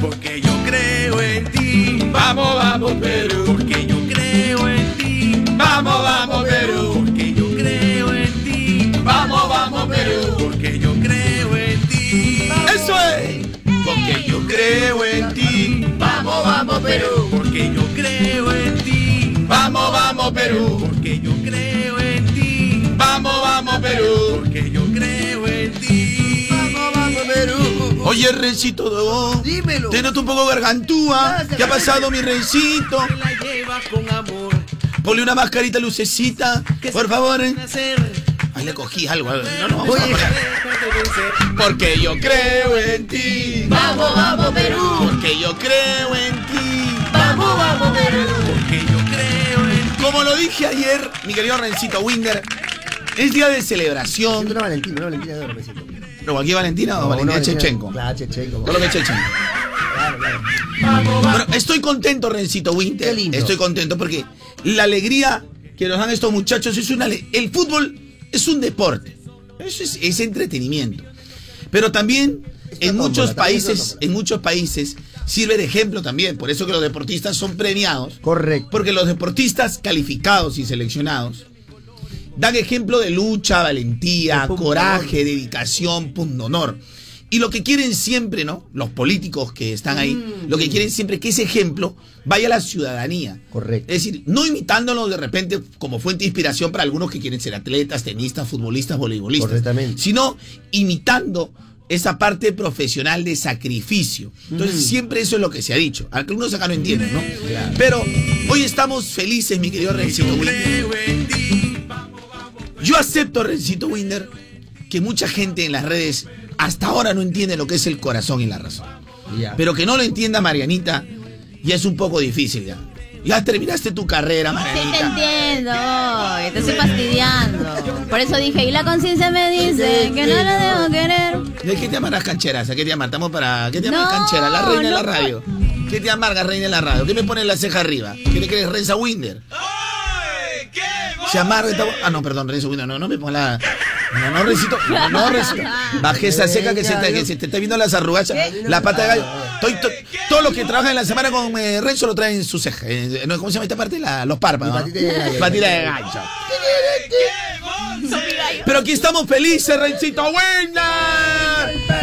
Porque yo creo en ti. Vamos, vamos, Perú. Porque yo creo en ti. Vamos, vamos, Perú. Porque yo creo en ti. Vamos, vamos, Perú. Porque yo creo en ti. Eso es. Porque yo creo en ti. Vamos, vamos, Perú. Porque yo creo en ti. Vamos, vamos, Perú. Porque yo creo en ti. Vamos, vamos, Perú. Porque yo creo en ti. Vamos, vamos, Perú. Oye, Rencito, ¿no? Dímelo. Te noto un poco gargantúa. ¿Qué ha pasado, mi Rencito? la llevas con amor. Ponle una mascarita lucecita, por favor. Ahí le cogí algo. No, no, vamos a Oye. apagar. Porque yo creo en ti. Vamos, vamos, Perú. Porque yo creo en ti. Vamos, vamos, Perú. Porque yo. Como lo dije ayer, mi querido Rencito Winder, es día de celebración. Una Valentina, una Valentina de oro me siento. ¿Pero aquí Valentina o No, Valentina Chechenko? Claro, Chechenko. Claro, claro. Bueno, estoy contento, Rencito Winter. Qué lindo. Estoy contento porque la alegría que nos dan estos muchachos es una. El fútbol es un deporte. Eso es, es entretenimiento. Pero también en tómbola, muchos países, en muchos países sirve de ejemplo también. Por eso que los deportistas son premiados. Correcto. Porque los deportistas calificados y seleccionados dan ejemplo de lucha, valentía, coraje, dedicación, punto honor. Y lo que quieren siempre, ¿no? Los políticos que están ahí, Mm. lo que quieren siempre es que ese ejemplo vaya a la ciudadanía. Correcto. Es decir, no imitándolos de repente como fuente de inspiración para algunos que quieren ser atletas, tenistas, futbolistas, voleibolistas. Correctamente. Sino imitando esa parte profesional de sacrificio. Entonces, siempre eso es lo que se ha dicho. Algunos acá no entienden, ¿no? Pero hoy estamos felices, mi querido Rencito Winder. Yo acepto, Rencito Winder, que mucha gente en las redes hasta ahora no entiende lo que es el corazón y la razón. Pero que no lo entienda Marianita, ya es un poco difícil ya. Ya terminaste tu carrera, Sí te Marianita. entiendo, te estoy fastidiando. Por eso dije, y la conciencia me dice que no la debo querer. ¿De qué te amargas cancheras? ¿A qué te amargas? Estamos para. ¿Qué te No, amargas canchera? La reina de la no. radio. ¿Qué te amargas, reina de la radio? ¿Qué me pones la ceja arriba? ¿Qué te crees, Renza Winder? Se amarga. Ah, no, perdón, Renzo Winder, no, no me pongas la... No, no, Rencito, no, no, Rencito. Bajé esa ceja que se te, que se te está viendo las arrugas, la pata de gallo. Estoy- to- todo lo que trabaja en la semana con eh, Renzo lo trae en su ceja. Eh, no, ¿Cómo se llama esta parte? La- los párpados. patita de gallo. Pero aquí estamos felices, Rencito Winder.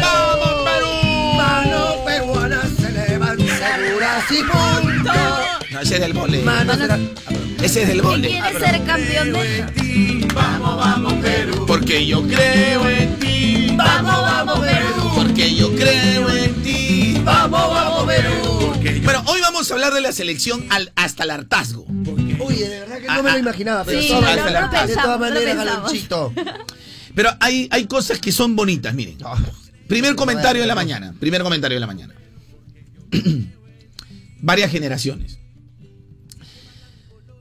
¡Vamos, Perú! Mano peruana se levanta seguras y. No, ese es del vole. Mano será- Ese es del ¿Quién vole. quiere ser campeón de Porque yo creo en ti. Vamos, vamos, Perú. Porque yo creo en ti. Vamos, vamos, Perú. Bueno, hoy vamos a hablar de la selección al, hasta el hartazgo. Oye, de verdad que no me lo imaginaba, pero Sí, de todas no, maneras, no lo de pensamos, todas no lo maneras. Galonchito. Pero hay, hay cosas que son bonitas, miren. Primer comentario de la mañana. Primer comentario de la mañana. Varias generaciones.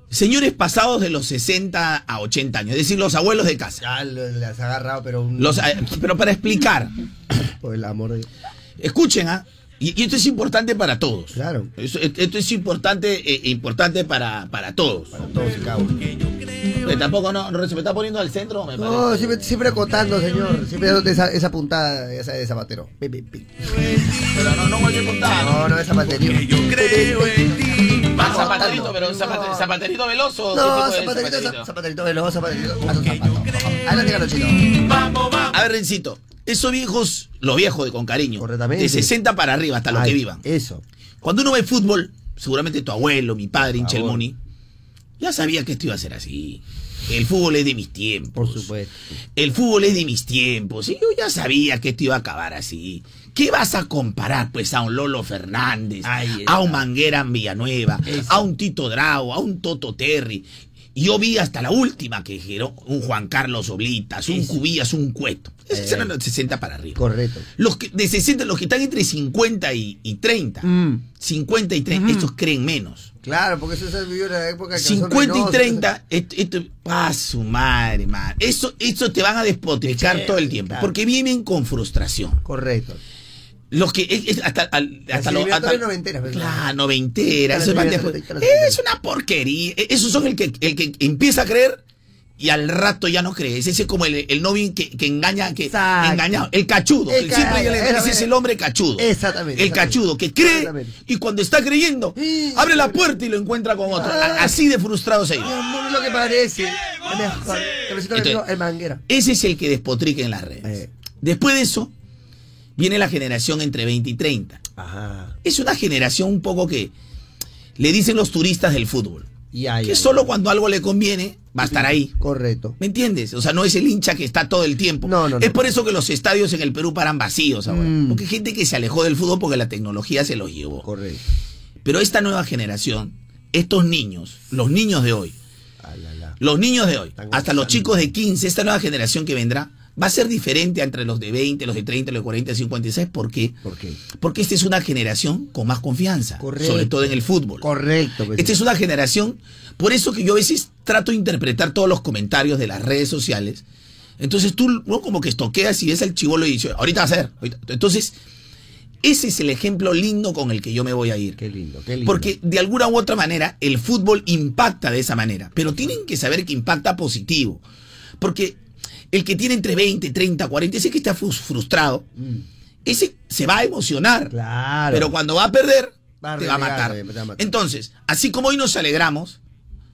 Señores pasados de los 60 a 80 años, es decir, los abuelos de casa. Ya las ha agarrado, pero un... Los, eh, pero para explicar, Por el amor de... escuchen, ¿ah? Y, y esto es importante para todos. Claro. Esto, esto es importante, eh, importante para, para todos. Para todos y cada uno. Eh, tampoco no, no se me está poniendo al centro, me parece. No, siempre, siempre acotando, señor. Siempre dándote esa, esa puntada esa de zapatero. Pi, pi, pi. Pero no, no cualquier puntada. No, no es zapaterío. Yo creo en ti. Ah, zapaterito, pero zapate- zapaterito veloso. No, ¿qué tipo de zapaterito, zapaterito? zapaterito veloz, zapaterito. Haz un zapato. Adelante, Galonchito. A ver, Rencito, esos viejos, los viejos de con cariño, Correctamente. de 60 para arriba, hasta los Ay, que vivan. Eso. Cuando uno ve fútbol, seguramente tu abuelo, mi padre, hincha el. Muni, ya sabía que esto iba a ser así. El fútbol es de mis tiempos. Por supuesto. El fútbol es de mis tiempos. Y yo ya sabía que esto iba a acabar así. ¿Qué vas a comparar, pues, a un Lolo Fernández, a un. Manguera en Villanueva, Eso. a un Tito Drago, a un Toto Terry? Y Yo vi hasta la última que dijeron un Juan Carlos Oblitas, un. Cubillas, un Cueto. Esos Eh. eran los 60 para arriba. Correcto. Los que, de 60, los que están entre 50 y, y 30. Mm. 50 y 30, estos creen menos. Claro, porque eso se vivió en la época que 50 y 30, esto, esto a su madre, man. Eso, eso te van a despotricar todo el tiempo. claro. Porque viven con frustración. Correcto. Los que es- es hasta, al- hasta lo- hasta- noventeras, pues, Claro, noventera, eso es una porquería. E- Esos son el que, el que empieza a creer y al rato ya no cree. Ese es como el, el novio que, que engaña, que Exacto. engañado, el cachudo. El El siempre ese es el hombre cachudo. Exactamente, El exactamente. cachudo que cree y cuando está creyendo, Sí. abre la puerta y lo encuentra con otro. Ah. A- Así de frustrados ellos. Mi amor, es lo que parece. Entonces, el manguera. Ese es el que despotrica en las redes. Eh. Después de eso, viene la generación entre 20 y 30. Ajá. Es una generación un poco que le dicen los turistas del fútbol. Ya, ya, que ya. solo cuando algo le conviene va a estar ahí. Correcto. ¿Me entiendes? O sea, no es el hincha que está todo el tiempo. No, no, no. Es por eso que los estadios en el Perú paran vacíos ahora. Mm. Porque hay gente que se alejó del fútbol porque la tecnología se los llevó. Correcto. Pero esta nueva generación, estos niños, los niños de hoy, Ah, la, la. los niños de hoy, Están hasta los chicos de 15, esta nueva generación que vendrá, va a ser diferente entre los de 20, los de 30, los de 40, 50. ¿Y ¿Sabes por qué? ¿Por qué? Porque esta es una generación con más confianza, Correcto. sobre todo en el fútbol. Correcto. pues, Esta es una generación, por eso que yo a veces trato de interpretar todos los comentarios de las redes sociales. Entonces tú ¿no? como que estoqueas y ves al chivolo y dices, ahorita va a ser. ahorita". Entonces, ese es el ejemplo lindo con el que yo me voy a ir. Qué lindo, qué lindo. Porque de alguna u otra manera el fútbol impacta de esa manera. Pero tienen que saber que impacta positivo. Porque el que tiene entre 20, 30, 40, ese que está frus- frustrado, ese se va a emocionar. Mm. Claro. Pero cuando va a perder, Va a te va a matar. te va a matar. Entonces, así como hoy nos alegramos,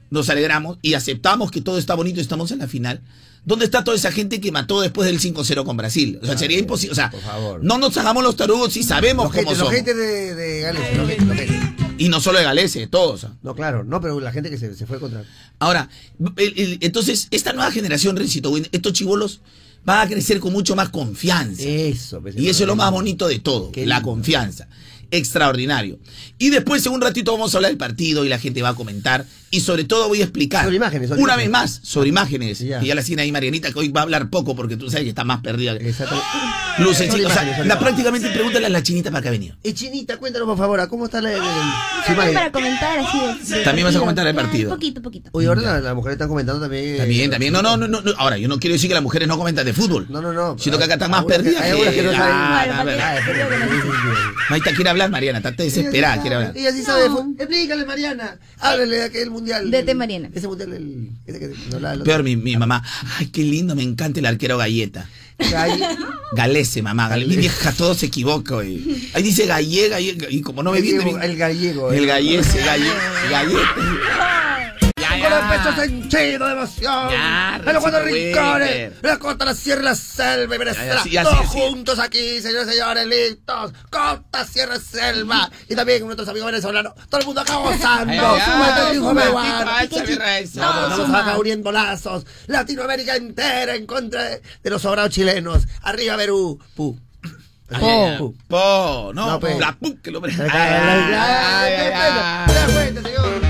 nos alegramos y aceptamos que todo está bonito y estamos en la final. ¿Dónde está toda esa gente que mató después del 5-0 con Brasil? O sea, sería imposible. O sea, por favor. no nos hagamos los tarugos si sabemos los cómo gente, los somos. gente de, de los gente, los gente. Y no solo de Galese, de todos. ¿ah? No, claro, no, pero la gente que se, se fue contra. Ahora, el- el- entonces, esta nueva generación, Rencito, estos chivolos van a crecer con mucho más confianza. Eso, pues, Y eso es lo más bonito de todo, Qué la lindo. confianza. Extraordinario. Y después, en un ratito, vamos a hablar del partido y la gente va a comentar. Y sobre todo, voy a explicar. Sobre imágenes, sobre una imágenes. vez más, sobre imágenes. Ya. Que ya la tiene ahí Marianita, que hoy va a hablar poco porque tú sabes que está más perdida. Exacto. Luces, o sea, la, prácticamente pregúntale a la chinita para qué ha venido. Y Chinita, cuéntanos por favor, ¿a ¿cómo está la, el, el- para comentar así de- de También vas a comentar el partido. Poquito, poquito. Oye, ahora la- las mujeres están comentando también. eh, También, también. No, no, no, no. Ahora, yo no quiero decir que las mujeres no comentan de fútbol. No, no, no. Sino que acá están más que- perdidas. hay algunas que no saben. Ah, a. Maita quiere hablar, Mariana. Está desesperada, quiere hablar. Ella sí sabe. Explícale, Mariana. Háblale de aquel mundial. Vete, Mariana. Ese mundial, el. Ese que, no, la- la- Peor, mi, mi mamá. Ay, qué lindo, me encanta el arquero Galleta. Gall- Galese, mamá. Gal- Mi vieja todo se equivoca, güey. Ahí dice gallega y, y como no me viene gallego, bien. el gallego. El gallese, galle, galleta. Con los pechos henchidos de emoción. Ya, En los cuatro Rencito rincones. La costa, la sierra, la selva y Venezuela. Ya, ya, sí, Todos sí. juntos aquí, señores y señores, listos. Costa, sierra, selva. Y también con nuestros amigos venezolanos. Todo el mundo acá gozando. Ay, hijo Estamos acá uniendo lazos. Latinoamérica entera en contra de, los sobrados chilenos. Arriba, Perú. Pu. Po. ay, ay. Po, no, No, la pu, que lo Ay, Ay, ay, ay, ay, ay, ay. ¿Te das cuenta, señor? Oye, qué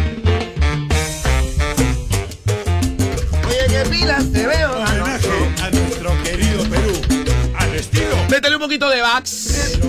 pilas te veo. Homenaje a nuestro querido Perú. Al estilo. Métele un poquito de Vax.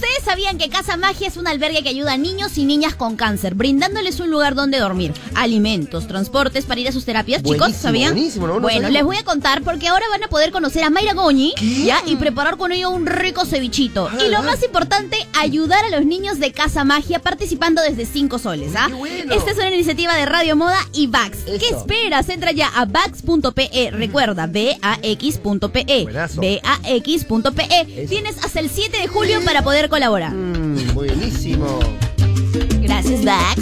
Ustedes sabían que Casa Magia es un albergue que ayuda a niños y niñas con cáncer, brindándoles un lugar donde dormir, alimentos, transportes para ir a sus terapias. Chicos, Buenísimo, ¿sabían? buenísimo, no, no bueno, les voy a contar porque ahora van a poder conocer a Mayra Goñi ya y preparar con ello un rico cevichito. Y lo más importante, ayudar a los niños de Casa Magia participando desde 5 soles. ¿ah? Bueno. Esta es una iniciativa de Radio Moda y Vax. ¿Qué esperas? Entra ya a vax.pe. Recuerda, bax.pe. Buenazo. bax.pe. Tienes hasta el 7 de julio para poder colaborar. Mm, buenísimo. Gracias, Vax.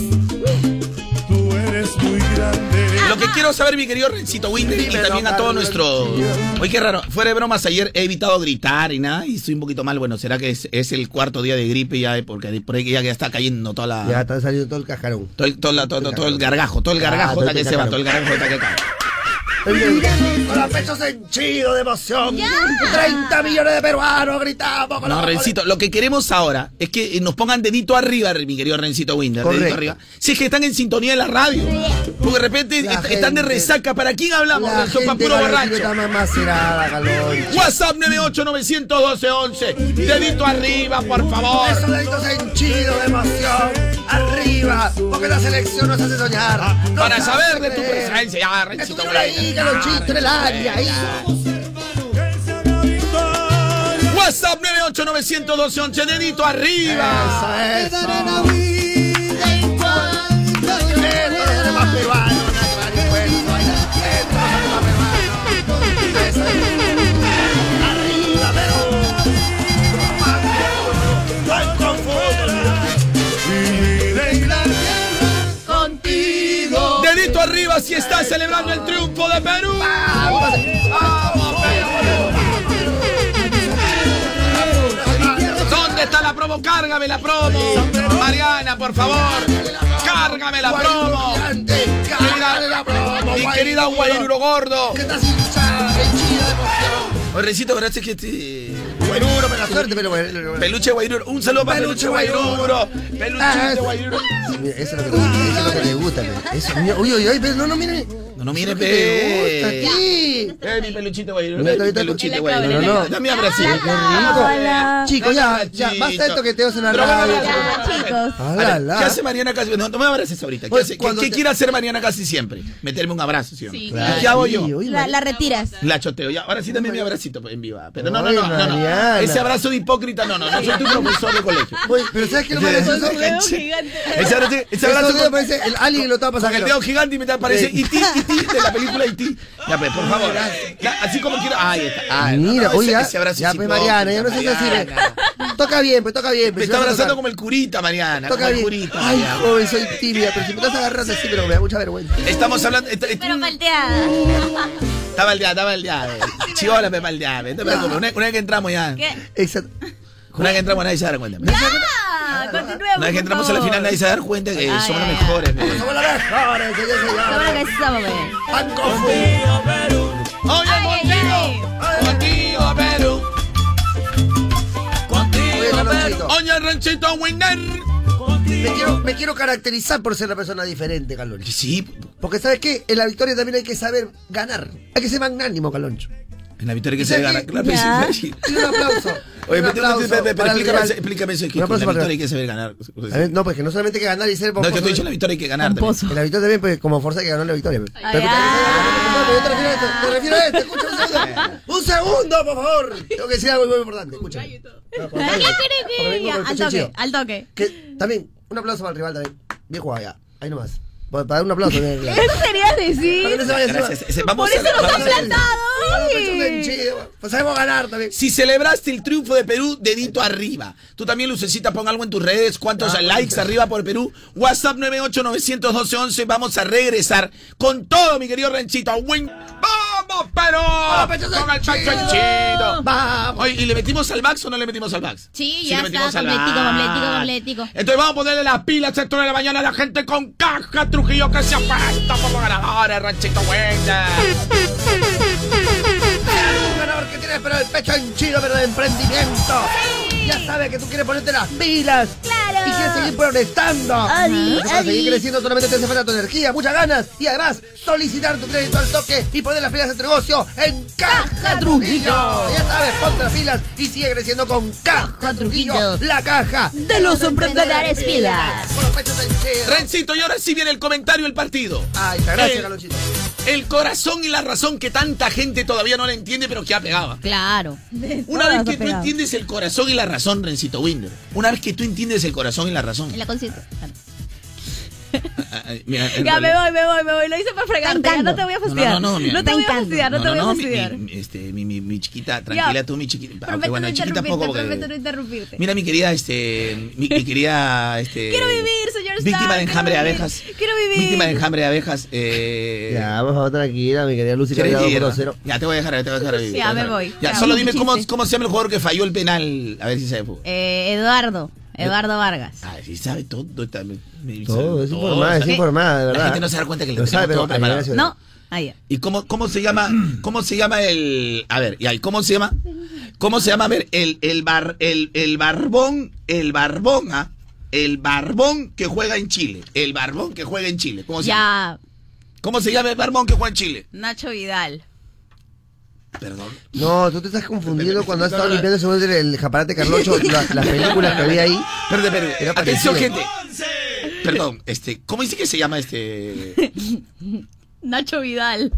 Tú eres muy grande. Lo que quiero saber, mi querido Rencito Winter, y también a todo nuestro. Oye, qué raro. Fuera de bromas, ayer he evitado gritar y nada, y estoy un poquito mal. Bueno, será que es, es el cuarto día de gripe ya, porque por ahí que ya, ya está cayendo toda la. Ya está saliendo todo el cascarón. Todo el, todo la- todo- todo- todo el gargajo, todo el Ah, gargajo todo está que se va, todo el gargajo está que cae. Con los pechos henchidos de emoción. 30 millones de peruanos gritamos. con No, los- Rencito, lo que queremos ahora es que eh, nos pongan dedito arriba, mi querido Rencito Winder. Dedito Correcto. arriba. Si es que están en sintonía de la radio. Porque de repente están de resaca. ¿Para quién hablamos? Gente puro borracho. está más macerada. WhatsApp 9891211. Dedito arriba, por favor. Esos deditos henchidos de emoción. Arriba. Porque la selección nos hace soñar. nos Para hace saber de tu presencia, ya, Estuvieron ahí, Winder. galonchito en el área. Ahí. Que. WhatsApp 9891211, dedito arriba. Eso, eso. Si estás celebrando el triunfo de Perú. Vamos, vamos, ¿Dónde está la promo? Cárgame la promo. Mariana, por favor. Cárgame la promo. Mi querida Guairuro Gordo. ¿Qué estás de emoción? Oye, Recito, gracias que te... Guairuro, me la suerte, pero. Peluche Guairuro. Un saludo para Peluche Guairuro. Ah, Peluche. Guairuro. Mira, Eso es lo que te gusta, eso es lo que te gusta. Eso, uy, uy, uy, pero no, no, mire. No, no, mire, Eso es lo que te gusta a pe. ti. Eh, mi peluchito eh, mi peluchito en la Dame abrazo. Qué rico. Chicos, ya, ya, basta esto que te en la radio. chicos. Ah. ¿Qué hace Mariana casi? No, no me abraces ahorita. ¿Qué, Pues, hace? ¿Qué- cuando qué te- quiere hacer Mariana casi siempre? Meterme un abrazo, ¿sí o no? Sí, ¿Y Claro, qué hago yo? La, la retiras. La choteo. Ya, ahora sí dame mi abracito pues, en viva. Pero no, no, no, no, no. Ese abrazo de hipócrita, no, no. No soy tu profesor de colegio. Pero ¿sabes qué lo más gracioso? Ese abrazo, ese Ese abrazo abrazo con, parece el alien y lo estaba con el dedo gigante y me parece Sí. De la película E.T. Ya, pues, por favor. Ya, así como quiero. Ahí está. Ay, no, Mira, no, oye, ese abrazo ya, es pues Mariana, ya no seas así. Mariana. ve. Toca bien, pues toca bien. Me pues, está abrazando como el curita, Mariana. Toca Como el bien. curita. Ay, Mariana. joven, soy tímida, pero si me estás agarrando así, pero me da mucha vergüenza. Estamos hablando. est- est- Pero falteada. Está baldeada, está baldeada. Chivola, me baldeada. No te preocupes. Una, una vez que entramos ya. ¿Qué? Exacto. Una vez que entramos nadie se da cuenta. ¡Ya! Continuemos. Una vez que entramos a la final nadie se da cuenta que Ay, somos los ay, mejores. pe. Somos los mejores, que. Banco Fu. Oye, Ay, ay, contigo, contigo, Perú. Contigo, Carlonchito. Perú. Oye, Ranchito Winner. Me quiero, me quiero caracterizar por ser una persona diferente, Caloncho. Sí, Porque ¿sabes qué? En la victoria también hay que saber ganar. Hay que ser magnánimo, Caloncho. En la victoria que ¿Y se gana. qué? Claro. Y un aplauso. Oye, un pero, pero, aplauso pero, pero para el explícame, eso, explícame eso. Es que la victoria que saber ganar. A ver, no, pues que no solamente hay que ganar y ser No, que te he dicho en la victoria hay que ganar. también. En la victoria también, pues como Forza que ganó la victoria. pues. Pero, pero, ah. pero, yo te refiero a esto, te refiero a esto, escucha un segundo. Un segundo, por favor. Tengo que decir algo muy importante, escucha. Al toque, al toque. Que también, un aplauso para el rival también. Bien jugado ya. Ahí nomás. Para para dar un aplauso. que no decir. se Por eso nos han plantado. Ah. Pues sabemos ganar también. Si celebraste el triunfo de Perú, dedito arriba. Tú también, Lucecita, pon algo en tus redes. ¿Cuántos Ah, likes arriba por Perú? WhatsApp 9891211. Vamos a regresar con todo, mi querido Ranchito. Win. ¡Vamos, Perú! pecho con el pecho chido! hinchido. Vamos. Oye, ¿y le metimos al Max o no le metimos al Max? Sí, le ya metimos está, al completico, Max. completico, completico. Entonces vamos a ponerle las pilas a de la mañana a la gente con caja Trujillo que se apuesta por los ganadores, Ranchito Wender. Un ganador que tiene pero el pecho henchido, pero de emprendimiento. Ya sabes que tú quieres ponerte las pilas. Claro. Y quieres seguir progresando. Adi, para adi. seguir creciendo solamente te hace falta tu energía, muchas ganas. Y además, solicitar tu crédito al toque y poner las pilas de tu negocio en Caja Trujillo. Ya sabes, ponte las pilas y sigue creciendo con Caja Trujillo. Trujillo. La caja De los emprendedores pilas. Rencito, y ahora sí viene el comentario del partido. Ay, gracias, Carlonchito. El corazón y la razón que tanta gente todavía no la entiende, pero que ha pegado. Claro. Una vez que tú entiendes el corazón y la razón, Rencito Winder. Una vez que tú entiendes el corazón y la razón. En la conciencia. Claro. Ah, ah, mira, Ya me voy, me voy, me voy. Lo hice para fregarte. Ya no te voy a No, fastidiar. no, no, no, mira. te voy a fastidiar, no, te voy a mi- fastidiar. Mi, este, mi, mi, mi chiquita, tranquila tú, mi chiquita. Aunque Prometo bueno, no chiquita interrumpirte, poco porque... prometo no interrumpirte. Mira, mi querida, este, mi, mi querida, este... Quiero vivir, señor Stark, Víctima de quiero enjambre de vivir. abejas. Quiero vivir. Víctima de enjambre de abejas. Eh, Ya, por favor, tranquila, mi querida Lucy, ¿Quieres cargado ir, por no? cero. Ya te voy a dejar, te voy a dejar vivir. Ya, me voy. Ya, solo dime cómo, se llama el jugador que falló el penal. A ver si sabe. Eh, Eduardo. Eduardo Vargas. Ay, sí sabe todo. está- me- me- Todo, es todo, informada, es informada, de La verdad. gente no se da cuenta que le Lo tenemos sabe, todo pero preparado. No. Ahí ya. ¿Y cómo, cómo se llama? ¿Cómo se llama el. A ver, y ahí, ¿cómo se llama? ¿Cómo se llama? A ver, el, el bar, el, el barbón, el barbón, ¿ah? El barbón que juega en Chile. El barbón que juega en Chile. ¿Cómo se llama? Ya. ¿Cómo se llama el barbón que juega en Chile? Nacho Vidal. Perdón. No, tú te estás confundiendo cuando has estado limpiando según el, el japarate Carlocho, la- las películas que había ahí. Perdón, perdón. Atención, gente. Perdón, este, ¿cómo dice que se llama este? Nacho Vidal.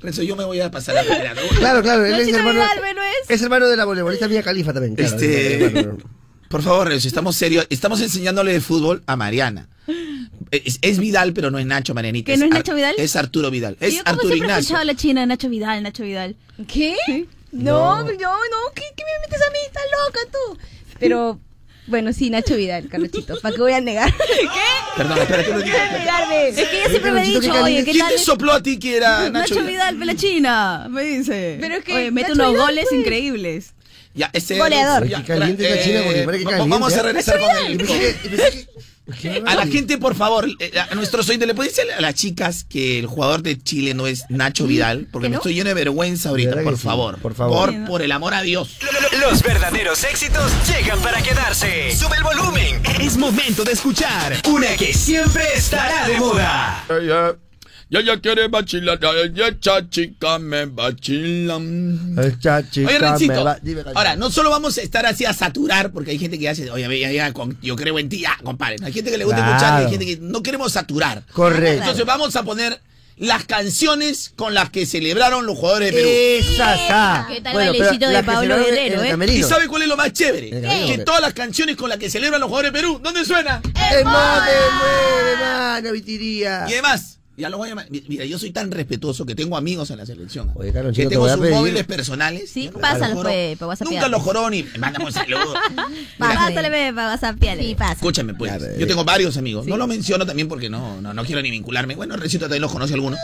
Renzo, yo me voy a pasar a la Claro, claro, él es hermano, Vidal, ¿ve, no es? es hermano de la voleibolista Mía Califa también. claro, Este, es hermano. Por favor, Renzo, estamos serios. Estamos enseñándole de fútbol a Mariana. Es, es Vidal, pero no es Nacho, Marianita. ¿Que no es Nacho Vidal? Es Arturo Vidal. Es yo como Arturo siempre he Ignacio. escuchado a la china, Nacho Vidal, Nacho Vidal. ¿Qué? No, no, no, ¿qué, qué me metes a mí? Estás loca tú. Pero, bueno, sí, Nacho Vidal, Carlochito. ¿Para qué voy a negar? ¿Qué? Perdón, espérate un ratito. Es que ella siempre me ha dicho, ¿qué oye? ¿qué ¿Quién tal? te sopló a ti que era Nacho, Nacho Vidal, pe la china, me dice. Pero es que Oye, mete Nacho unos Vidal, goles pues. increíbles. Ya, ese Goleador. ya, caliente esta China, porque parece que caliente, Vamos a ¿eh? regresar con Y el. pensé que- y pensé que- ¿Qué A la gente, por favor, eh, a nuestros oyentes, ¿le puede decir a las chicas que el jugador de Chile no es Nacho Vidal? Porque ¿Que me no? estoy lleno de vergüenza ahorita, ¿Verdad por sí? favor. Por favor. Por, por el amor a Dios. Los verdaderos éxitos llegan para quedarse. Sube el volumen. Es momento de escuchar una que siempre estará de moda. Ya ya quiere vacilar, ya ya esta chica me vacilan. Esta chica Oye, me Rencito, va- dime, Carlonchito. ahora, no solo vamos a estar así a saturar, porque hay gente que hace, oye, ya, ya, con- yo creo en ti, ya, compadre. Hay gente que le gusta Claro. escuchar y hay gente que no queremos saturar. Correcto. Entonces vamos a poner las canciones con las que celebraron los jugadores de Perú. Esa está. ¿Qué tal Bueno, bailecito de Pablo Guerrero, en eh? ¿Y sabe cuál es lo más chévere? ¿Qué? Que todas las canciones con las que celebran los jugadores de Perú, ¿dónde suena? ¡El mate mueve, mano, vitiría! Y además, ya lo voy a llamar. Mira, yo soy tan respetuoso que tengo amigos en la selección. Oye, Carlos, que te tengo sus pedir- móviles personales. Sí, pásalo, pues, WhatsAppear. Nunca los joró ni me mandan un saludo. Pásale, ve, para WhatsApp, Sí, pasa. Escúchame, pues. Yo tengo varios amigos. No lo menciono también porque no, no, no quiero ni vincularme. Bueno, Recito también los conoce algunos.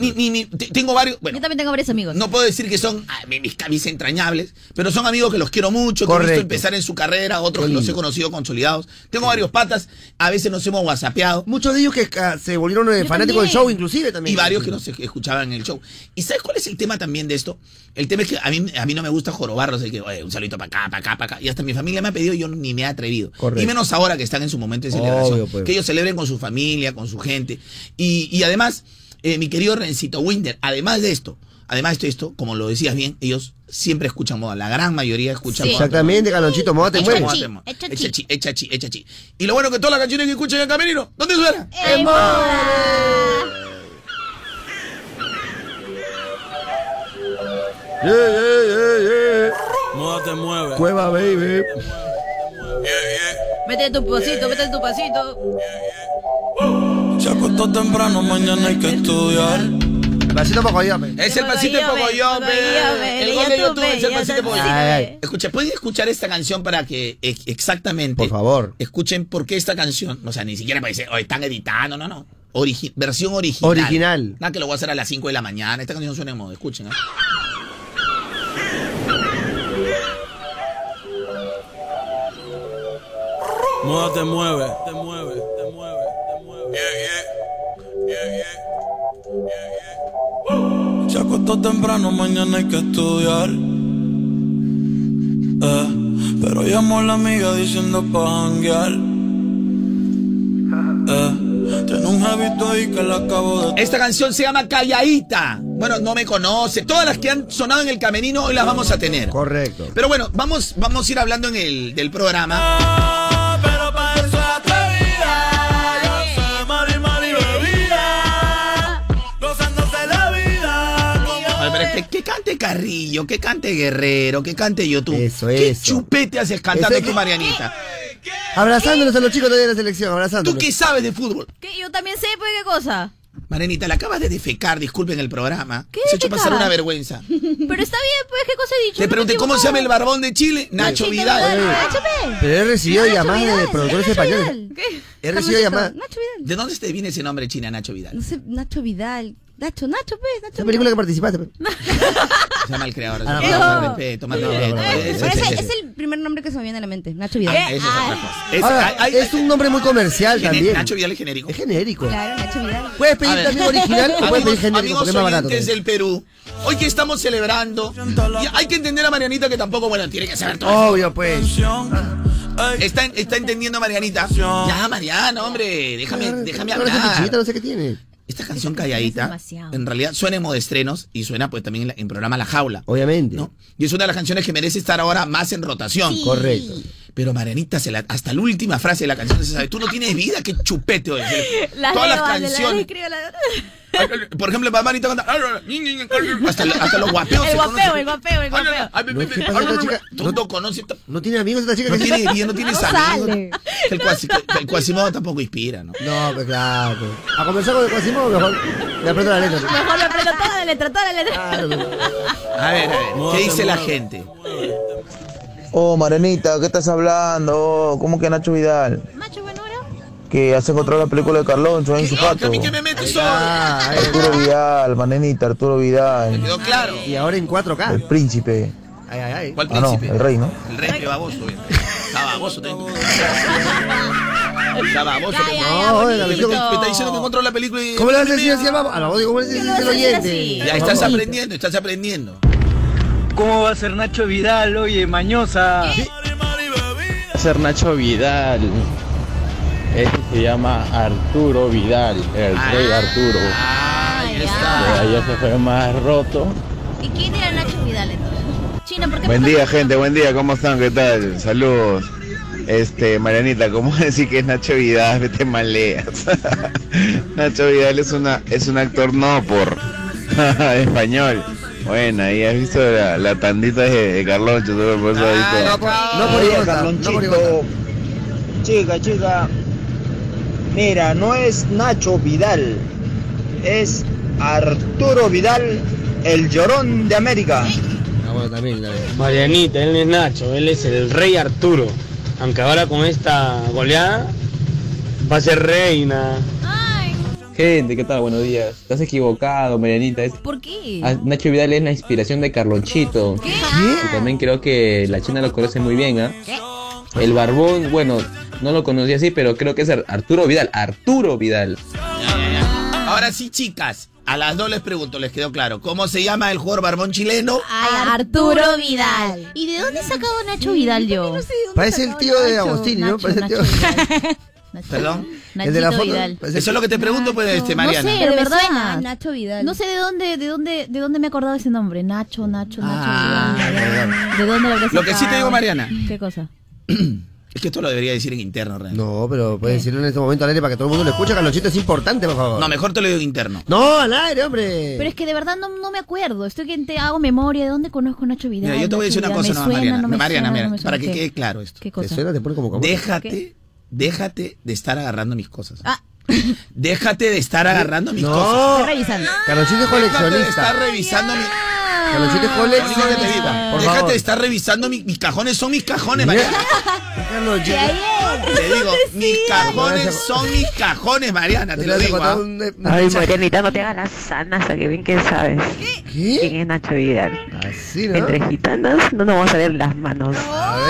Ni, ni, ni- tengo varios. Bueno, Yo también tengo varios amigos. no puedo decir que son ah, mis, mis- entrañables, pero son amigos que los quiero mucho, que he Correcto. visto empezar en su carrera, otros que los he conocido consolidados. Tengo varios patas, a veces nos hemos whatsappeado. Muchos de ellos que se volvieron eh, fanáticos del show, inclusive también. Y varios que no se escuchaban en el show. ¿Y sabes cuál es el tema también de esto? El tema es que a mí, a mí no me gusta jorobarlos, de que, oye, un saludito para acá, para acá, para acá. Y hasta mi familia me ha pedido y yo ni me he atrevido. Correcto. Y menos ahora que están en su momento de celebración. Obvio, pues. Que ellos celebren con su familia, con su gente. Y, y además, eh, mi querido Rencito Winder, además de esto, además de esto, como lo decías bien, ellos siempre escuchan moda. La gran mayoría escuchan Sí. moda. Exactamente, Calonchito, moda te Echa mueve. Moda chi, te mueve. echa chi. echa chi, echa chi. Y lo bueno que todas las canciones que escuchan en el camerino, ¿dónde suena? ¡En moda! Yeah, yeah, yeah, yeah. Moda te mueve. Cueva, baby. Mete tu pasito, mete tu pasito. Se acostó temprano, mañana hay que estudiar. Pasito poco yo, me. Es el pasito de Pocoyope. El gol de YouTube es el pasito de Pocoyope. Escucha, ¿pueden escuchar esta canción para que eh, exactamente Por favor. escuchen por qué esta canción? O sea, ni siquiera para decir, oh, están editando, no, no. Origi- versión original. Original. Nada, que lo voy a hacer a las 5 de la mañana. Esta canción suena en modo, escuchen. ¿ah? Moda te mueve. Te mueve, te mueve, te mueve. Se acostó temprano, mañana hay que estudiar. Eh, pero llamó a la amiga diciendo pa' janguear. Eh, tiene un jevito ahí que la acabo de... Esta canción se llama Calladita. Bueno, no me conoce. Todas las que han sonado en el camerino hoy las vamos a tener. Correcto. Pero bueno, vamos, vamos a ir hablando en el del programa. Cante Carrillo, que cante Guerrero, que cante YouTube. Eso, ¿Qué eso. chupete haces cantando Ese- tú, Marianita? Abrazándonos a los chicos de la selección, ¿Tú abrazándonos. qué sabes de fútbol? ¿Qué? Yo también sé, pues, ¿qué cosa? Marianita, la acabas de defecar, disculpen el programa. ¿Qué Se ha hecho pasar una vergüenza. Pero está bien, pues, ¿qué cosa he dicho? Te pregunté cómo se llama el barbón de Chile, Nacho Vidal. Vidal. Pero he recibido Nacho llamadas Vidal, de productores españoles. ¿Qué? He recibido llamadas. Nacho Vidal. ¿De dónde te viene ese nombre china, Nacho Vidal? No sé, Nacho Vidal. Nacho, Nacho, pues, Nacho. Esa película que participaste. pe. Se llama el creador. Ah, no. respeto, No, no, ese ese- es el primer nombre que se me viene a la mente. Nacho Ah, Vidal. esa es. Es- Ahora, hay- es un nombre muy comercial también. Nacho Vidal es genérico. Es genérico. Claro, Nacho Vidal. Puedes pedir también original o puedes pedir genérico amigos porque es más barato. oyentes también. del Perú, hoy que estamos celebrando, y hay que entender a Marianita que tampoco, bueno, tiene que saber todo. Obvio, pues. Ey, Está, está entendiendo Marianita. Ya, Mariana, hombre, déjame, déjame hablar. no sé qué tiene. Esta canción calladita, en realidad suena en modo estrenos y suena pues también en, la- en programa La Jaula. Obviamente. ¿no? Y es una de las canciones que merece estar ahora más en rotación. Correcto. Pero Marianita, se la, hasta la última frase de la canción se sabe. Tú no tienes vida, qué chupete. oye. Las Todas las leo, las- las canciones. Por ejemplo, Marianita canta. Hasta, hasta los guapeos. El guapeo, el guapeo, el guapeo. Tú no conoces. ¿No tiene amigos esta chica? No que- tiene vida, no tiene No amigos. El, Quasimodo tampoco inspira, ¿no? No, pues claro. pues. A conversar con el Quasimodo mejor le aprieto la letra. Mejor me aprendo toda la letra, toda la letra. Claro, pues. A ver, a ver, ¿qué dice la gente? Oh, Marenita, ¿qué estás hablando? Oh, ¿Cómo que Nacho Vidal? Macho, bueno, ahora. Que has encontrado la película de Carloncho en su ¿Qué, a jato. mí que me metes? Ah, Arturo Vidal, Marenita, Arturo Vidal. Quedó claro. Y ahora en El 4K. príncipe. Ay, ay, ay. ¿Cuál Ah, no, príncipe? el rey, ¿no? El rey que baboso. Está baboso, tengo. Está baboso, No, Me está, me está diciendo que encontró la película y... ¿Cómo le vas a decir así al vamos? A la voz, ¿cómo le vas a decir ¿Qué al oyente? Ya estás aprendiendo, estás aprendiendo. ¿Cómo va a ser Nacho Vidal, oye, mañosa? Va a ser Nacho Vidal. Este se llama Arturo Vidal, el rey Arturo. Ah, ahí ya. está. Ya se fue más roto. ¿Y quién era Nacho Vidal entonces? Chino, ¿por qué Buen día, gente, buen día, ¿cómo están? ¿Qué tal? Saludos. Este, Marianita, ¿cómo decir que es Nacho Vidal? Vete maleas. Nacho Vidal es una es un actor no por español. Bueno, ahí has visto la, la tandita de, de Carloncho, por eso Ah, no, no por Igonza. Chica, chica. Mira, no es Nacho Vidal. Es Arturo Vidal, el llorón de América. Ah, bueno, también, también. Marianita, él es Nacho, él es el rey Arturo. Aunque ahora con esta goleada va a ser reina. Ay, Gente, ¿qué tal? Buenos días. Estás equivocado, Marianita. Es- ¿por qué? Ah, Nacho Vidal es la inspiración de Carlonchito. ¿Qué? Y también creo que la China lo conoce muy bien, ¿ah? ¿Qué? El barbón, bueno, no lo conocí así, pero creo que es Ar- Arturo Vidal. Arturo Vidal. Ya, ya, ya. Ahora sí, chicas. A las dos les pregunto, les quedó claro. ¿Cómo se llama el jugador barbón chileno? Ay, Arturo Vidal. ¿Y de dónde sacado Nacho Vidal yo? Parece el tío de Agostini, ¿no? Nacho, Parece el tío. Nacho Nacho- Perdón. El de la Nachito foto. Vidal. Eso es lo que te pregunto, pues, este, Mariana. No sé, Pero de me verdad. suena, Nacho Vidal. No sé de dónde, de dónde, de dónde me he acordado ese nombre. Nacho, Nacho, Nacho. Ah, Vidal. ¿De dónde lo habré Lo que sí te digo, Mariana. ¿Qué cosa? Es que esto lo debería decir en interno, realmente. No, pero puedes decirlo en este momento al aire para que todo el mundo lo escuche. Carlonchito es importante, por favor. No, mejor te lo digo en interno. No, al aire, hombre. Pero es que de verdad no, no me acuerdo. Estoy que te hago memoria de dónde conozco a Nacho Vidal. Mira, yo te voy a decir una cosa suena, Mariana. no Mariana, suena, mira, suena. para que quede claro esto. ¿Qué ¿Te cosa? suena? Te pone como como. Déjate, déjate de estar agarrando mis cosas. Ah. Déjate de estar agarrando mis cosas. No. Estoy revisando. Carlonchito es Déjate de estar coleccionista. revisando mi... Carlonchito es coleccionista. Por Déjate favor. de estar revisando mi- mis cajones, son mis cajones. Mariana. Carlonchito. Te digo, mis cajones son mis cajones, Mariana, te ¿No lo a digo. ¿ah? un- un Ay? Marianita, no te hagas la sana, que bien que sabes quién es Nacho Vidal. Así, ¿no? Entre gitanas no nos vamos a ver las manos. A a ver.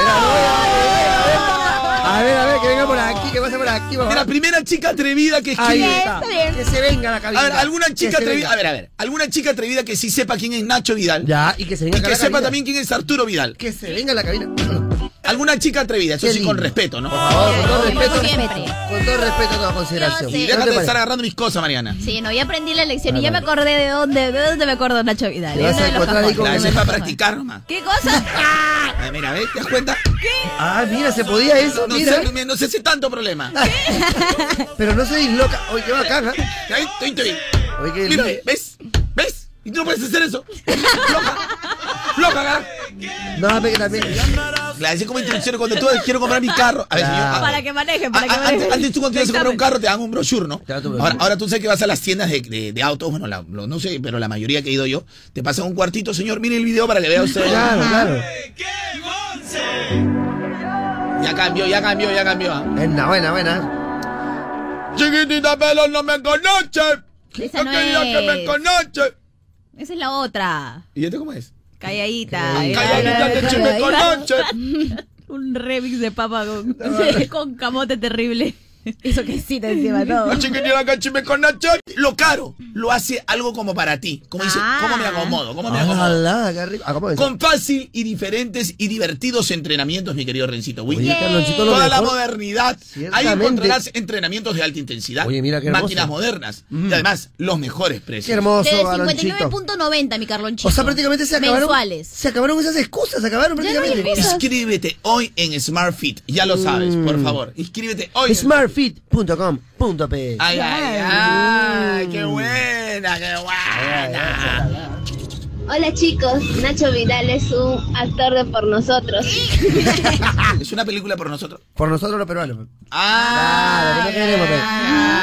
Aquí. De la primera chica atrevida que Ahí escribe. Que se venga la cabina. A ver, alguna chica atrevida. A ver, a ver. Alguna chica atrevida que sí sepa quién es Nacho Vidal. Ya, y que se venga Y acá que la sepa también quién es Arturo Vidal. Que se venga la cabina. Alguna chica atrevida, eso Qué sí, lindo. con respeto, ¿no? Por favor, con todo Como respeto. siempre. Con todo respeto, toda consideración. Yo sí. Y ¿No te déjate de estar agarrando mis cosas, Mariana. Sí, no, ya aprendí la lección y ya me acordé de dónde, de dónde me acuerdo Nacho Vidal. Te vas Uno a de los encontrar ahí cajones. con La que esa me- es para practicar nomás. ¿Qué cosa? Ah, mira, ¿ves? ¿Te das cuenta? Ah, mira, se podía eso, No mira. sé, no sé si tanto problema. Pero no se disloca. Oye, qué bacán, ¿ah? Ahí, estoy, estoy. Oye, qué Mira, lindo. ¿ves? Y tú no puedes hacer eso. Floja. Floja, cara. No, que también. La decía como introducción cuando tú quiero comprar mi carro. A ver, señor. ah, Para que manejen, para que ah, antes, manejen. antes tú cuando ibas a comprar un carro te dan un brochure, ¿no? Te. Ahora, ahora tú sabes que vas a las tiendas de, de- de autos, bueno, la- lo- no sé, pero la mayoría que he ido yo, te pasan un cuartito, señor, mire el video para que vea usted. Claro, claro. Ya cambió, ya cambió, ya cambió. ah. Buena, buena, buena. Chiquitita pelo no me conoce. Esa no quería que me es. conoce. Esa es la otra. ¿Y este cómo es? Calladita. Calladita que se me conoce. Un remix de papa con, con camote terrible. Eso que sí te encima todo. La chiquitita cachime con Nacho. Lo caro, lo hace algo como para ti. Como dice, Ah. ¿cómo me acomodo? ¿Cómo me Ah, acomodo? la, qué rico. Ah, ¿cómo es? Con fácil y diferentes y divertidos entrenamientos, mi querido Rencito. Lo Toda la modernidad. Ahí encontrarás entrenamientos de alta intensidad. Oye, mira qué. Máquinas modernas. Y además, los mejores precios. Qué hermoso, De Galonchito. 59.90, mi Carlonchito. O sea, prácticamente se acabaron. Mensuales. Se acabaron esas excusas, se acabaron no prácticamente. excusas. Inscríbete hoy en Smart Fit. Ya lo sabes, Mm. por favor. Inscríbete hoy. Smartfit.com.p Ay, ay, ay, qué buena, qué buena. Hola chicos, Nacho Vidal es un actor de por nosotros. Es una película por nosotros. Por nosotros los peruanos. Ah, Claro, que no queremos, pe.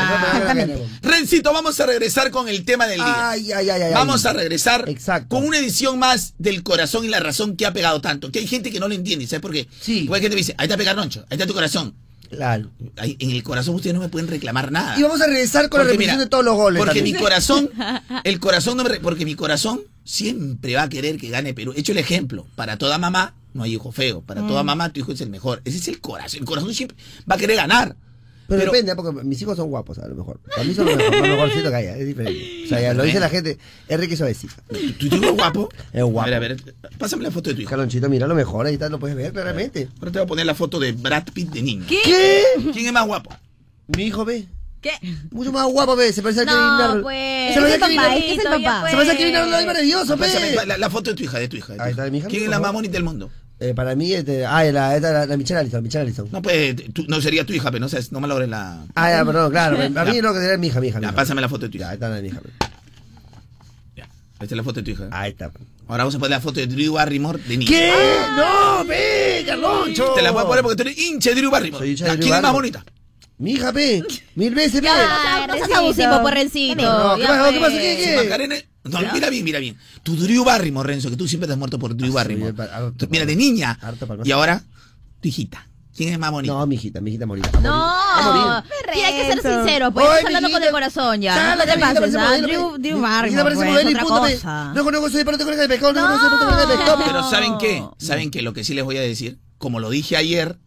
Nosotros no queremos. Rencito, vamos a regresar con el tema del día. Ay, ay, ay, ay. Vamos ay. a regresar con una edición más del corazón y la razón que ha pegado tanto. Que hay gente que no lo entiende, ¿sabes por qué? Sí. Porque hay gente que dice, ahí está Pegarroncho, ahí está tu corazón. Claro. En el corazón ustedes no me pueden reclamar nada. Y vamos a regresar con la repetición mira, de todos los goles. Porque también. mi corazón, el corazón no me re- porque mi corazón siempre va a querer que gane Perú. He hecho el ejemplo, para toda mamá no hay hijo feo, para toda Mm. mamá tu hijo es el mejor. Ese es el corazón, el corazón siempre va a querer ganar. Pero, Pero- depende, porque mis hijos son guapos, a lo mejor. Para mí son lo mejor, más que haya, es diferente. O sea, ya lo dice la gente, Enrique Suavecito. ¿Tu hijo es guapo? Es guapo. A ver, a ver, pásame la foto de tu hijo. Calonchito, mira lo mejor, ahí está, lo puedes ver claramente. Ahora te voy a poner la foto de Brad Pitt de niño. ¿Qué? ¿Quién es más guapo? Mi hijo ve. ¿Qué? Mucho más guapo, ve. Se parece No, Kevin Arnold. pues. Se parece el Kevin papá, Arnold. es el papá. Se parece al Kevin Arnold, es maravilloso, pe. la, la foto de tu hija, de tu hija. de tu Ahí hija. está, mi hija. ¿Quién es la más bonita del mundo? Eh, para mí, este, ah, la, esta, la, la Michelle Allison, Michelle Allison. No, pues, tú- no sería tu hija, pero no, sabes, no me logres la... Ah, ya, perdón, claro. A mí Ya. no, que sería mi hija, mi hija. mi Ya, hija. pásame la foto de tu Ya, hija. ahí está la de mi hija. pe. Esta es la foto de tu hija. Ahí está. Ahora vamos a poner la foto de Drew Barrymore de niño. ¿Qué? No, ve, Carloncho. Te la voy a poner porque tú eres hincha de Drew Barrymore. Soy hincha de Ya, Drew ¿Quién es más bonita? Mi hija, pe. Mil veces, pe. Ya, no seas abusivo, por Rencito. No, ¿qué Ya, pasó? ¿Qué pues. pasó? ¿Qué, qué? No, mira bien, mira bien. Tu Drew Barrymore, Renzo, que tú siempre te has muerto por Drew Barrymore. Tú- Mira, de niña. Y ahora, tu hijita. ¿Quién es más bonita? No, mi hijita, mi hijita morita. No, Mira, hay que ser sincero, pues estás hablando con el corazón ya. No te pases, parece ¿ah? modelo, Drew, Barrymore, parece pues, modelo y cosa. No conozco, soy parte de colega de pescado, no conozco, parte de colega de pescado. Pero ¿saben qué? ¿Saben qué? Lo que sí les voy a decir, como lo dije ayer,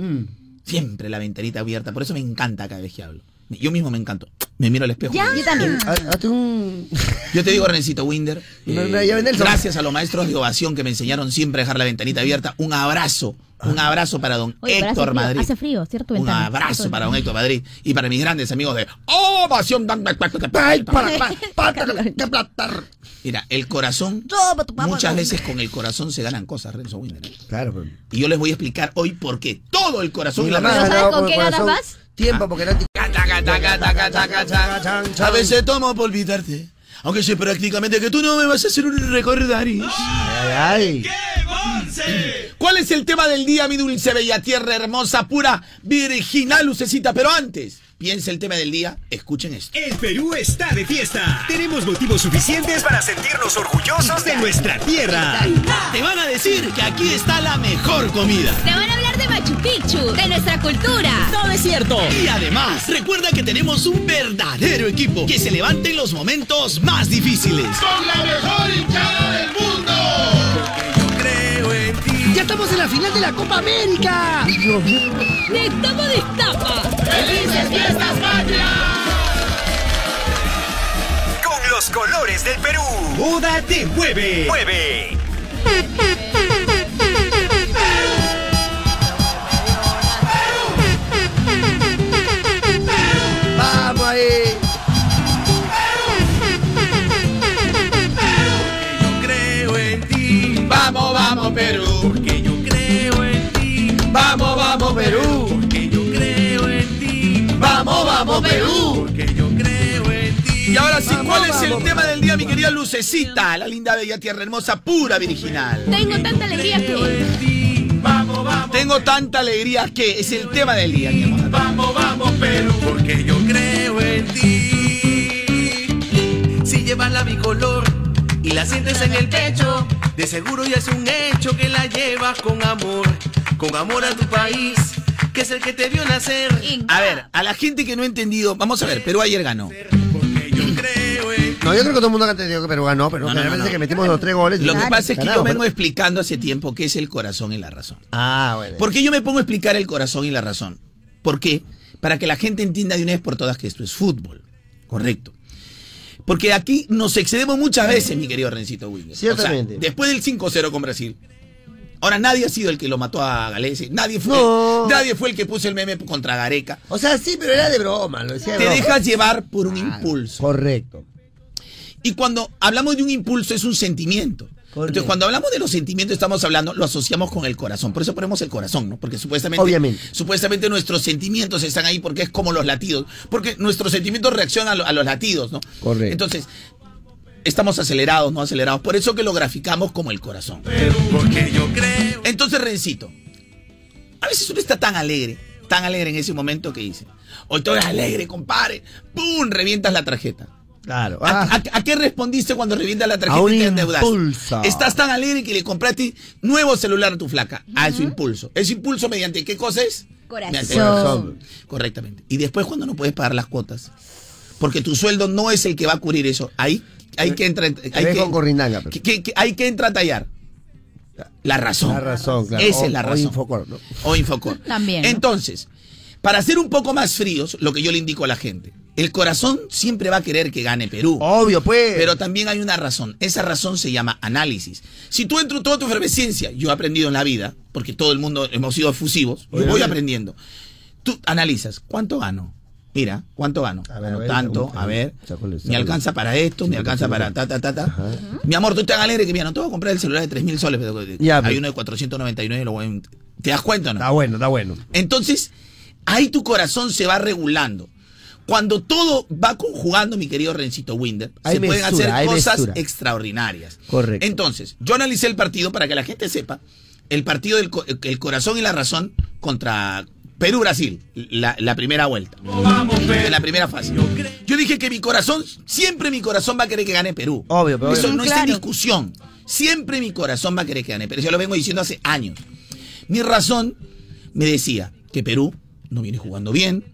siempre la ventanita abierta. Por eso me encanta cada vez que hablo. Yo mismo me encanto. Me miro al espejo. Ya. Yo también. Ha- Hazte un... Yo te digo, Renécito Winder, No, eh, no, ya ven Nelson. gracias a los maestros de ovación que me enseñaron siempre a dejar la ventanita abierta. Un abrazo, un abrazo para don Oye, hace Héctor frío, Madrid. Hace frío, ¿cierto? Un abrazo para don Héctor Madrid y para mis grandes amigos de Ovación. Mira, el corazón, Toma tu papá, muchas veces con el corazón se ganan cosas, Renzo Winder. ¿eh? Claro, pero... Y yo les voy a explicar hoy por qué. Todo el corazón y la razón. ¿sabes con qué ganas más? Tiempo, porque no... Taca. A veces tomo por olvidarte. Aunque sé prácticamente que tú no me vas a hacer un recordaris. Ay, ay. ¿Cuál es el tema del día, mi dulce bella tierra hermosa, pura, virginal, lucecita? Pero antes, piensa el tema del día, escuchen esto. El Perú está de fiesta. Tenemos motivos suficientes para sentirnos orgullosos de nuestra tierra. Te van a decir que aquí está la mejor comida. Te van a hablar de Machu Picchu, de nuestra cultura. No es cierto. Y además, recuerda que tenemos un verdadero equipo que se levanta en los momentos más difíciles. ¡Con la mejor hinchada del mundo! Yo creo en ti. ¡Ya estamos en la final de la Copa América! Dios mío. Destapa, destapa. ¡Felices fiestas patrias! Con los colores del Perú. Boda te mueve. Mueve. Es el tema del día, mi querida Lucecita? La linda, bella, tierra hermosa, pura, virginal. Tengo tanta alegría que. Vamos, vamos. Tengo tanta alegría que es el tema del día, mi amor. Vamos, vamos, Perú. Porque yo creo en ti. Si llevas la bicolor y la sientes en el pecho, de seguro ya es un hecho que la llevas con amor, con amor a tu país, que es el que te vio nacer. A ver, a la gente que no ha entendido, vamos a ver, Perú ayer ganó. No, yo creo que todo el mundo ha entendido que Perú ganó, pero No, no, no, que metimos los tres goles. Lo que pasa es que yo vengo explicando hace tiempo qué es el corazón y la razón. Ah, bueno. ¿Por qué yo me pongo a explicar el corazón y la razón? ¿Por qué? para que la gente entienda de una vez por todas que esto es fútbol. Correcto. Porque aquí nos excedemos muchas veces, mi querido Rencito Williams. Ciertamente. después del 5-0 con Brasil. Ahora nadie ha sido el que lo mató a Galese, nadie fue, No. nadie fue el que puso el meme contra Gareca. O sea, sí, pero era de broma, lo decía de Te broma. dejas llevar por un impulso. Correcto. Y cuando hablamos de un impulso es un sentimiento. Entonces, cuando hablamos de los sentimientos, estamos hablando, lo asociamos con el corazón. Por eso ponemos el corazón, ¿no? Porque supuestamente, Obviamente. supuestamente nuestros sentimientos están ahí porque es como los latidos. Porque nuestros sentimientos reaccionan a, lo- a los latidos, ¿no? Correcto. Entonces, estamos acelerados, no acelerados. Por eso que lo graficamos como el corazón. Porque yo creo. Entonces, Rencito, a veces uno está tan alegre, tan alegre en ese momento que dice, hoy estoy alegre, compadre. ¡Pum! Revientas la tarjeta. Claro. ¿A, a- a qué respondiste cuando revientas la tarjeta A un y te endeudaste? impulso. Estás tan alegre que le compraste nuevo celular a tu flaca. A su impulso. Ese impulso mediante qué cosa es? Corazón. Corazón. Correctamente. Y después cuando no puedes pagar las cuotas, porque tu sueldo no es el que va a cubrir eso, ahí hay que entrar. Hay que, con corrindanga. pero. que- que- que hay que entrar a tallar. La razón. La razón, claro. Esa O- es la o razón. Infocor, ¿no? O Infocor. También, ¿no? Entonces, para ser un poco más fríos, lo que yo le indico a la gente, el corazón siempre va a querer que gane Perú. Obvio, pues. Pero también hay una razón. Esa razón se llama análisis. Si tú entras toda tu efervescencia, yo he aprendido en la vida, porque todo el mundo hemos sido efusivos, yo voy aprendiendo. Tú analizas, ¿cuánto gano? Mira, ¿cuánto gano? ver, a ver, tanto, a a ver, me alcanza para esto, me alcanza para ta, ta, ta, ta. Mi amor, tú tan alegre que mira, no te voy a comprar el celular de 3 mil soles, pero Ya, hay pero- uno de 499, lo voy a- ¿te das cuenta o no? Está bueno, está bueno. Entonces, ahí tu corazón se va regulando. Cuando todo va conjugando, mi querido Rencito Winder, Hay se pueden hacer cosas mesura. extraordinarias. Correcto. Entonces, yo analicé el partido para que la gente sepa. El partido del co- el corazón y la razón contra Perú-Brasil, la, la primera vuelta. En la primera fase. Yo dije que mi corazón, siempre mi corazón va a querer que gane Perú. Obvio, pero Eso obvio. no está en Claro. discusión. Siempre mi corazón va a querer que gane Perú. Yo lo vengo diciendo hace años. Mi razón me decía que Perú no viene jugando bien,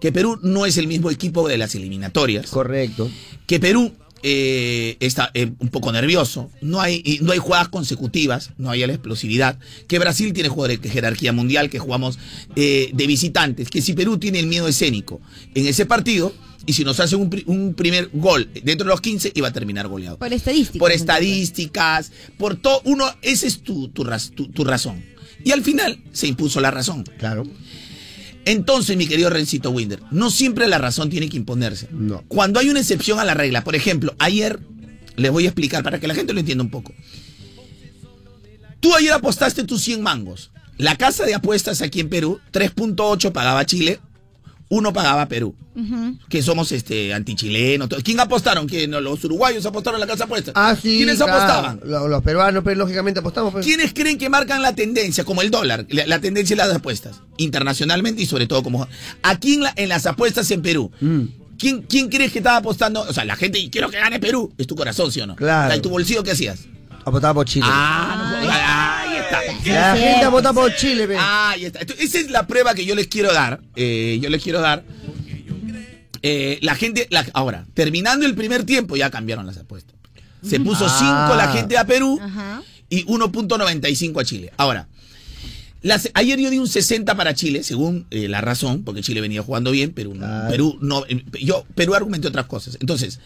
que Perú no es el mismo equipo de las eliminatorias, Correcto. que Perú eh, está eh, un poco nervioso, no hay, y no hay jugadas consecutivas, no hay la explosividad, que Brasil tiene jugadores de jerarquía mundial, que jugamos eh, de visitantes, que si Perú tiene el miedo escénico en ese partido, y si nos hace un, pri- un primer gol dentro de los 15, iba a terminar goleado. Por estadística. Por estadísticas, por todo, uno, esa es tu, tu, raz- tu- tu razón. Y al final se impuso la razón. Claro. Entonces, mi querido Rencito Winder, no siempre la razón tiene que imponerse. No. Cuando hay una excepción a la regla, por ejemplo, ayer les voy a explicar para que la gente lo entienda un poco. Tú ayer apostaste tus 100 mangos. La casa de apuestas aquí en Perú, 3.8 pagaba Chile, 1 pagaba Perú. Que somos este antichilenos. ¿Quién apostaron? ¿Quién? Los uruguayos apostaron en la casa de apuestas. Ah, sí. ¿Quiénes claro. apostaban? Los, los peruanos, pero lógicamente apostamos. pues. ¿Quiénes creen que marcan la tendencia, como el dólar, la, la tendencia de las apuestas? Internacionalmente y sobre todo como... Aquí en, la- en las apuestas en Perú, Mm. ¿quién, ¿quién crees que estaba apostando? O sea, la gente, y quiero que gane Perú, es tu corazón, ¿sí o no? Claro. O sea, ¿En tu bolsillo qué hacías? Apostaba por Chile. Ah, no, ahí está. la gente apostaba por Chile, pe. Ahí está. Entonces, esa es la prueba que yo les quiero dar. eh, yo les quiero dar. Eh, la gente, la- ahora, terminando el primer tiempo, ya cambiaron las apuestas. Se puso 5 Ah. la gente a Perú Ajá. y 1.95 a Chile. Ahora, las- ayer yo di un 60 para Chile, según eh, la razón, porque Chile venía jugando bien, Perú no. Claro. Perú no eh, yo, Perú argumenté otras cosas. Entonces,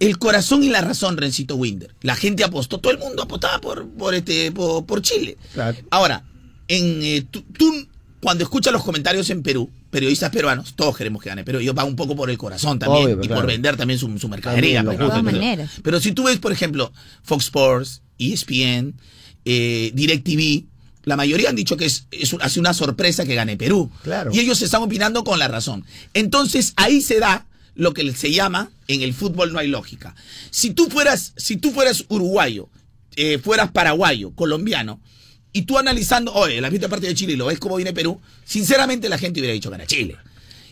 el corazón y la razón, Rencito Winder. La gente apostó, todo el mundo apostaba por, por, este, por, por Chile. Claro. Ahora, en, eh, tú, tú, cuando escuchas los comentarios en Perú, periodistas peruanos, todos queremos que gane Perú. Yo pago un poco por el corazón también Obvio, y claro. por vender también su, su mercadería. También, pero, pero- De todas maneras. pero si tú ves, por ejemplo, Fox Sports, ESPN, eh, DirecTV, la mayoría han dicho que es, hace una sorpresa que gane Perú. Claro. Y ellos están opinando con la razón. Entonces ahí se da lo que se llama en el fútbol no hay lógica. Si tú fueras, si tú fueras uruguayo, eh, fueras paraguayo, colombiano, y tú analizando, oye, la vista parte de Chile y lo ves cómo viene Perú, sinceramente la gente hubiera dicho gana Chile.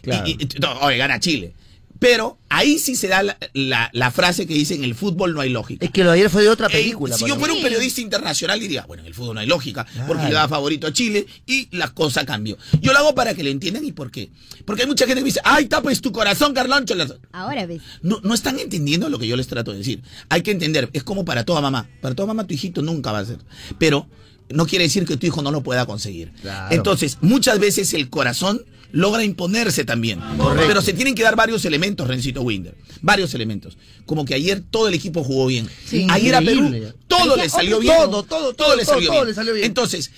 Claro. Y- y- no, oye, gana Chile. Pero ahí sí se da la, la- la frase que dice en el fútbol no hay lógica. Es que lo de ayer fue de otra Eh, película. si yo fuera un periodista internacional diría, bueno, en el fútbol no hay lógica, porque le da favorito a Chile y la cosa cambió. Yo lo hago para que lo entiendan y por qué. Porque hay mucha gente que dice, ay, tapes tu corazón, Carloncho. Ahora ves. No, no están entendiendo lo que yo les trato de decir. Hay que entender, es como para toda mamá. Para toda mamá tu hijito nunca va a ser. Pero no quiere decir que tu hijo no lo pueda conseguir. Claro. Entonces, muchas veces el corazón logra imponerse también. Pero se tienen que dar varios elementos, Rencito Winder. Varios elementos. Como que ayer todo el equipo jugó bien. Sí, ayer a Perú todo le salió bien. todo, todo, todo, le salió, todo bien. le salió bien. Entonces,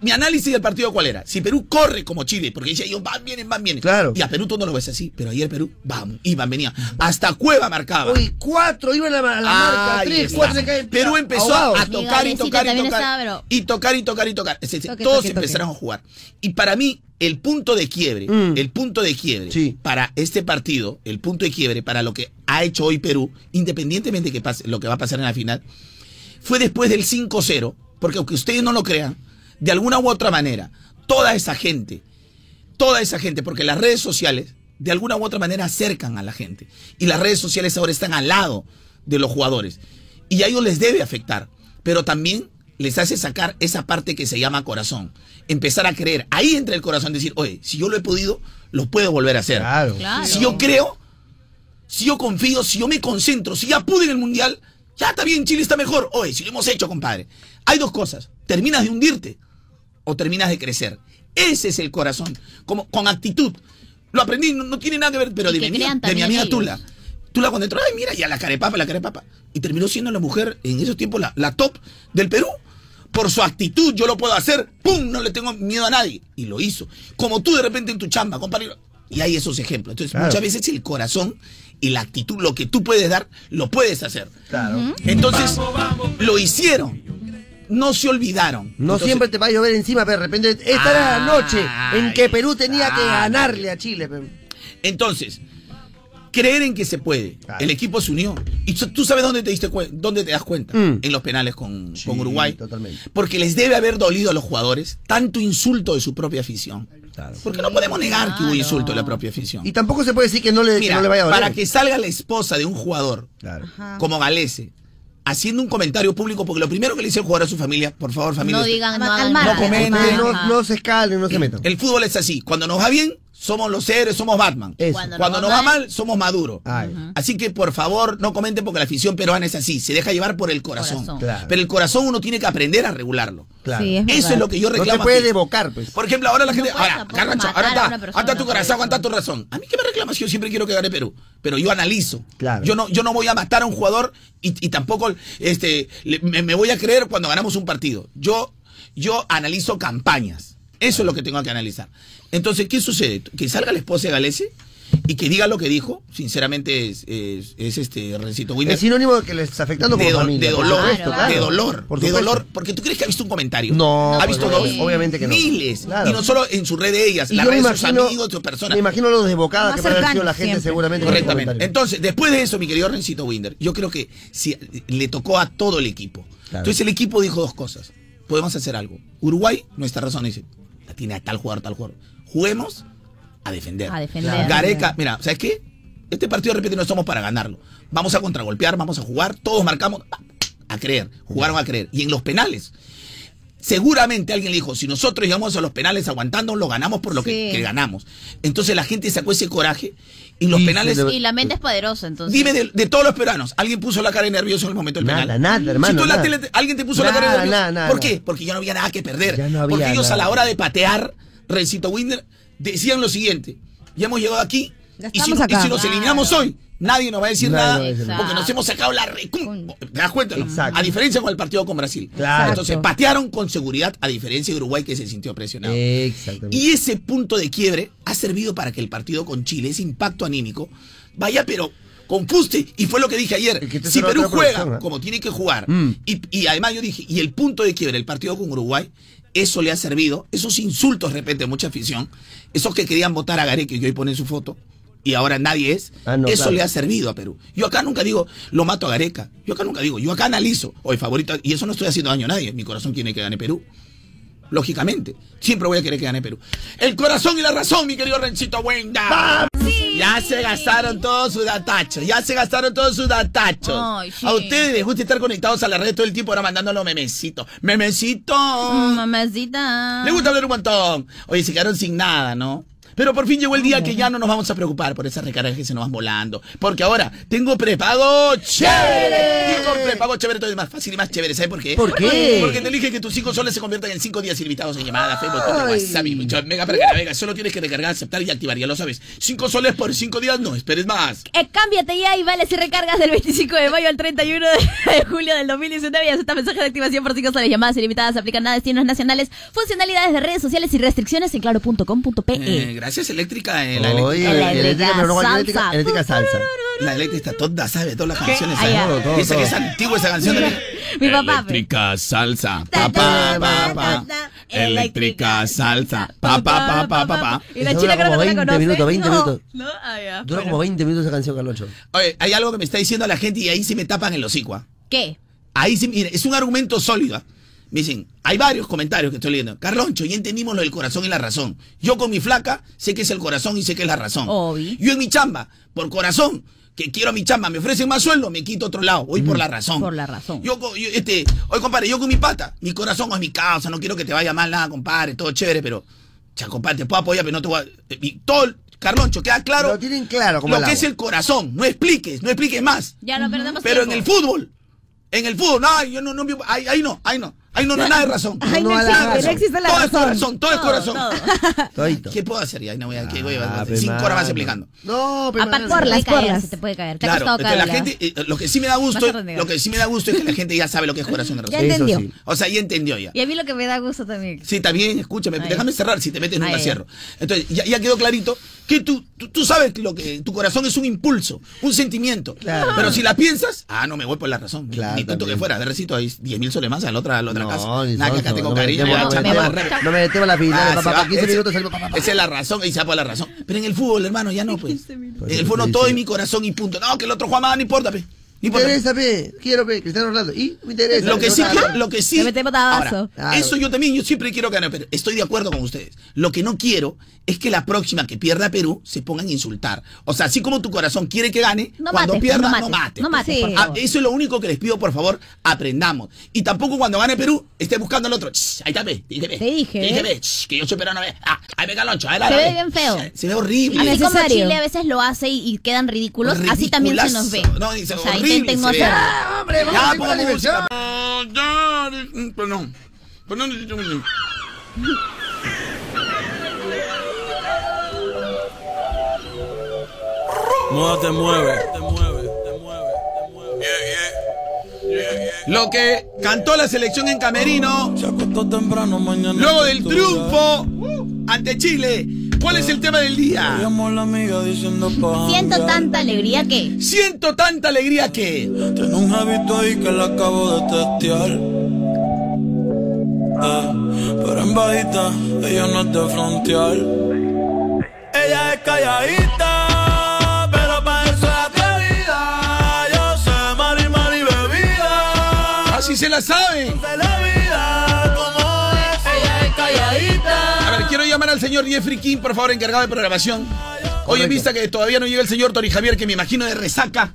mi análisis del partido cuál era? Si Perú corre como Chile, porque decía yo, van, vienen, van, vienen. Claro. Y a Perú tú no lo ves así, pero ayer Perú, vamos, iban, venían. Hasta Cueva marcaba. Uy, cuatro iban a la, marca, tres, cuatro se caen. Perú empezó a tocar y tocar y tocar. estaba, pero- Y tocar y tocar y tocar. Toque, todos toque, toque. empezaron a jugar. Y para mí, el punto de quiebre, Mm. el punto de quiebre Sí. para este partido, el punto de quiebre para lo que ha hecho hoy Perú, independientemente de que pase, lo que va a pasar en la final, fue después del 5-0, porque aunque ustedes no lo crean, de alguna u otra manera, toda esa gente, toda esa gente, porque las redes sociales de alguna u otra manera acercan a la gente. Y las redes sociales ahora están al lado de los jugadores. Y a ellos les debe afectar, pero también les hace sacar esa parte que se llama corazón. Empezar a creer. Ahí entra el corazón, decir, oye, si yo lo he podido, lo puedo volver a hacer. Claro. Claro. Si yo creo, si yo confío, si yo me concentro, si ya pude en el mundial, ya está bien, Chile está mejor. Oye, si lo hemos hecho, compadre. Hay dos cosas. Terminas de hundirte o terminas de crecer. Ese es el corazón. Como, con actitud. Lo aprendí, no, no tiene nada que ver, pero de que mi, amiga, de mi amiga ellos. Tula. Tula cuando entró, ay, mira, ya la carepapa, la carepapa. Y terminó siendo la mujer en esos tiempos la, la top del Perú. Por su actitud, yo lo puedo hacer, ¡pum! No le tengo miedo a nadie. Y lo hizo. Como tú de repente en tu chamba, compadre. Y hay esos ejemplos. Entonces, Claro. muchas veces el corazón y la actitud, lo que tú puedes dar, lo puedes hacer. Claro. Entonces, lo hicieron. No se olvidaron. No Entonces, siempre te va a llover encima, pero de repente esta era la noche en que Perú tenía que está. ganarle a Chile. Entonces, creer en que se puede. Claro. El equipo se unió. Y tú- sabes dónde te diste dónde te das cuenta. Mm. En los penales con, Sí, con Uruguay. totalmente. Porque les debe haber dolido a los jugadores tanto insulto de su propia afición. Claro. Porque no podemos negar que hubo insulto de la propia afición. Y tampoco se puede decir que no le, que no le vaya a doler. para que salga la esposa de un jugador Claro. como Galese haciendo un comentario público, porque lo primero que le dice el jugador a su familia, por favor, familia. No digan, no no comenten, no, no se escalen, no se metan. El fútbol es así. Cuando nos va bien, somos los héroes, somos Batman. Eso. Cuando Cuando, nos va mal, somos Maduro. Ay. Así que por favor no comenten porque la afición peruana es así, se deja llevar por el corazón. Corazón. Claro. Pero el corazón uno tiene que aprender a regularlo. Claro. Sí, es Eso verdad. es lo que yo no reclamo. te puede aquí. evocar, pues. Por ejemplo, ahora la No gente. Ahora, Carrancho, ahora está. Anda tu corazón, anda tu razón. A mí que me reclamas yo siempre quiero que gane Perú. Pero yo analizo. Claro. Yo no, yo no voy a matar a un jugador y, y tampoco este, le- me, me voy a creer cuando ganamos un partido. Yo, yo analizo campañas. Eso es lo que tengo que analizar. Entonces, ¿qué sucede? Que salga la esposa de Galese y que diga lo que dijo. Sinceramente, es, es, es este Rencito Winner. Es sinónimo de que le está afectando de, como do- familia. de por dolor, claro. de dolor, Por de dolor, porque tú crees que ha visto un comentario. No, ha visto no, dos, obviamente que no. miles, Claro. y no solo en su red de ellas, Y me redes de sus amigos, de sus personas. Me imagino lo desbocada Más que haber sido la gente siempre. seguramente. los Correctamente. Entonces, después de eso, mi querido Rencito Winder, yo creo que si, le tocó a todo el equipo. Claro. Entonces el equipo dijo dos cosas. Podemos hacer algo. Uruguay, nuestra razón, dice, la tiene a tal jugador, tal jugador. Juguemos a defender. A defender. Gareca, mira, ¿sabes qué? Este partido de repente no estamos para ganarlo. Vamos a contragolpear, vamos a jugar, todos marcamos a creer, jugaron a creer. Y en los penales, seguramente alguien le dijo, si nosotros llegamos a los penales aguantando, lo ganamos por lo que, Sí. que ganamos. Entonces la gente sacó ese coraje y los penales... Y la mente es poderosa, entonces. Dime de, de todos los peruanos, ¿alguien puso la cara de nervioso en el momento del Nada, penal? nada, hermano, Si tú en la nada. tele, te- alguien te puso la cara de Nada, nervioso. nada, nada, ¿Por nada. qué? Porque ya no había nada que perder. Ya no había Porque ellos a la nada. hora de patear, Rencito Winder, decían lo siguiente, ya hemos llegado aquí y si, estamos no- y acá. si nos Claro. eliminamos hoy, nadie nos va a decir Nadie nada nos va a decir nada. porque nos hemos sacado la... re- ¿Te das cuenta? Exacto. A diferencia con el partido con Brasil. Claro. Entonces patearon con seguridad a diferencia de Uruguay que se sintió presionado. Exactamente. Y ese punto de quiebre ha servido para que el partido con Chile, ese impacto anímico, vaya pero con fuste. Y fue lo que dije ayer. Que Si Perú juega ¿eh? como tiene que jugar, Mm. y, y además yo dije, y el punto de quiebre, el partido con Uruguay, eso le ha servido, esos insultos repente mucha afición, esos que querían votar a Gareca y hoy ponen su foto, y ahora nadie es, Ah, no, eso claro. le ha servido a Perú. Yo acá nunca digo, lo mato a Gareca. Yo acá nunca digo, yo acá analizo, hoy favorito, y eso no estoy haciendo daño a nadie, mi corazón quiere que gane Perú. Lógicamente, siempre voy a querer que gane Perú. El corazón y la razón, mi querido Rencito Wenda. Ya se gastaron todos sus datachos, ya se gastaron todos sus datachos. Ay, sí. A ustedes les gusta estar conectados a la red todo el tiempo ahora mandándolo memecito. Memecito. Mamacita. Le gusta hablar un montón. Oye, se quedaron sin nada, ¿no? Pero por fin llegó el día que ya no nos vamos a preocupar por esas recargas que se nos van volando. Porque ahora tengo prepago chévere. Y con prepago chévere todo es más fácil y más chévere. ¿Sabes por qué? ¿Por qué? Porque te elige que tus 5 soles se conviertan en 5 días ilimitados en llamadas, Facebook, Twitter. WhatsApp y mucho mega para que navegas. Solo tienes que recargar, aceptar y activar, ya lo sabes. 5 soles por 5 días, no esperes más. Eh, cámbiate ya y vale si recargas del 25 de mayo al 31 de, julio del 2019 y acepta mensaje de activación por 5 soles. Llamadas ilimitadas, aplican a destinos nacionales, funcionalidades de redes sociales y restricciones en claro.com.pe. Eh, gracias, eléctrica. eh, la Oye, eléctrica. eléctrica, pero no cualquier salsa. eléctrica, eléctrica salsa. La eléctrica está toda, sabe, todas las ¿Qué? canciones. Ah, sabe. ya. Todo, todo, Dice que es todo. antigua esa canción. también. Mi papá. Eléctrica salsa. Ta, Pa, pa, ta, pa, ta, pa. ta, Eléctrica salsa. Pa, pa, pa, pa, pa, pa. Y la dura creo que como no la 20 conoce. minutos, 20 No, minutos. No, ah, ya. Dura Bueno. como 20 minutos esa canción, Carloncho. Oye, hay algo que me está diciendo la gente y ahí sí me tapan el hocico. ¿ah? ¿Qué? Ahí sí, mire, es un argumento sólido. ¿ah? Me dicen, hay varios comentarios que estoy leyendo. Carloncho, ya entendimos lo del corazón y la razón. Yo con mi flaca sé que es el corazón y sé que es la razón. Obvi. Yo en mi chamba, por corazón, que quiero mi chamba, me ofrecen más sueldo, me quito otro lado. Voy por la razón. Por la razón. Yo, este, oye, compadre, yo con mi pata, mi corazón es mi causa, no quiero que te vaya mal nada, compadre, todo chévere, pero, cha, compadre, te puedo apoyar, pero no te voy a... eh, y todo, Carloncho, queda claro Lo tienen claro como lo que es el corazón. No expliques, no expliques más. Ya no perdemos Pero en tiempo. el fútbol, en el fútbol, no, yo no, no, me- ahí, ahí no, ahí no, ahí no, no, nada de razón. Ay, no No, existe, la- no existe la todo es razón. corazón, todo es corazón. ¿Qué puedo hacer ya? No voy a, ¿qué voy a- cinco horas más explicando. No, pero Aparte, Por se las te puede caer, porras. se te puede caer. Te ha Claro, costado entonces la gente, eh, lo que sí me da gusto, a lo que sí me da gusto es que la gente ya sabe lo que es corazón Ya razón. entendió. sí. O sea, ya entendió ya. Y a mí lo que me da gusto también. Sí, también, escúchame, Ay. déjame cerrar, si te metes nunca Ay. cierro. Entonces, ya, ya quedó clarito que tú, tú, tú sabes que lo que tu corazón es un impulso, un sentimiento. Claro. Pero si la piensas, ah, no me voy por la razón. Claro, ni tanto que fuera, de recito hay 10 mil soles más a la otra, a la otra No, ni Nada, que sonso, acá tengo cariño. no me metemos, la final, Ah, papá, se va, 15 ese- minutos. Esa es la razón, y por la razón. Pero en el fútbol, hermano, ya no, pues. En el fútbol todo es mi corazón y punto. No, que el otro juega más, no importa, pe. Me interesa, pe. Quiero, pe. Cristiano Ronaldo. Y me interesa. Lo que sí quiero, lo que sí. Ahora, Claro. eso yo también, yo siempre quiero ganar, pero estoy de acuerdo con ustedes. Lo que no quiero es que la próxima que pierda Perú se pongan a insultar. O sea, así como tu corazón quiere que gane, No cuando mates, pierda, no no mates, mate. no mates, Ah, eso es lo único que les pido, por favor, aprendamos. Y tampoco cuando gane Perú, esté buscando al otro. Ahí está, pe, te dije. Te dije, ¿eh? que yo soy peruano, ve. Ah, ahí me caloncho. ahí la- Se ve bien feo. Se, ve horrible. Así como. Chile a veces lo hace y, y quedan ridículos, así también se nos ve. No, dice, o sea, horrible se ve. Ah, hombre, vamos Ya, a con la diversión. Ya, Perdón. Perdón. Moda te mueve. Te mueve, te mueve, te mueve. Lo que cantó la selección en Camerino Se temprano mañana. luego del triunfo ante Chile. ¿Cuál es el tema del día? Llamó a la amiga diciendo pa' Siento tanta alegría que. Siento tanta alegría que. Tiene un hábito ahí que la acabo de testear. Eh, pero en bajita, ella no es de frontear. Ella es calladita, pero para eso Al señor Jeffrey King, por favor, encargado de programación. Hoy en vista que todavía no llega el señor Tori Javier, que me imagino de resaca.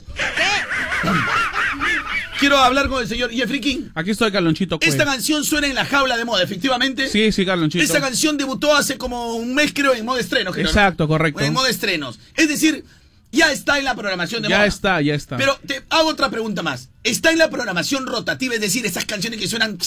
Quiero hablar con el señor Jeffrey King. Aquí estoy, Carlonchito. Esta canción suena en la jaula de moda, efectivamente. Sí, sí, Carlonchito. Esta canción debutó hace como un mes, creo, en modo estreno. creo, ¿no? Exacto, correcto. En modo estrenos. Es decir, ya está en la programación de Ya moda. está, ya está. Pero te hago otra pregunta más. ¿Está en la programación rotativa? Es decir, esas canciones que suenan...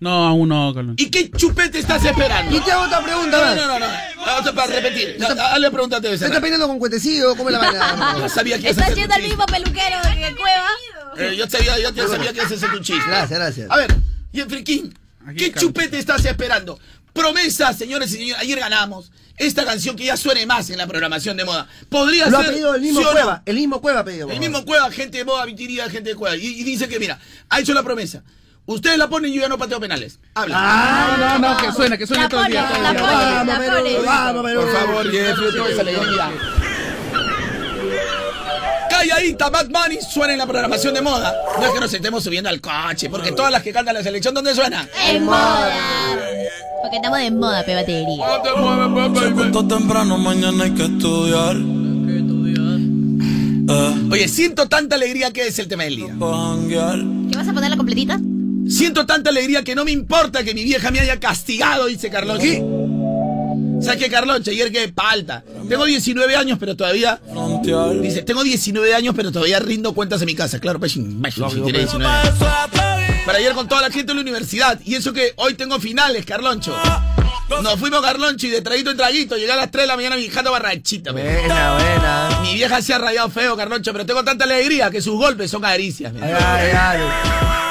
No, aún no, Carlonchito. ¿Y qué chupete estás esperando? Y te hago otra pregunta No, más. no, no, no. Vamos a para repetir. Hazle la pregunta a ¿Se está peinando con cuetecillo? ¿Cómo es la vaina? Yo sabía que Estás hacer yendo al mismo peluquero que Cueva. Eh, yo sabía, yo ya sabía que ibas a hacer un chiste. Gracias, gracias. A ver, Jeffrey King, ¿qué Carlos. chupete estás esperando? Promesa, señores y señores. Ayer ganamos. Esta canción que ya suene más en la programación de moda. Podría Lo ha ser. pedido el mismo ¿sí o no? Cueva. El mismo Cueva ha pedido. El mismo Cueva, gente de moda, vitiría, gente de Cueva. Y, y dice que, mira, ha hecho la promesa. Ustedes la ponen y yo ya no pateo penales. Habla. Ah, No, no, no, que suene, que suene La todo el día. la día. pones, Vamos. Por favor, Jeffrey, tengo esa alegría. Calladita, Bad Bunny suena en la programación de moda. No es que nos estemos subiendo al coche, porque todas las que cantan la selección, ¿dónde suena? En moda. Porque estamos de moda, pe batería. Se temprano, mañana hay que estudiar. Oye, siento tanta alegría que es el tema del día. ¿Qué vas a poner la completita? Siento tanta alegría que no me importa que mi vieja me haya castigado, dice Carlos. ¿Sabes qué, Carloncho? Ayer que palta. Tengo 19 años, pero todavía. Dice, tengo 19 años, pero todavía rindo cuentas en mi casa. Claro, pues, imbécil, si tiene 19. Para ayer con toda la gente de la universidad. Y eso que hoy tengo finales, Carloncho. Nos fuimos, Carloncho, y de traguito en traguito. Llegué a las 3 de la mañana mi hija barrachita. Buena, buena. Mi vieja se ha rayado feo, Carloncho, pero tengo tanta alegría que sus golpes son caricias. Ay, ay, ay.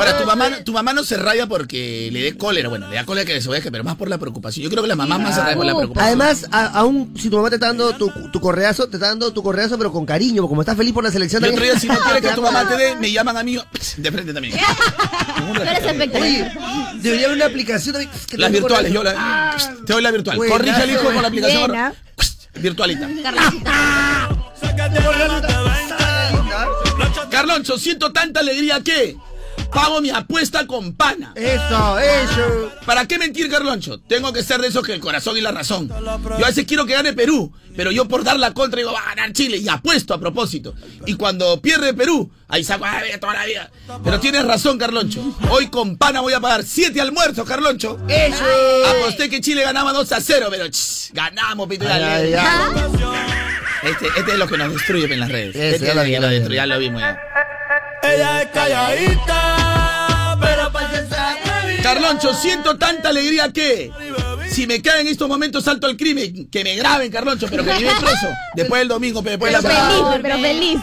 Ahora, tu mamá, tu mamá no se raya porque le dé cólera. Bueno, le da cólera que se deje, pero más por la preocupación. Yo creo que la mamá más se raya por la preocupación. Además, aún si tu mamá te está dando tu, tu correazo, te está dando tu correazo, pero con cariño, como estás feliz por la selección. Y otro día, si no también- quiere que tu mamá te dé, me llaman a mí de frente también. Oye, debería haber una aplicación también. Las virtuales, yo la, te doy la virtual. Corrige al hijo con la aplicación virtualita. Carloncho, siento tanta alegría que pago mi apuesta con pana. Eso, eso. ¿Para qué mentir, Carloncho? Tengo que ser de esos que el corazón y la razón. Yo a veces quiero que gane Perú, pero yo por dar la contra digo, va a ganar Chile y apuesto a propósito. Y cuando pierde Perú, ahí saco a toda la vida. Pero tienes razón, Carloncho. Hoy con pana voy a pagar siete almuerzos, Carloncho. Eso. Aposté que Chile ganaba 2 a 0, pero ch, ganamos, pito y Ay, dale. ay, Este, este es lo que nos destruye en las redes. Eso, este ya es lo vi, que ya nos lo vi. destruye, ya lo vimos ya. Ella es calladita, pero Carloncho, siento tanta alegría que si me caen en estos momentos salto al crimen, que me graben, Carloncho, pero que me lleven preso después del domingo, después de Pero la feliz, final. pero feliz.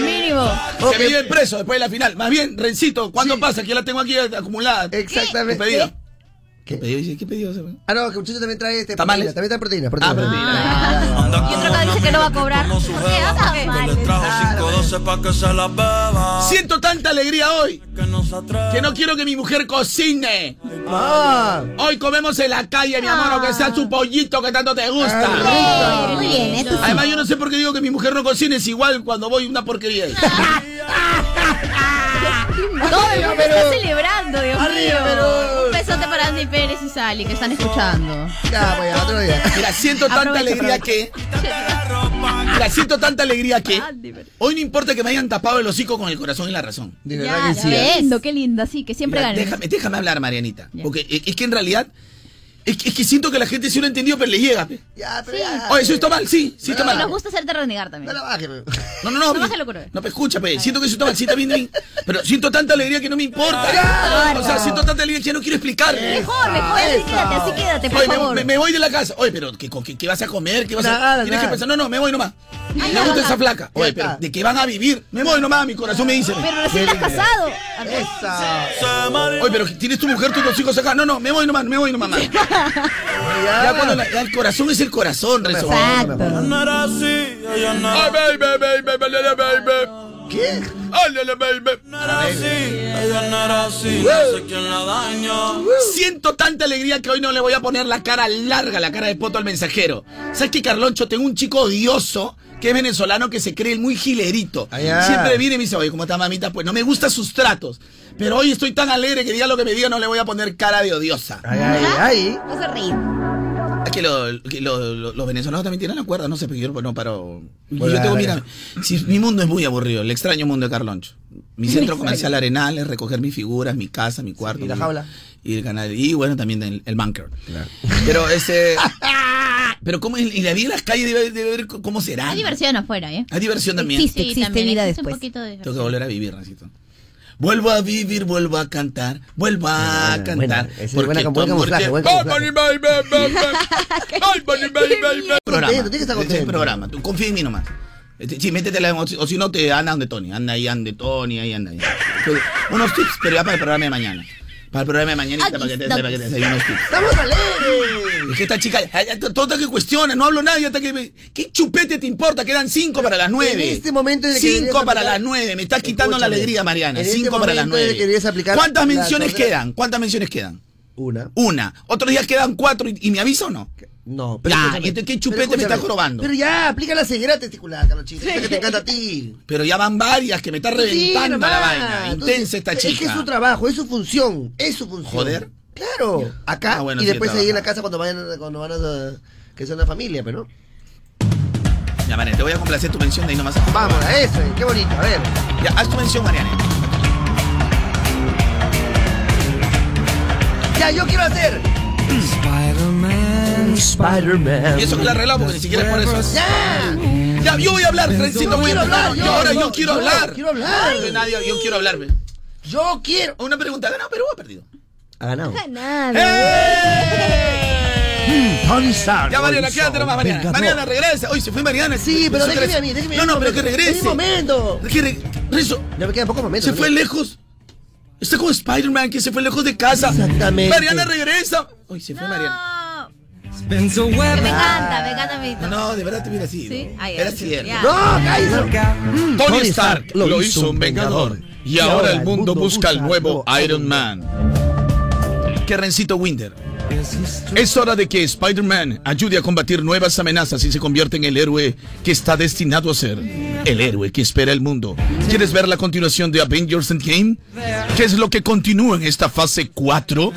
Mínimo. Que me lleven preso después de la final. Más bien, Rencito, ¿cuándo pasa? Que ya la tengo aquí acumulada. Exactamente. ¿Qué pedido? ¿Qué? ¿Qué pedido? Dice, ¿Qué pedido? ese? Ah, no, que muchacho también trae este ¿Tamales? proteína, también trae proteína, Ah, proteína. proteína. Y otro dice que no va a cobrar. ¿Por qué? Ah, vale. trajo 512 pa' que se la beba. Siento tanta alegría hoy que no quiero que mi mujer cocine. Ah, Hoy comemos en la calle, mi amor, aunque sea tu pollito que tanto te gusta. Muy bien, esto sí. Además, yo no sé por qué digo que mi mujer no cocina, es igual cuando voy una porquería. Todo el mundo está celebrando, Dios Arriba, mío. Perú. Un besote para Andy Pérez y Sally que están escuchando. ya, pues ya, otro día. Mira, siento tanta alegría que. Mira, siento tanta alegría que. Hoy no importa que me hayan tapado el hocico con el corazón y la razón. De verdad Ya, que ya sí. ves. lindo, qué lindo, sí, que siempre Mira, ganen. déjame, déjame hablar, Marianita. Ya. Porque es es que en realidad. Es que, es que siento que la gente sí lo ha entendido, pero le llega. pe. Ya, pero Sí. ya. Oye, eso está mal, sí, sí está Y nos mal. gusta hacerte renegar también. No la baje, pe. No, no, no. No pe-. No, pero escucha, pe. Siento que eso está mal, sí está bien. Pero siento tanta alegría que no me importa. O sea, siento tanta alegría que ya no quiero explicar. Mejor, mejor, así quédate, así quédate, por Oye, me, favor. me- me voy de la casa. Oye, pero ¿qué, qué, qué vas a comer? ¿Qué vas a Nada, Tienes que pensar, no, no, me voy nomás. Ay, me gusta esa flaca. Oye, pero. ¿de qué van a vivir? Me voy nomás, mi corazón me dice. Pero recién has casado. Esa. Oye, pero tienes tu mujer, tus dos hijos acá. No, no, me voy nomás, me voy nomás. man. Ya cuando la- ya el corazón es el corazón, Rezo. Exacto. no era así, ella no Ay, baby, baby, baby, baby, baby. ¿Qué? Siento tanta alegría que hoy no le voy a poner la cara larga, la cara de poto al mensajero. ¿Sabes qué, Carloncho? Tengo un chico odioso que es venezolano que se cree el muy gilerito. Siempre viene y me dice, oye, ¿cómo está mamita? Pues no me gustan sus tratos. Pero hoy estoy tan alegre que diga lo que me diga, no le voy a poner cara de odiosa. Ay, ay, ay. Vas a reír. Es que, lo- que lo- lo- los venezolanos también tienen la cuerda, no sé, pero yo no paro. Bueno, yo tengo, mira, si, mi mundo es muy aburrido, el extraño mundo de Carloncho. Mi centro comercial Arenal es recoger mis figuras, mi casa, mi cuarto. y la mi- jaula. Y el canal. Y bueno, también el, el bunker. Pero ese. pero cómo y la vida en las calles debe, debe ver cómo será. Hay ¿no? diversión afuera, ¿eh? Hay diversión también. Existe, existe también vida existe después. un poquito de Tengo que volver a vivir, Racito. Vuelvo a vivir, vuelvo a cantar, vuelvo a Buena, cantar. buena. Ese es porque buen camuflaje, buen ¡Ay, camuflaje. Programa. Este es contento. el programa. Tú confía en mí nomás. Este, sí, métetela, o si- o si no te anda donde Tony. Anda ahí, ande Tony, ahí anda ahí. Unos tips, pero ya para el programa de mañana. Para el programa de mañana, para que te, para que te des ahí unos tips. ¡Estamos alegres! Es que esta chica, ay, ay, todo que cuestiona, no hablo nada, y hasta que ¿Qué chupete te importa? Quedan cinco para las nueve. En este momento es que Cinco para aplicar- las nueve, me estás quitando la alegría, Mariana. este Cinco para las nueve. ¿Cuántas menciones quedan? ¿Cuántas menciones quedan? Una. Una. Otros días quedan cuatro y, y me avisa o no. No, Ya, escúchame. ¿y entonces qué Pero chupete me estás jorobando? Pero ya, aplica la ceguera testicular, Carlonchito. Esa que te encanta a ti. Pero ya van varias que me está reventando la vaina. Entonces, Intensa esta Es chica. que es su trabajo, es su función, es su función. Joder. Claro, acá Ah, bueno, y sí, después ahí en la casa cuando vayan, cuando van a, que sea una familia, pero no. Ya, Mariana, te voy a complacer tu mención de ahí nomás. Vamos, a eso, qué bonito, a ver. Ya, haz tu mención, Mariana. Ya, yo quiero hacer. Spider-Man. Spider-Man. Y eso que la arreglado porque ni siquiera es por eso. Ya. Ya, yo voy a hablar, Trencito. Yo quiero hablar, Yo ahora yo, quiero hablar. quiero hablar. Nadie, yo quiero hablar. ve. Yo quiero. Una pregunta, ¿ha ganado Perú o ha perdido? Ha ganado. ¡Eh! Tony Stark. Ya, Mariana, quédate nomás, Mariana. Mariana, regresa. Uy, se fue Mariana. Sí, pero déjeme regresa. a mí, déjeme a No, mí no, pero que regrese. Un momento. Que re- Rezo, Ya me quedan pocos momentos. se fue lejos. Está como Spider-Man que se fue lejos de casa. Exactamente. Mariana regresa. Uy, se fue Mariana. Been so Me encanta, me encanta mi No, no, de verdad te mira así. Sí, ¿no? Ay, Era ay, cierto. ya. No, cállate. Tony Stark lo hizo un vengador. Y ahora el mundo busca al nuevo Iron Man. Que Rencito Winder. Es hora de que Spider-Man ayude a combatir nuevas amenazas y se convierta en el héroe que está destinado a ser. El héroe que espera el mundo. ¿Quieres ver la continuación de Avengers Endgame? ¿Qué es lo que continúa en esta fase 4?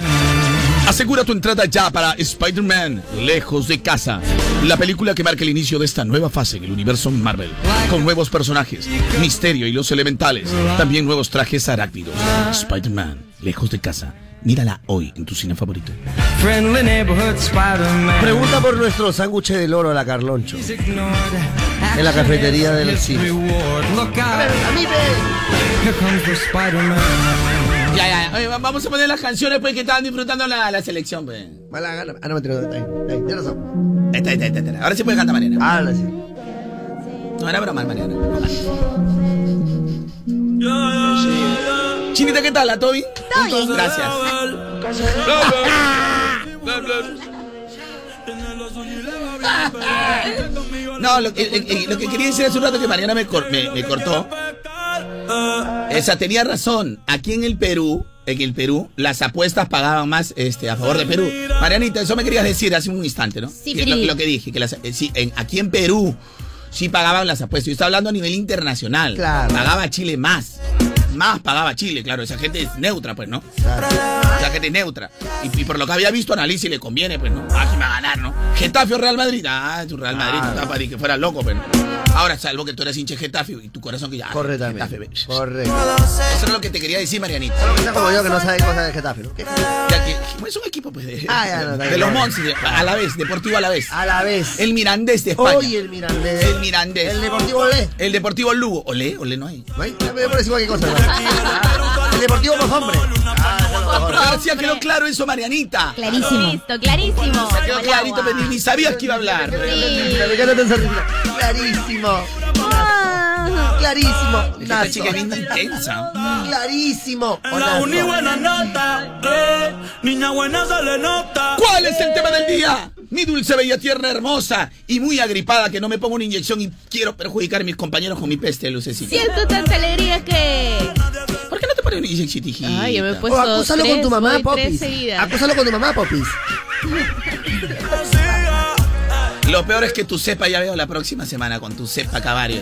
Asegura tu entrada ya para Spider-Man Lejos de Casa, la película que marca el inicio de esta nueva fase en el universo Marvel, con nuevos personajes, Misterio y los Elementales, también nuevos trajes arácnidos. Spider-Man Lejos de Casa, mírala hoy en tu cine favorito. Friendly neighborhood Spider-Man. Pregunta por nuestro sándwich del oro a la Carloncho. En la cafetería del cine. A ver, a mí me. Ya, ya, oye, vamos a poner las canciones pues que estaban disfrutando la, la selección, pues. Mala gana. Ah, no me. Ahí, ahí, tienes razón. Ahora sí puede cantar Mariana. Habla, sí. No era broma, Mariana. Chinita, ¿qué tal? ¿A. Todo bien. Gracias. No, lo, que- eh, eh, lo que quería decir hace un rato que Mariana me, cor- me, me cortó. Esa tenía razón. Aquí en el Perú, en el Perú, las apuestas pagaban más este, a favor de Perú. Marianita, eso me querías decir hace un instante, ¿no? Sí, Que lo, lo que dije, que las- eh, sí, en- aquí en Perú sí pagaban las apuestas. Yo estoy hablando a nivel internacional. Claro. Pagaba Chile más. Más pagaba Chile, claro. Esa gente es neutra, pues, ¿no? Esa gente es neutra. Y, y por lo que había visto, analice y le conviene, pues, ¿no? Ah, sí me va a ganar, ¿no? Getafe o Real Madrid. Ah, tu Real Madrid, Claro. tú para que fuera loco, pues. ¿no? Ahora, salvo que tú eres hincha de Getafe y tu corazón que ya. Correctamente. Getafe, ve. Correcto. Eso es lo que te quería decir, Marianita. Solo que está como yo que no sabe cosas de Getafe, ¿no? Que es un equipo, pues, de, Ah, ya, no, de los de- a la vez, Deportivo a la vez. A la vez. El Mirandés de España. Hoy el Mirandés. El Mirandés. El Deportivo Olé. El Deportivo Lugo. Olé, olé no hay. ¿No hay? Me parece cosa. ¿no? El Deportivo por hombre. Ah. Ahora sí quedó claro eso, Marianita. Clarísimo. Listo, clarísimo. Quedó clarito, pero ni, sabías que iba a hablar. Clarísimo. Clarísimo. Esta chica es bien intensa. Clarísimo. La uni buena nota, eh, niña buena se le nota. ¿Cuál es el tema del día? Mi dulce, bella, tierna, hermosa y muy agripada que no me pongo una inyección y quiero perjudicar a mis compañeros con mi peste, lucecita. Siento tanta alegría que. ¿Por qué no te pones una inyección, hijita? Ay, yo me he O puesto. acúsalo con tu mamá, Popis. Acúsalo con tu mamá, Popis. Lo peor es que tu cepa ya veo la próxima semana con tu cepa cavario.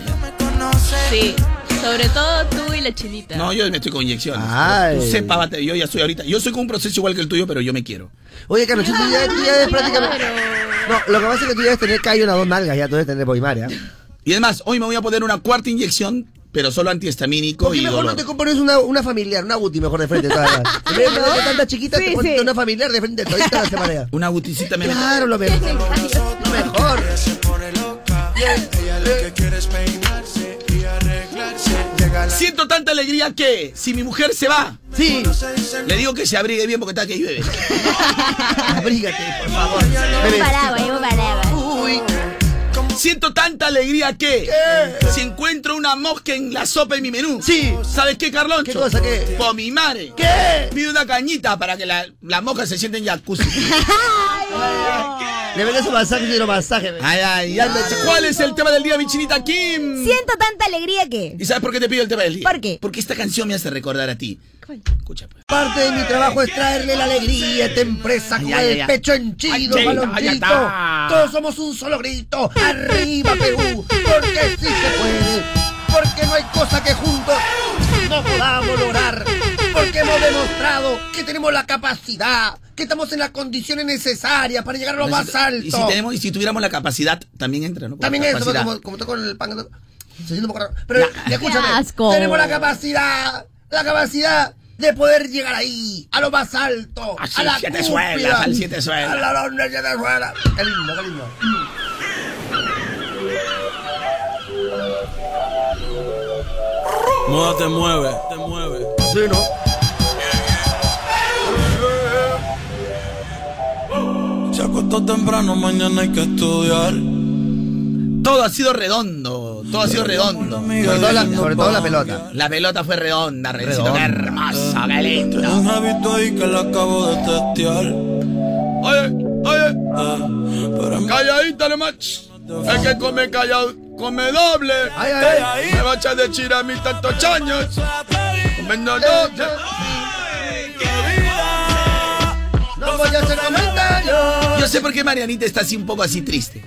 Sí. Sobre todo tú y la chinita. No, yo me estoy con inyecciones. Ay. Cepa, bate- yo ya estoy ahorita. Yo soy con un proceso igual que el tuyo, pero yo me quiero. Oye, Carlos, tú ya, tú ya es prácticamente. No, lo que pasa es que tú ya debes tener callo en las dos nalgas, ya tú debes tener boimaria. Y además, hoy me voy a poner una cuarta inyección, pero solo antihistamínico ¿Por qué y mejor dolor. no te compones una, una familiar, una Guti mejor de frente todas las- En vez de tanta chiquita, Sí, te pones sí. una familiar de frente todita la semana. Una guticita me Claro, lo mejor. Lo mejor. Siento tanta alegría que, si mi mujer se va, Sí, le digo que se abrigue bien porque está que llueve. abrígate, por favor. Bebé. paraguas, un paraguas. Uy, Siento tanta alegría que, si encuentro una mosca en la sopa de mi menú, Sí. ¿sabes qué, Carloncho? ¿Qué cosa, qué? Por mi madre. ¿Qué? Pide una cañita para que la, la mosca se siente en jacuzzi. Le vendes un masaje y no masaje. Ay, ay, ay. ¿Cuál es el tema del día, mi chinita Kim? Siento tanta alegría que. ¿Y sabes por qué te pido el tema del día? ¿Por qué? Porque esta canción me hace recordar a ti. Escucha, pues. Parte de mi trabajo es traerle la alegría a esta empresa con el pecho henchido, balonchito. Todos somos un solo grito. ¡Arriba, Perú! Porque sí se puede. Porque no hay cosa que juntos no podamos lograr. Porque hemos demostrado que tenemos la capacidad, que estamos en las condiciones necesarias para llegar a lo más alto. Y si, tenemos, y si tuviéramos la capacidad, también entra, ¿no? Con También capacidad. como, como toco el pan. Se siente un poco raro. Pero escúchame, asco. tenemos la capacidad, la capacidad de poder llegar ahí, a lo más alto, Así, a la siete cúspide, suelas, al siete suelas. A la siete suelas. Qué lindo, qué lindo. Moda te mueve, te mueve. Sí, ¿no? Se acostó temprano, mañana hay que estudiar. Todo ha sido redondo, todo ha sido redondo. Sobre todo la, sobre todo la pelota. La pelota fue redonda, Rencito, qué Redonda. hermoso, qué lindo. Tengo un hábito ahí que le acabo de testear. Oye, oye, pero en calladita nomás. El que come callado, come doble. Ay, ay, ay. Me va a echar de chira a mis tantos años. Comiendo doble. No voy a hacer comentarios. Yo sé por qué Marianita está así un poco así triste.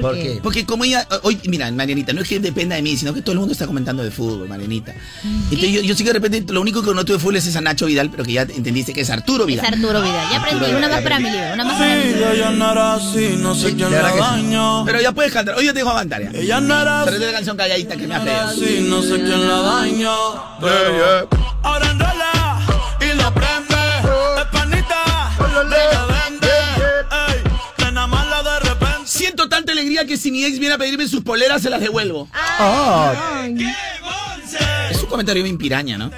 ¿Por, ¿Por qué? Porque como ella, hoy, mira, Marianita, no es que dependa de mí, sino que todo el mundo está comentando de fútbol, Marianita. Entonces yo, yo sí que de repente lo único que no tuve fútbol es esa Nacho Vidal, pero que ya entendiste que es Arturo Es Vidal. Arturo Vidal. Ya aprendí. Una más para mi libro. Una más para mi libro. ella no era así, no sé quién la sí. daño. Pero ya puedes cantar, hoy ya te dejo cantar ya. Ella no era Pero así, es la canción calladita que me no hace. era así, no sé quién la daño. Pero ahora alegría que si mi ex viene a pedirme sus poleras, se las devuelvo. Ah, un comentario bien piraña, ¿no?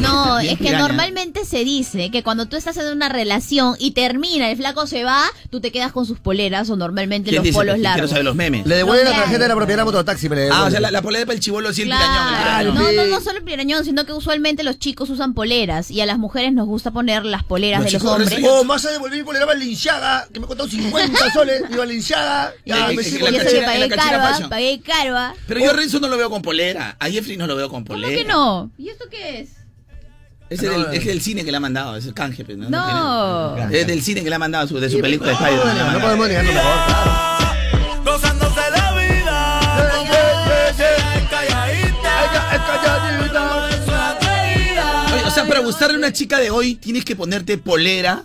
No, Bien es que piraña. normalmente se dice que cuando tú estás en una relación y termina, el flaco se va, tú te quedas con sus poleras o normalmente ¿Quién los dice? polos Quiero largos. saber los memes. Le devuelve la Claro. tarjeta de la propiedad de la mototaxi. me le Ah, o sea, la, la polera para el chivolo sí el Claro. pirañón. el pirañón. No, no, no solo el pirañón, sino que usualmente los chicos usan poleras y a las mujeres nos gusta poner las poleras Los de los chicos hombres. Oh, más a devolver mi polera Valenciaga, que me ha costado 50 soles. Y Valenciaga, ya Eh, me sigo la Y eso cachina- que pagué la fashion. pagué caro. ¿ah? Pero yo a Renzo no lo veo con polera. A Jeffrey no lo veo con ¿Cómo polera. Que no? ¿Y esto qué es? Ese es, del, es del cine que le ha mandado, es el canje. ¿no? No. Es del cine que le ha mandado, su- de su película de Spider-Man. No podemos negarlo mejor, claro. Gozándose la vida. Es calladita. Oye, o sea, para gustarle a una chica de hoy, tienes que ponerte polera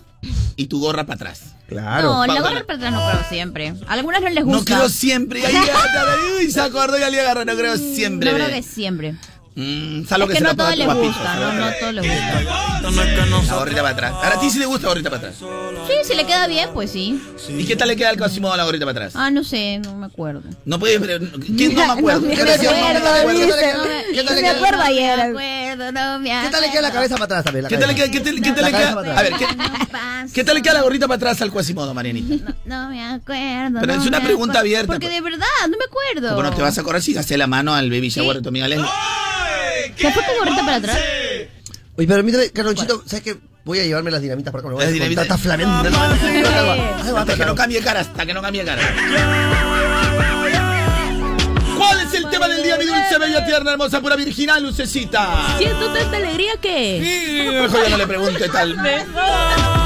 y tu gorra para atrás. Claro. No, la gorra para atrás no creo siempre. A algunas no les No gusta. creo siempre. Y ahí, se acordó y ya le agarró. No creo siempre. No creo que siempre. Mm, salvo Es que, que se no la todo les gusta, no, no todo les gusta. No no La gorrita para atrás. Ahora a ti sí te gusta la gorrita para atrás. Sí, si le queda bien, pues sí. ¿Y qué tal le queda al Quasimodo la gorrita para atrás? Ah, no sé, no me acuerdo. No puedes. ¿Quién no me acuerdo? No me ¿Qué tal le queda? acuerdo, No me acuerdo. dice. No me- ¿Qué tal le me queda? acuerdo No me ayer. acuerdo, ¿Qué tal le queda la cabeza para atrás también? ¿Qué tal le queda? ¿Qué tal, qué tal La le queda? A ver, ¿qué, ¿qué tal le queda la gorrita para atrás al Quasimodo, Marianita? No me acuerdo. Pero no es una pregunta acuerdo. abierta, Porque pues. de verdad, no me acuerdo. ¿Cómo no te vas a acordar si gasté la mano al baby shower de tu amiga Leslie? ¿Se fue gorrita para atrás? Oye, permítame, Carlonchito, ¿sabes qué? Voy a llevarme las dinamitas para acá. me voy a Las dinamitas. Tanta flameando. Hasta que no cambie cara, hasta que no cambie cara. ¿Cuál es el tema del día, mi dulce, bella, tierna, hermosa, pura, virginal, lucecita? Siento tanta alegría que. Mejor ya no le pregunte tal. Ya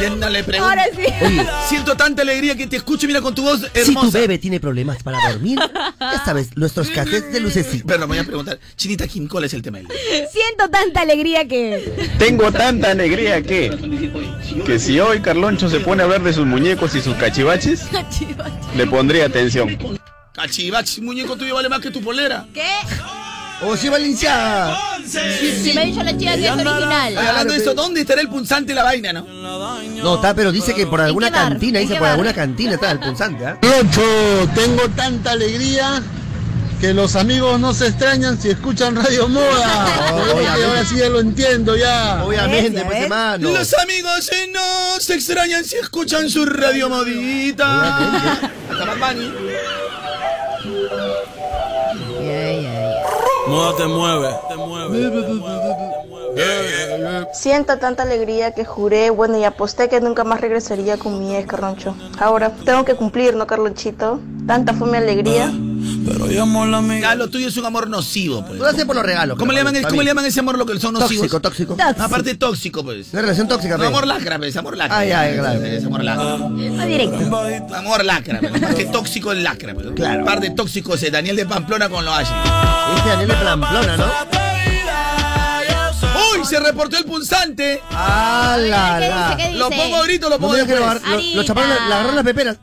le. Ahora sí. Oye, Siento tanta alegría que te escucho, mira, con tu voz si tu hermosa. bebé tiene problemas para dormir, ya sabes, nuestros cafés de lucecita. Pero voy a preguntar, Chinita Kim, ¿cuál es el tema? Siento tanta alegría que. Tengo tanta alegría que, que si hoy Carloncho se pone a hablar de sus muñecos y sus cachivaches, le pondría atención. Cachivachi, muñeco tuyo vale más que tu polera. ¿Qué? O si Valenciaga. Si me dicho la que es original. Hablando de eso, ¿dónde estará el punzante y la vaina, no? No, está, pero dice que por alguna cantina, ¿En dice por alguna cantina está el punzante, ¿ah? Tengo tanta alegría que los amigos no se extrañan si escuchan Radio Moda. Oh, ahora sí ya lo entiendo ya. Obviamente, ¿Ves? pues. Los amigos eh, no se extrañan si escuchan su radio modita. Hasta Bad Bunny. Moda te mueve, te mueve. Siento tanta alegría que juré, bueno, y aposté que nunca más regresaría con mi ex, Carloncho. Ahora tengo que cumplir, ¿no, Carlonchito? Tanta fue mi alegría. Pero llamo a la amiga. Ya, lo tuyo es un amor nocivo, pues. Tú lo haces por los regalos. ¿Cómo le, llaman, el- para ¿Cómo mí. le llaman ese amor lo que son nocivos? Tóxico, tóxico. No, aparte tóxico, pues. Una relación tóxica, No, amor lacra, pues, amor lacra. Ay, ay, claro. Es amor lacra. Directo. Amor lacra, pues. Más que tóxico es lacra, pues. Claro. Par de tóxicos es Daniel de Pamplona con lo Ashley. Este Daniel de Pamplona, ¿no? ¡Uy! Se reportó el punzante. ¡Ah, la, ¿Qué la! dice? ¿Qué dice? Lo pongo ahorita lo pongo después. lo, lo chaparon, la- le agarraron las peperas.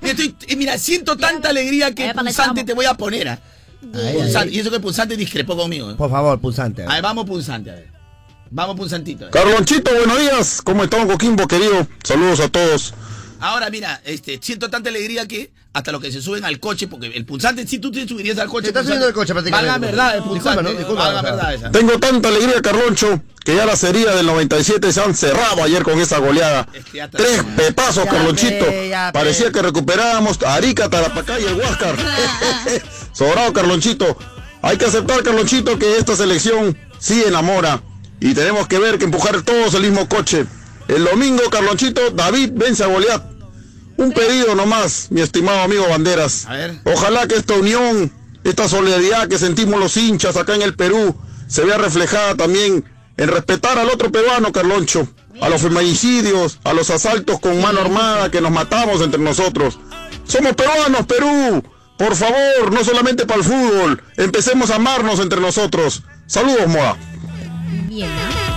Mira, estoy- eh, mira, siento tanta alegría que punzante te voy a poner. ¿ah? Ay, Punzante. ay. Y eso que punzante discrepó conmigo. ¿eh? Por favor, pulsante. A ver, vamos punzante, a ver. Vamos punzantito. Carlonchito, buenos días. ¿Cómo estamos, Coquimbo, querido? Saludos a todos. Ahora, mira, este, siento tanta alegría que hasta los que se suben al coche, porque el punzante, si tú te subirías al coche. Te estás subiendo al coche prácticamente. Valga verdad, el Disculpa, punzante. ¿no? Disculpa, valga o sea, verdad esa. Tengo tanta alegría, Carloncho, que ya las heridas del 97 se han cerrado ayer con esa goleada. Tres pepazos, Ya Carlonchito. ya. Parecía que recuperábamos a Arica, Tarapacá y el Huáscar. Sobrado, Carlonchito. Hay que aceptar, Carlonchito, que esta selección sí enamora. Y tenemos que ver que empujar todos el mismo coche. El domingo, Carlonchito, David vence a Goliat. Un pedido nomás, mi estimado amigo Banderas. A ver. Ojalá que esta unión, esta solidaridad que sentimos los hinchas acá en el Perú, se vea reflejada también en respetar al otro peruano, Carloncho, a los feminicidios, a los asaltos con mano armada que nos matamos entre nosotros. Somos peruanos, Perú. Por favor, no solamente para el fútbol, empecemos a amarnos entre nosotros. Saludos, Moa. Bien, ¿Por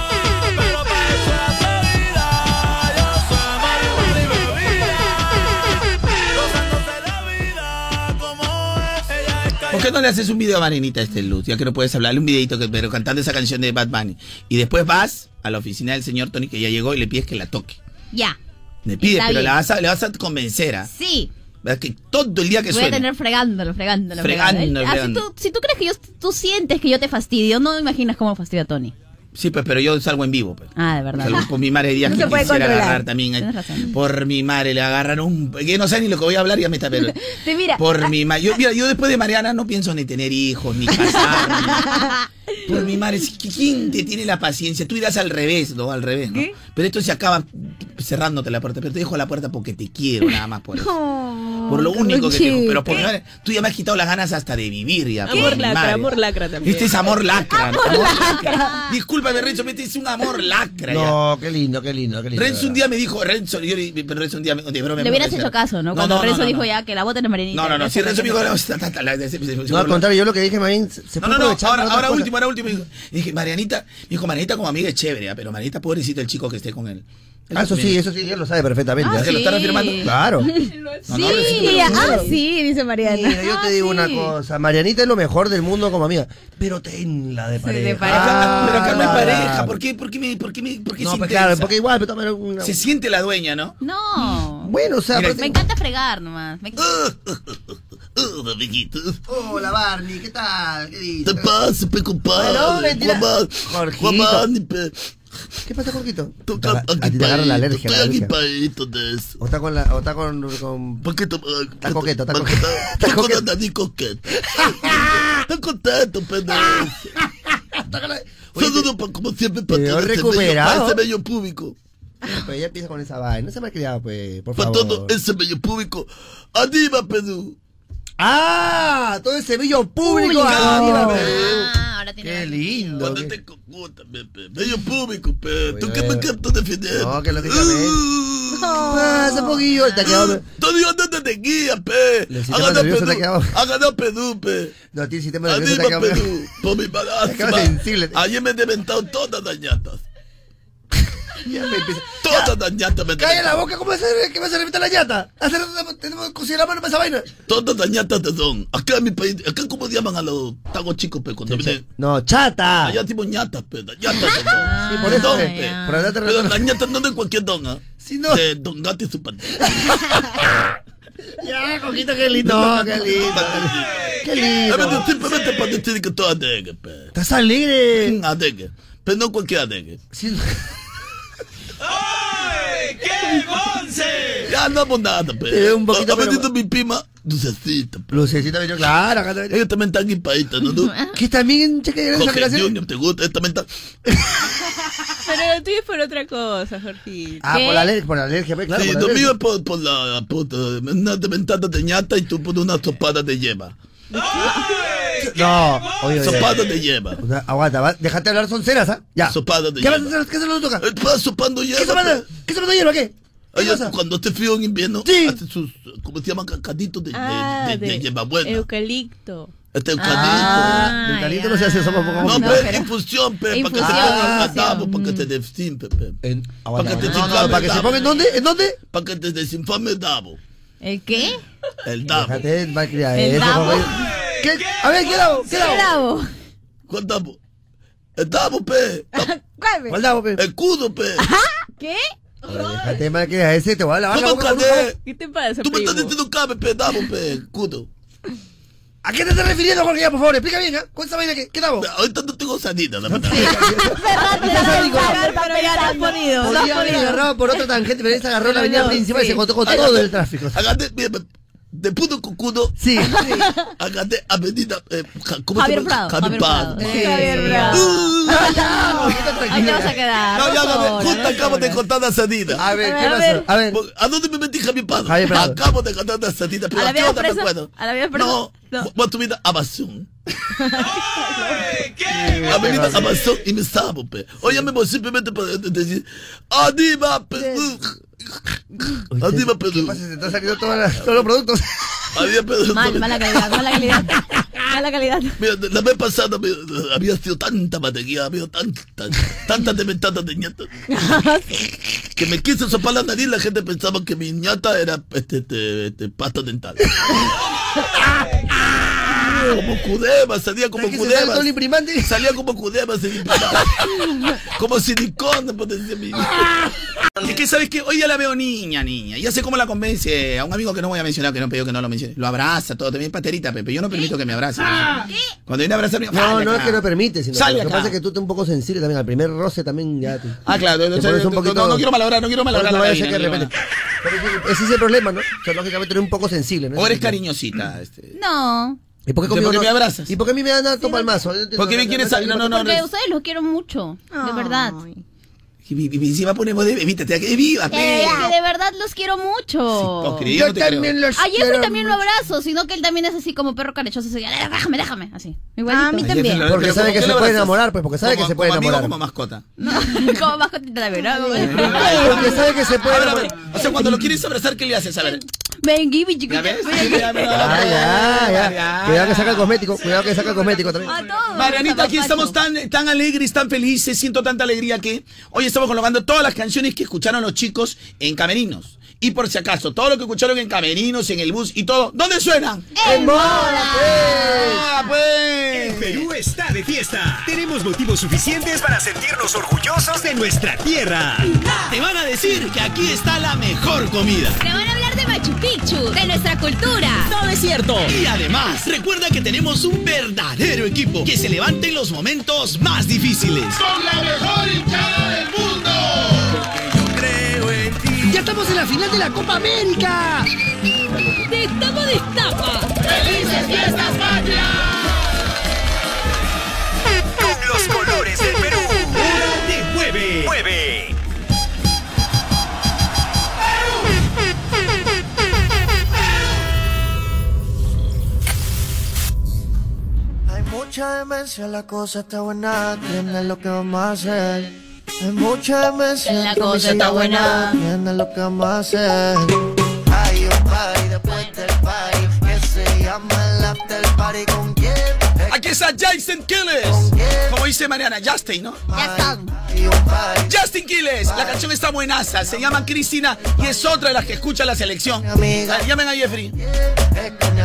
qué no le haces un video a Marinita este luz? Ya que no puedes hablarle un videito, que, pero cantando esa canción de Bad Bunny. Y después vas a la oficina del señor Tony, que ya llegó, y le pides que la toque. Ya. Le pides, Está pero bien. la vas a, le vas a convencer. ¿ah? Sí. ¿Verdad? Que todo el día que Voy a tener fregándolo, fregándolo. Fregándolo, Ah, si, tú, si tú crees que yo, tú sientes que yo te fastidio, no imaginas cómo fastidio a Tony. Sí, pues, pero yo salgo en vivo. Pues. Ah, de verdad. Salgo por mi madre días No que quisiera controlar. agarrar también. Por mi madre le agarran un... Que no sé ni lo que voy a hablar y ya me está... Pero, Sí, mira. por mi madre... Yo, mira, yo después de Mariana no pienso ni tener hijos, ni casarme. Por mi madre, ¿quién te tiene la paciencia? Tú irás al revés, ¿no? Al revés, ¿no? Pero esto se acaba cerrándote la puerta. Pero te dejo la puerta porque te quiero, nada más por eso. Por lo único que te dejo. Pero por mi madre, tú ya me has quitado las ganas hasta de vivir ya. por Amor mi lacra, madre. amor lacra también. Este es amor lacra. ¿no? Amor lacra. Discúlpame, Renzo, este es un amor lacra. ya. No, qué lindo, qué lindo, qué lindo. Renzo un día me dijo, Renzo, yo, le- pero Renzo un día me, de broma me Le hubieras dijo, hecho caso, ¿no? Cuando no, Renzo no, dijo no. ya que la voten en Marinita. No, no, no, si Renzo me dijo, no, no, No, al contrario, yo lo que dije, Marín, se no, fue no, no, aprovechando ahora, ahora último, ahora último. Dije, Marianita, me dijo, Marianita como amiga es chévere, ¿ah? pero Marianita, pobrecito el chico que esté con él. Ah, eso sí, eso sí, él lo sabe perfectamente. Ah, ¿eh? ¿que lo está reafirmando? Claro. Sí, no, ah, sí, dice Mariana. Mira, yo te digo Ah, una cosa, Marianita es lo mejor del mundo como amiga, pero tenla de pareja. de pareja. Ah, pero acá no hay pareja, ¿por qué, por qué, me, por qué, me, por qué No, se pues claro, porque igual, pero también una- Se siente la dueña, ¿no? No. Bueno, o sea, Mira, Me encanta fregar nomás. Me- Oh. Hola, Barney, ¿qué tal? ¿Qué dices? Te pasa, pe, compadre. Jorgito. ¿Qué pasa, Jorgito? Te aga- estás a ti te agarra la alergia. Estoy equipadito de eso. O está con la, o está con, con... ¿Por qué te, Está coqueto, está coqueto. está- Está coqueto, ni coqueto. Está contento, pendejo. Saludos, como siempre, para ese recuperado. bello- para ese bello público. Pues ya empieza con esa vaina. No se me ha criado, pues, por Para favor. todo ese bello público. ¡Arriba, Perú! ¡Ah! Todo ese bello público. Público. Ah, Perú. Ahora tiene Qué lindo. Cuando te cocuta, pe. Bello público, pe. Tú que me cantas defender. No, que lógicamente. Pasa un poquillo. Te ha quedado... Todavía no te guía, pe. Ha ganado Perú, pe. No, tiene sistema Arriba, quedado... Perú. Por mi sensible. Ayer me he deventado todas las ñatas. Ya me empieza- Todas las ñatas me ¡Calla la boca! ¿Cómo va a que vas a reventar la llata? Hace rato tenemos que cocinar la mano para esa vaina. Todas las ñatas te son. Acá en mi país, acá como llaman a los tagos chicos, pe, cuando vienen. No, chata. Allá tipo ñatas, pe. las ñatas te son. Sí, por eso. Don, eh, pe. Por allá te Pero las ñatas no de cualquier don, ¿ah? no. De Don Gato y su pantalla. Ya, coquito, qué lindo. qué lindo. Qué lindo. Simplemente para decir que tú adegue, pe. Estás alegre. Adegue. Pero no cualquier adegue. Sí. ¡Qué bonce! Ya no hago nada, pe. Te veo un poquito, Ha pero- mi prima, Lucecita. Lucecita vino, claro. Acá también. Ella también está equipadita, ¿no? ¿Tú? ¿Qué también, cheque de esa Jorge? Junior, ¿te gusta? Ella también está... Pero lo tuyo es por otra cosa, Jorgito. Ah, por la alergia, por la alergia, pues, claro. sí, por la lo alergia. mío es por, por la puta, una dementada de ñata y tú por una sopada de yema. No, oye, oye. Sopada de yema. Una- aguanta, va, déjate hablar sonceras, ¿ah? Ya. Sopada de ¿Qué vas a yema. hacer? ¿Qué se lo toca? Está sopando yema. ¿Qué sopando? pe. ¿Qué sopando hierba? ¿Qué? Cuando esté frío en invierno, hace sus, ¿cómo se llaman? Caditos de, de, Ah, de, de de yema buena. eucalipto. Este eucalipto. Ah, del calito no se hace sopa poco No, no, pe, pero- infusión, pe, para que se Infusión, ponga infusión. catavo, para que te desinflame, pe. En- Para que te no, no, desinflame ¿para que se ponga en dónde? ¿En dónde? Para que te desinflame el dabo. ¿El qué? El dabo. Déjate ¿El eso, dabo? ¿Qué? A ver, ¿qué dabo? ¿Qué dabo? ¿Cuál dabo? El dabo, pe. ¿Cuál, pe? ¿Cuál dabo, pe? El cudo, pe. ¿Qué? Déjate más que a ese te voy a lavar No la me boca un. ¿Qué te pasa, Tú me estás diciendo cabe, pe, dabo, pe, cudo. ¿A qué te estás refiriendo, Jorge? Ya, por favor, explica bien, ¿ah? ¿Cuál es esa vaina que qué dabo? Ahorita no tengo sanita, la verdad. Pero ya lo has ponido. Podría haber ponido. agarrado por otra tangente, pero él se agarró la avenida principal y se encontró con todo el tráfico. De puto cucudo. Sí. Agarré avenida. Eh, ¿Cómo Javier? Prado, Javier Prado. Javier Prado. Ahí te vas a quedar. No, ya, no, justo no acabo de contar la salida. A ver, ¿qué pasó? A ver. ¿A dónde me metí Javier Prado? Javier Prado. Acabo de contar la salida, pero ¿A la ¿a qué otra me acuerdo? ¿A la vida presa? No, No. voy a subir a Amazon. Avenida Amazon y me sabo, pe. Oye, me voy simplemente para decir, Adiva, pe. Adiva, pe. ¿Qué pasa? Se están saliendo todas las- todos los productos. Adiva, pe. Mal, mala calidad, mala calidad. Mala calidad. Mira, la vez pasada había sido tanta batería, había tanta, tanta dementada de ñata. que me quise sopar la nariz, la gente pensaba que mi ñata era este, este, este, pasta dental. como cudema, salía como ¿Sabes que se sale cudema. el imprimante? Salía como cudema, como silicona, pues decía mi. Es que sabes que hoy ya la veo niña, niña. Ya sé cómo la convence a un amigo que no voy a mencionar, que no pidió que no lo mencione. Lo abraza, todo, también es paterita, Pepe. Yo no permito que me abrace. Cuando viene a abrazarme, No, no es que no permite, sino Sale lo que acá. pasa es que tú estás un poco sensible también. Al primer roce también ya. te- Ah, claro, te no, pones no, un poquito- no, no quiero malograr, no quiero malograr No, la que. Pero ese es el problema, ¿no? O sea, lógicamente eres un poco sensible, ¿no? O eres cariñosita. Este. No. ¿Y por qué ¿Por conmigo no? me abrazas? ¿Y por qué a mí me dan alto palmazo? ¿Por qué me quieres no, no, no, Porque no. ustedes los quiero mucho. De verdad. Y encima ponemos de evítate, que viva, Eh, que de verdad los quiero mucho. hipócrita, yo no te creo. los A Jeffrey quiero también lo abrazo, sino que él también es así como perro carechoso. así, "Eh, Déjame, déjame. Así. Igualito. A mí también. Porque sabe ¿cómo que se puede enamorar, pues, porque sabe que se puede enamorar. como mascota. como mascotita también, ¿no? Porque sabe que se puede A ver, a ver, enamorar. O sea, cuando lo quieres abrazar, ¿qué le haces? A ver. Ven, Gibi, chiquita. ¿Ya ves? Ya, ya, ya. Cuidado que saca el cosmético, cuidado que saca el cosmético también. A todos. Marianita, aquí estamos tan, tan alegres, tan felices, siento tanta alegría que hoy estamos colocando todas las canciones que escucharon los chicos en Camerinos. Y por si acaso, todo lo que escucharon en Camerinos, en el bus y todo, ¿dónde suenan? ¡En moda, ¡Ah, pues! El Perú está de fiesta. Tenemos motivos suficientes para sentirnos orgullosos de nuestra tierra. Te van a decir que aquí está la mejor comida. Te van a hablar de Machu Picchu, de nuestra cultura. No es cierto. Y además, recuerda que tenemos un verdadero equipo que se levanta en los momentos más difíciles. ¡Con la mejor hinchada del mundo! Yo creo en ti. ¡Ya estamos en la final de la Copa América! Destapa, destapa. ¡Felices fiestas patrias! Mucha demencia, la cosa está buena, tiene lo que vamos a hacer. Hay mucha demencia, La cosa está buena. tiene lo que vamos a hacer. Hay un party después del party, que se llama el after party con quién. Aquí está Jason Quiles. Como dice Mariana, Justin, ¿no? Un party. Justin Quiles. La canción está buenaza. Se llama Cristina y es otra de las que escucha la selección. Llamen a Jeffrey.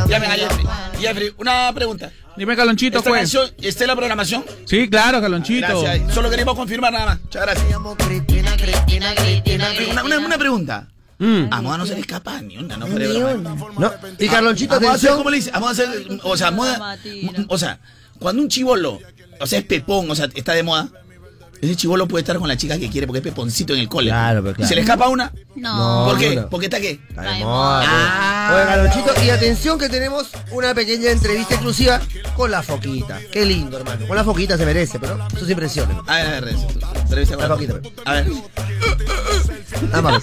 Llamen a Jeffrey. Jeffrey, una pregunta. Dime, Calonchito, ¿Esta pues. canción está en la programación? Sí, claro, Calonchito. Gracias. Solo queríamos confirmar nada más. Muchas gracias. Cristina, Cristina, Cristina, Una, una, una pregunta. Mm. A Moda no se le escapa ni una, no. No. Y Carlonchito, Vamos a hacer, atención. ¿cómo le dice? Vamos a hacer, o sea, moda, o sea, cuando un chivolo, o sea, es pepón, o sea, está de moda, ese chivolo puede estar con la chica que quiere porque es peponcito en el cole. Claro, pero claro. ¿Se le escapa una? No. ¿Por qué? ¿Porque está qué? Está de moda, pues. Oye, Carlonchito, y atención que tenemos una pequeña entrevista exclusiva con la foquita. Qué lindo, hermano. Con la foquita se merece, pero sus impresiones. A ver, a ver, eso, entrevista con La la- foquita. A ver. Nada más.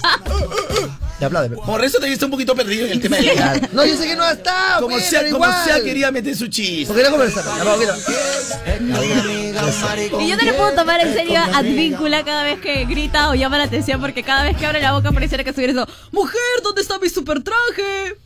Te aplaude. Por eso te está un poquito perdido en el tema de. No, yo sé que no ha estado. Como sea, como igual. sea, quería meter su chiste. Porque no conversar. Y yo no le puedo tomar en serio a Advíncula cada vez que grita o llama la atención porque cada vez que abre la boca pareciera que estuviera eso. Mujer, ¿dónde está mi super traje?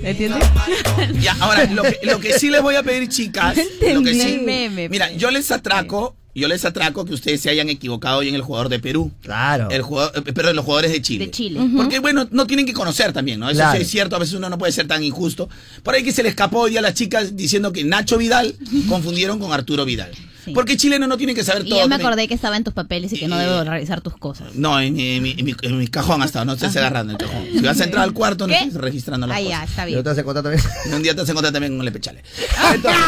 ¿Entiendes? Ya, ahora, lo que, lo que sí les voy a pedir, chicas, lo que sí. Meme, mira, yo les atraco, yo les atraco que ustedes se hayan equivocado hoy en el jugador de Perú. Claro. El jugador, eh, perdón, los jugadores de Chile. De Chile. Porque, bueno, no tienen que conocer también, ¿no? Eso Claro. sí es cierto, a veces uno no puede ser tan injusto. Por ahí que se le escapó hoy a las chicas diciendo que Nacho Vidal confundieron con Arturo Vidal. Porque chilenos no tienen que saber Y todo. ya me acordé que estaba en tus papeles y que no debo revisar tus cosas. No, en mi, en mi- en mi- en mi cajón hasta, no estés agarrando el cajón. Si vas a entrar al cuarto, no ¿Qué? estés registrando las Ah, cosas. ya, está Y bien. ahorita se encuentra también. Y un día te vas a encontrar también con el pechale. Entonces,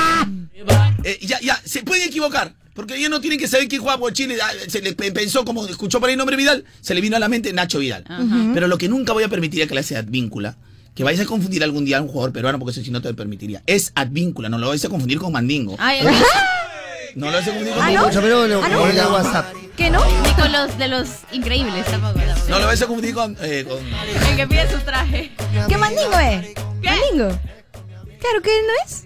eh, ya, ya, se pueden equivocar. Porque ellos no tienen que saber quién juega por Chile. Ah, Se le pe- pensó, como escuchó por ahí el nombre Vidal, se le vino a la mente Nacho Vidal. Ajá. Pero lo que nunca voy a permitir es que la sea Advíncula. Que vayas a confundir algún día a un jugador peruano, porque eso sí no te lo permitiría. Es Advíncula, no lo vais a confundir con Mandingo. Ay, No lo vais a confundir con ¿Ah, no? Mucho menos le- ¿Ah, no? le- WhatsApp. ¿Qué no? Ni con los de los increíbles tampoco. tampoco. No lo a confundir con. eh, con- El que pide su traje. ¿Qué mandingo es? ¿Mandingo? Claro que no es.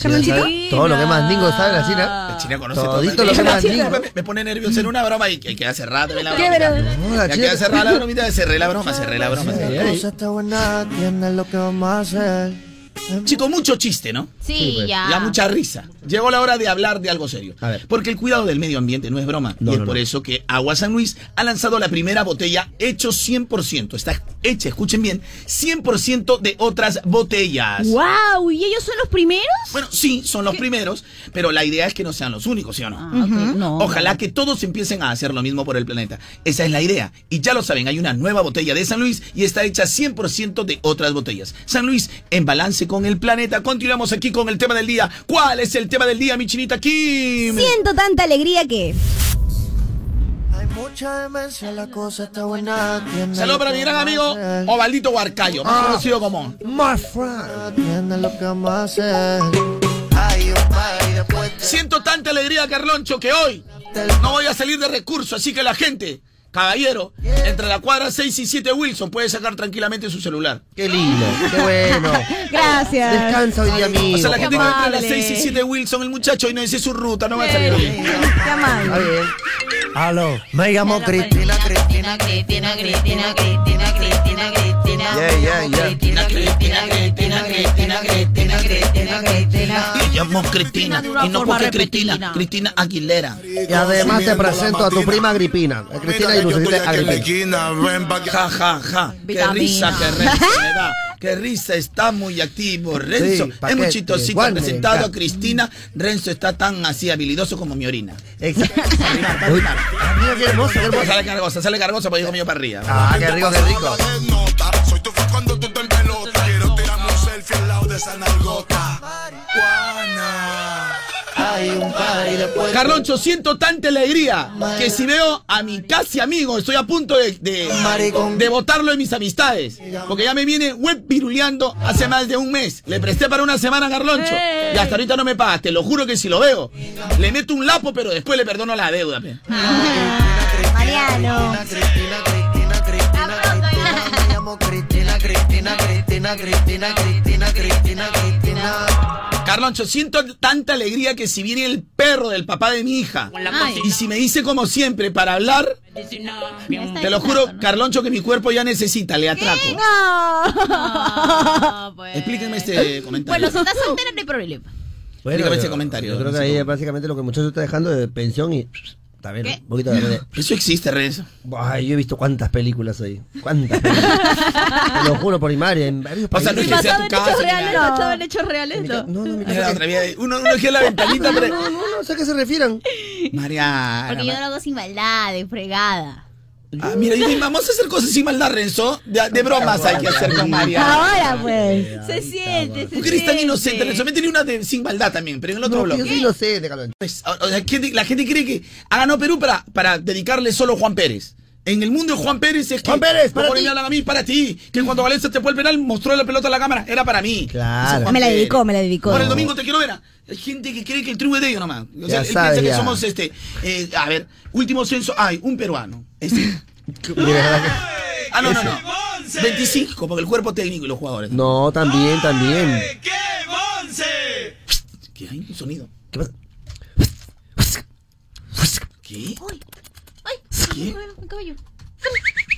China sabe todo lo que más Dingo sabe la china. La China conoce Todito todo. lo que más Me- Dingo. me, me pone nervioso en una broma y que queda cerrada la ¿Qué, broma. pero? No, la Ya china- queda cerrada la bromita, cerré la broma, cerré la broma. cerré la La broma. cosa está buena, tienes lo que vamos a hacer. Chico, mucho chiste, ¿no? Sí, pues. ya. Ya mucha risa. Llegó la hora de hablar de algo serio. A ver. Porque el cuidado del medio ambiente no es broma. No, y es no, por no. eso que Agua San Luis ha lanzado la primera botella hecho 100%. Está hecha, escuchen bien, 100% de otras botellas. ¡Wow! ¿Y ellos son los primeros? Bueno, sí, son los primeros, pero la idea es que no sean los únicos, ¿sí o no? Ah. No. Ojalá que todos empiecen a hacer lo mismo por el planeta. Esa es la idea. Y ya lo saben, hay una nueva botella de San Luis y está hecha 100% de otras botellas. San Luis en balance con el planeta. Continuamos aquí con el tema del día. ¿Cuál es el tema del día, mi chinita Kim? Siento tanta alegría que. Hay mucha demencia, la cosa está buena. tienes Saludos para mi gran amigo. Ovaldito Huarcayo, más Ah. conocido como. My friend. Lo que Siento tanta alegría, Carloncho, que hoy no voy a salir de recurso, así que la gente, caballero, entre la cuadra 6 y 7 Wilson puede sacar tranquilamente su celular. Qué lindo, qué bueno. Gracias. Descansa hoy día, amigo. O sea, la gente que entra a las amable. 6 y 7 Wilson, el muchacho, y no dice su ruta, no va a salir bien. Qué Está amable. bien. Aló, me llamo Cristina, Cristina, Cristina, Cristina, Cristina, Cristina, Cristina. Yeah, yeah, yeah. Cristina, Cristina, Cristina, Cristina, Cristina, Cristina, Cristina. Me llamo Cristina, y no porque Cristina. Cristina Aguilera. Y además te presento a tu prima Agripina. Cristina y Lucecita Agripina. Ja, ja, ja. Qué risa que Renzo me da. Qué risa, está muy activo. Renzo Sí, es muy chistosito. igual presentado a. Cristina. Renzo está tan así habilidoso como mi orina. Exacto. Ah, qué qué cargosa, sale cargosa porque dijo mío para arriba. Ah, qué rico, qué rico. Soy tu fan cuando tú te en pelota. Quiero tirarme un selfie al lado de esa nalgota. Juana. Hay un party después de- Carloncho, siento tanta alegría que si veo a mi casi amigo, estoy a punto de, de, de botarlo de mis amistades. Porque ya me viene web piruleando hace más de un mes. Le presté para una semana a Carloncho. Y hasta ahorita no me paga. Te lo juro que si lo veo, le meto un lapo, pero después le perdono la deuda. pe. Mariano. Cristina, Cristina, Cristina, Cristina, me llamo Cristina, Cristina, Cristina, Cristina, Cristina, Carloncho, siento tanta alegría que si viene el perro del papá de mi hija Ay. y si me dice como siempre para hablar, te lo juro, Carloncho, que mi cuerpo ya necesita, le atraco. No, pues. Explíquenme este comentario. Bueno, si estás soltera no hay problema. Explícame ese yo- comentario, Yo creo que ahí es básicamente lo que el muchacho está dejando de pensión y. Está bien, ¿Qué? un poquito de. Eso existe, Renzo. Ay, yo he visto cuántas películas ahí. ¿Cuántas películas? Te lo juro por mi madre. En varios O sea, no es que sea tu ¿Basado en casa. reales? nada. ¿Basado en hechos reales? No. No, no, mi casa. Uno, uno gira la ventanita, No, pero. no, no, no sé a qué se refieran. Mariana. Porque yo lo hago sin maldad, de fregada. Ah, mira, yo- vamos a hacer cosas sin maldad, Renzo. De, de bromas hay que hacer con Mariana. Ahora pues. Se siente, se ¿Por qué eres tan siente. inocente, Renzo? Métele una de sin maldad también, pero en el otro No, que yo bloque. soy inocente, Carloncho. Pues, o- o sea, gente- la gente cree que ha ganado Perú para, para dedicarle solo a Juan Pérez. En el mundo de Juan Pérez es que. Juan Pérez, para ti. a mí, para ti. Que cuando Valencia te fue el penal, mostró la pelota a la cámara. Era para mí. Claro. Me la dedicó, me la dedicó. Ahora el domingo te quiero ver. ah. Hay gente que cree que el triunfo es de ellos nomás. O sea, Ya él sabes, piensa que ya. somos este. eh, a ver, último censo. Ay, un peruano. Este. Que- Ah, no, no, no. 25, porque el cuerpo técnico y los jugadores. No, también, también. ¿Qué hay? Un sonido. ¿Qué pasa? ¿Qué? Ay, ¿Qué? mi cabello.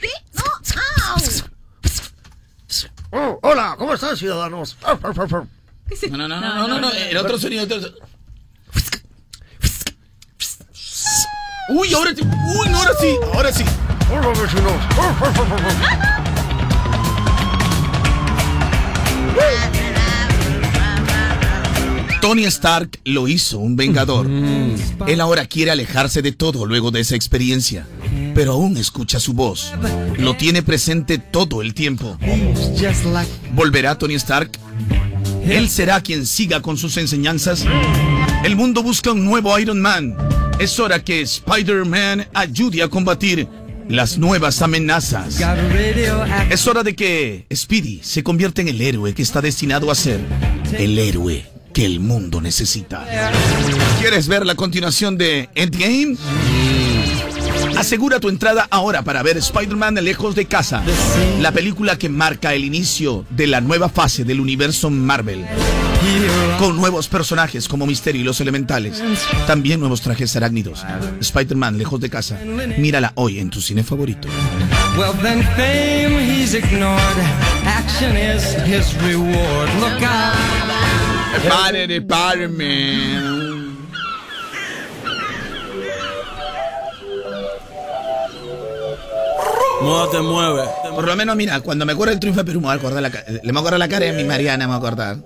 ¿Qué? No, au. Oh, hola, ¿cómo están, ciudadanos? No, no, no, no, no, no, no, el otro sonido. Otro... Uy, ahora sí. Uy, no, ahora sí. Ahora sí. Tony Stark lo hizo un vengador. Él ahora quiere alejarse de todo luego de esa experiencia, pero aún escucha su voz. Lo tiene presente todo el tiempo. ¿Volverá Tony Stark? ¿Él será quien siga con sus enseñanzas? El mundo busca un nuevo Iron Man. Es hora que Spider-Man ayude a combatir las nuevas amenazas. Es hora de que Speedy se convierta en el héroe que está destinado a ser el héroe que el mundo necesita. ¿Quieres ver la continuación de Endgame? Asegura tu entrada ahora para ver Spider-Man lejos de casa, la película que marca el inicio de la nueva fase del universo Marvel. Con nuevos personajes como Misterio y los Elementales. También nuevos trajes arácnidos. Spider-Man lejos de casa. Mírala hoy en tu cine favorito. Well, then fame he's ignored. Action is his reward. Look out. Spider-Man. Moda te mueve. Por lo menos, mira, cuando me acuerdo del triunfo de Perú, me voy a acordar la, ca- le me acordar la cara de mi Mariana, me voy a acordar.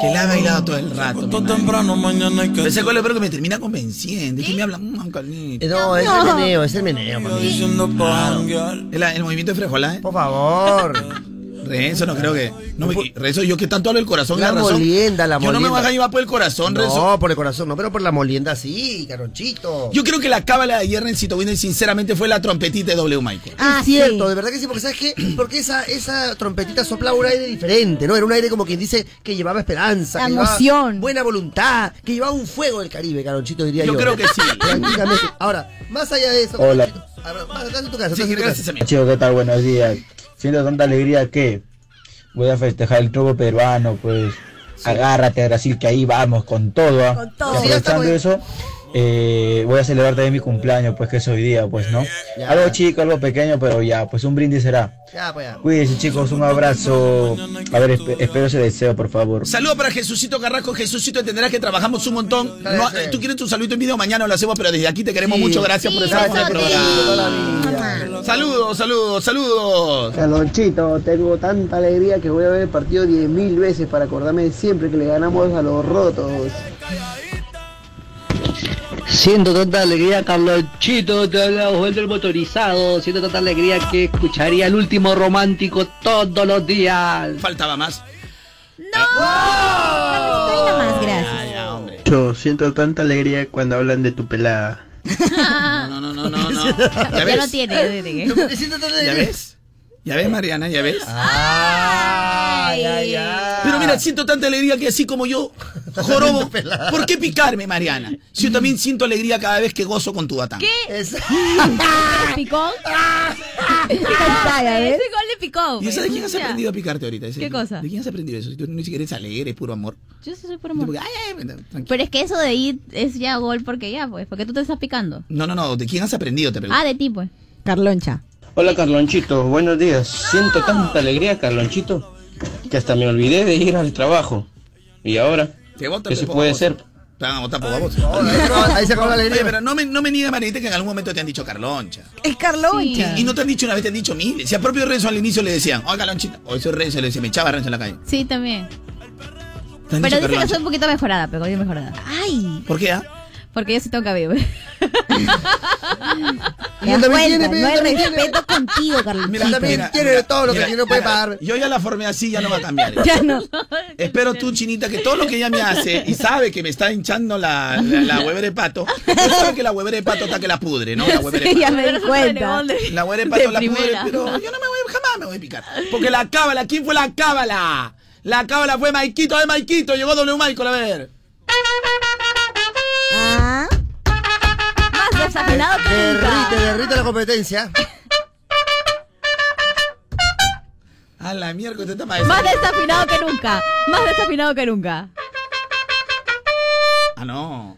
Que la ha bailado todo el rato. temprano, mañana hay que. Ese cuál es pero que me termina convenciendo. Es que me habla, mm, Carlito. No, es el meneo, es el meneo, mami. El, el movimiento de Frejola, ¿eh? Por favor. Renzo, no creo que. No, me- Renzo, yo que tanto hablo del corazón, La la razón. molienda, la Yo no me voy a llevar por el corazón, Renzo. No, por el corazón, no, pero por la molienda sí, Caronchito. Yo creo que la cábala de ayer, Rencito Winner, sinceramente fue la trompetita de W. Michael. Ah, cierto, de verdad que sí, porque ¿sabes qué? Porque esa, esa trompetita soplaba un aire diferente, ¿no? Era un aire como quien dice que llevaba esperanza, que llevaba Emoción. buena voluntad, que llevaba un fuego del Caribe, Caronchito, diría yo. Yo creo que sí. Ahora, más allá de eso, Hola. Caronchito, a ver, vas, estás en tu casa, en tu casa. Chicos, ¿qué tal? Buenos días. Siento tanta alegría que voy a festejar el triunfo peruano, pues agárrate Brasil, que ahí vamos con todo. ¿ah? Con todo. Y Sí, aprovechando eso, eh, voy a celebrar también mi cumpleaños, pues que es hoy día, pues, ¿no? Ya. Algo chico, algo pequeño, pero ya, pues un brindis será. Ya, pues ya. Cuídense chicos, un abrazo. A ver, espe- espero ese deseo, por favor. Saludo para Jesucito Carrasco. Jesucito, entenderás que trabajamos un montón. No, eh, Tú quieres tu saludito en video, mañana lo hacemos, pero desde aquí te queremos Sí. mucho. Gracias por estar en el Sofi. programa. Saludos, saludos, saludos. Calonchito, tengo tanta alegría que voy a ver el partido 10.000 veces para acordarme de siempre que le ganamos a los rotos. Siento tanta alegría, Carlonchito, te habla Joel del motorizado. Siento tanta alegría que escucharía el último romántico todos los días. Faltaba más. más, gracias. Yo siento tanta alegría cuando hablan de tu pelada. No, no, no, no, no. Ya, ¿Ya ves? no tiene. ya tiene. ¿Ya ves? ¿Ya ves, Mariana? ¿Ya ves? Ay, ay, ay. Pero mira, siento tanta alegría que así como yo, jorobo, ¿por qué picarme, Mariana? Si yo también siento alegría cada vez que gozo con tu batán. ¿Qué? Es- ¿Picó? ¿ves? Ese gol le picó. ¿Y esa de quién has aprendido a picarte ahorita? ¿Qué cosa? ¿De quién has aprendido eso? Si tú ni siquiera eres alegre, es puro amor. Yo sí soy por amor. Pero es que eso de ir es ya gol porque ya, pues, porque tú te estás picando. No, no, no, ¿de quién has aprendido? Te pregunto. Ah, de ti, pues. Carloncha. Hola Carlonchito, buenos días. Siento tanta alegría, Carlonchito, que hasta me olvidé de ir al trabajo. ¿Y ahora? ¿Qué se puede ser? Te van a votar por baboso. ahí se acabó la alegría. Oye, pero no me, no me niegue, que en algún momento te han dicho Carloncha. Es Carloncha. Y no te han dicho una vez, te han dicho mil. Si a propio Renzo al inicio le decían, oye, Carlonchita, o eso Renzo le decía, me echaba Renzo en la calle. Sí, también. Pero dice que soy un poquito mejorada, pero yo mejorada. Ay. ¿Por qué, ah? Porque yo sí tengo cabello. Y él también tiene, no hay también tiene. respeto contigo, Carlonchito. Mira, también mira, mira, todo lo que mira, no puede pagar. Yo ya la formé así, ya no va a cambiar. Ya no. Espero tú, Chinita, que todo lo que ella me hace y sabe que me está hinchando la, la, la huevera de pato, yo sabe que la huevera de pato está que la pudre, ¿no? La huevera de Sí, ya pato. me di cuenta. La huevera de De pato la pudre, pero yo no me voy, jamás me voy a picar. Porque la cábala, ¿quién fue la cábala? La cábala fue Maikito de Maikito, llegó W Michael, a ver. Desafinado que Derrite, nunca. derrite la competencia. A la mierda, usted está más Más desafinado que nunca. Más desafinado que nunca. Ah, no.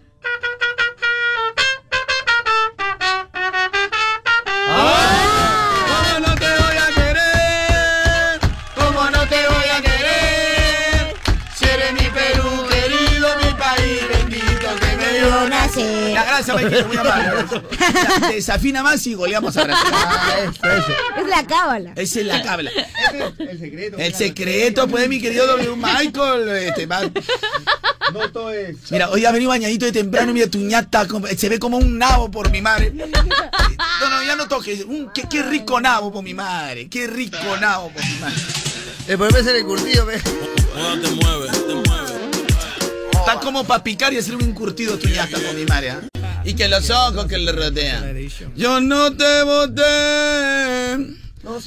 Muy amable. Desafina más y goleamos a Brasil. Es la cábala. Esa es la cabla. El secreto. El secreto, pues, mi querido W. Michael. Este, va- No todo es. Mira, hoy ha venido bañadito de temprano, mira tu ñata, como- se ve como un nabo por mi madre. No, no, ya no toques. Un- qué, qué rico nabo por mi madre. Qué rico nabo por mi madre. El problema es el curtido, ve. te mueve, te mueve. Está como para picar y hacer un encurtido tu ñata por mi madre. ¿ah? Y que los ojos que le rodean. Yo no te voté.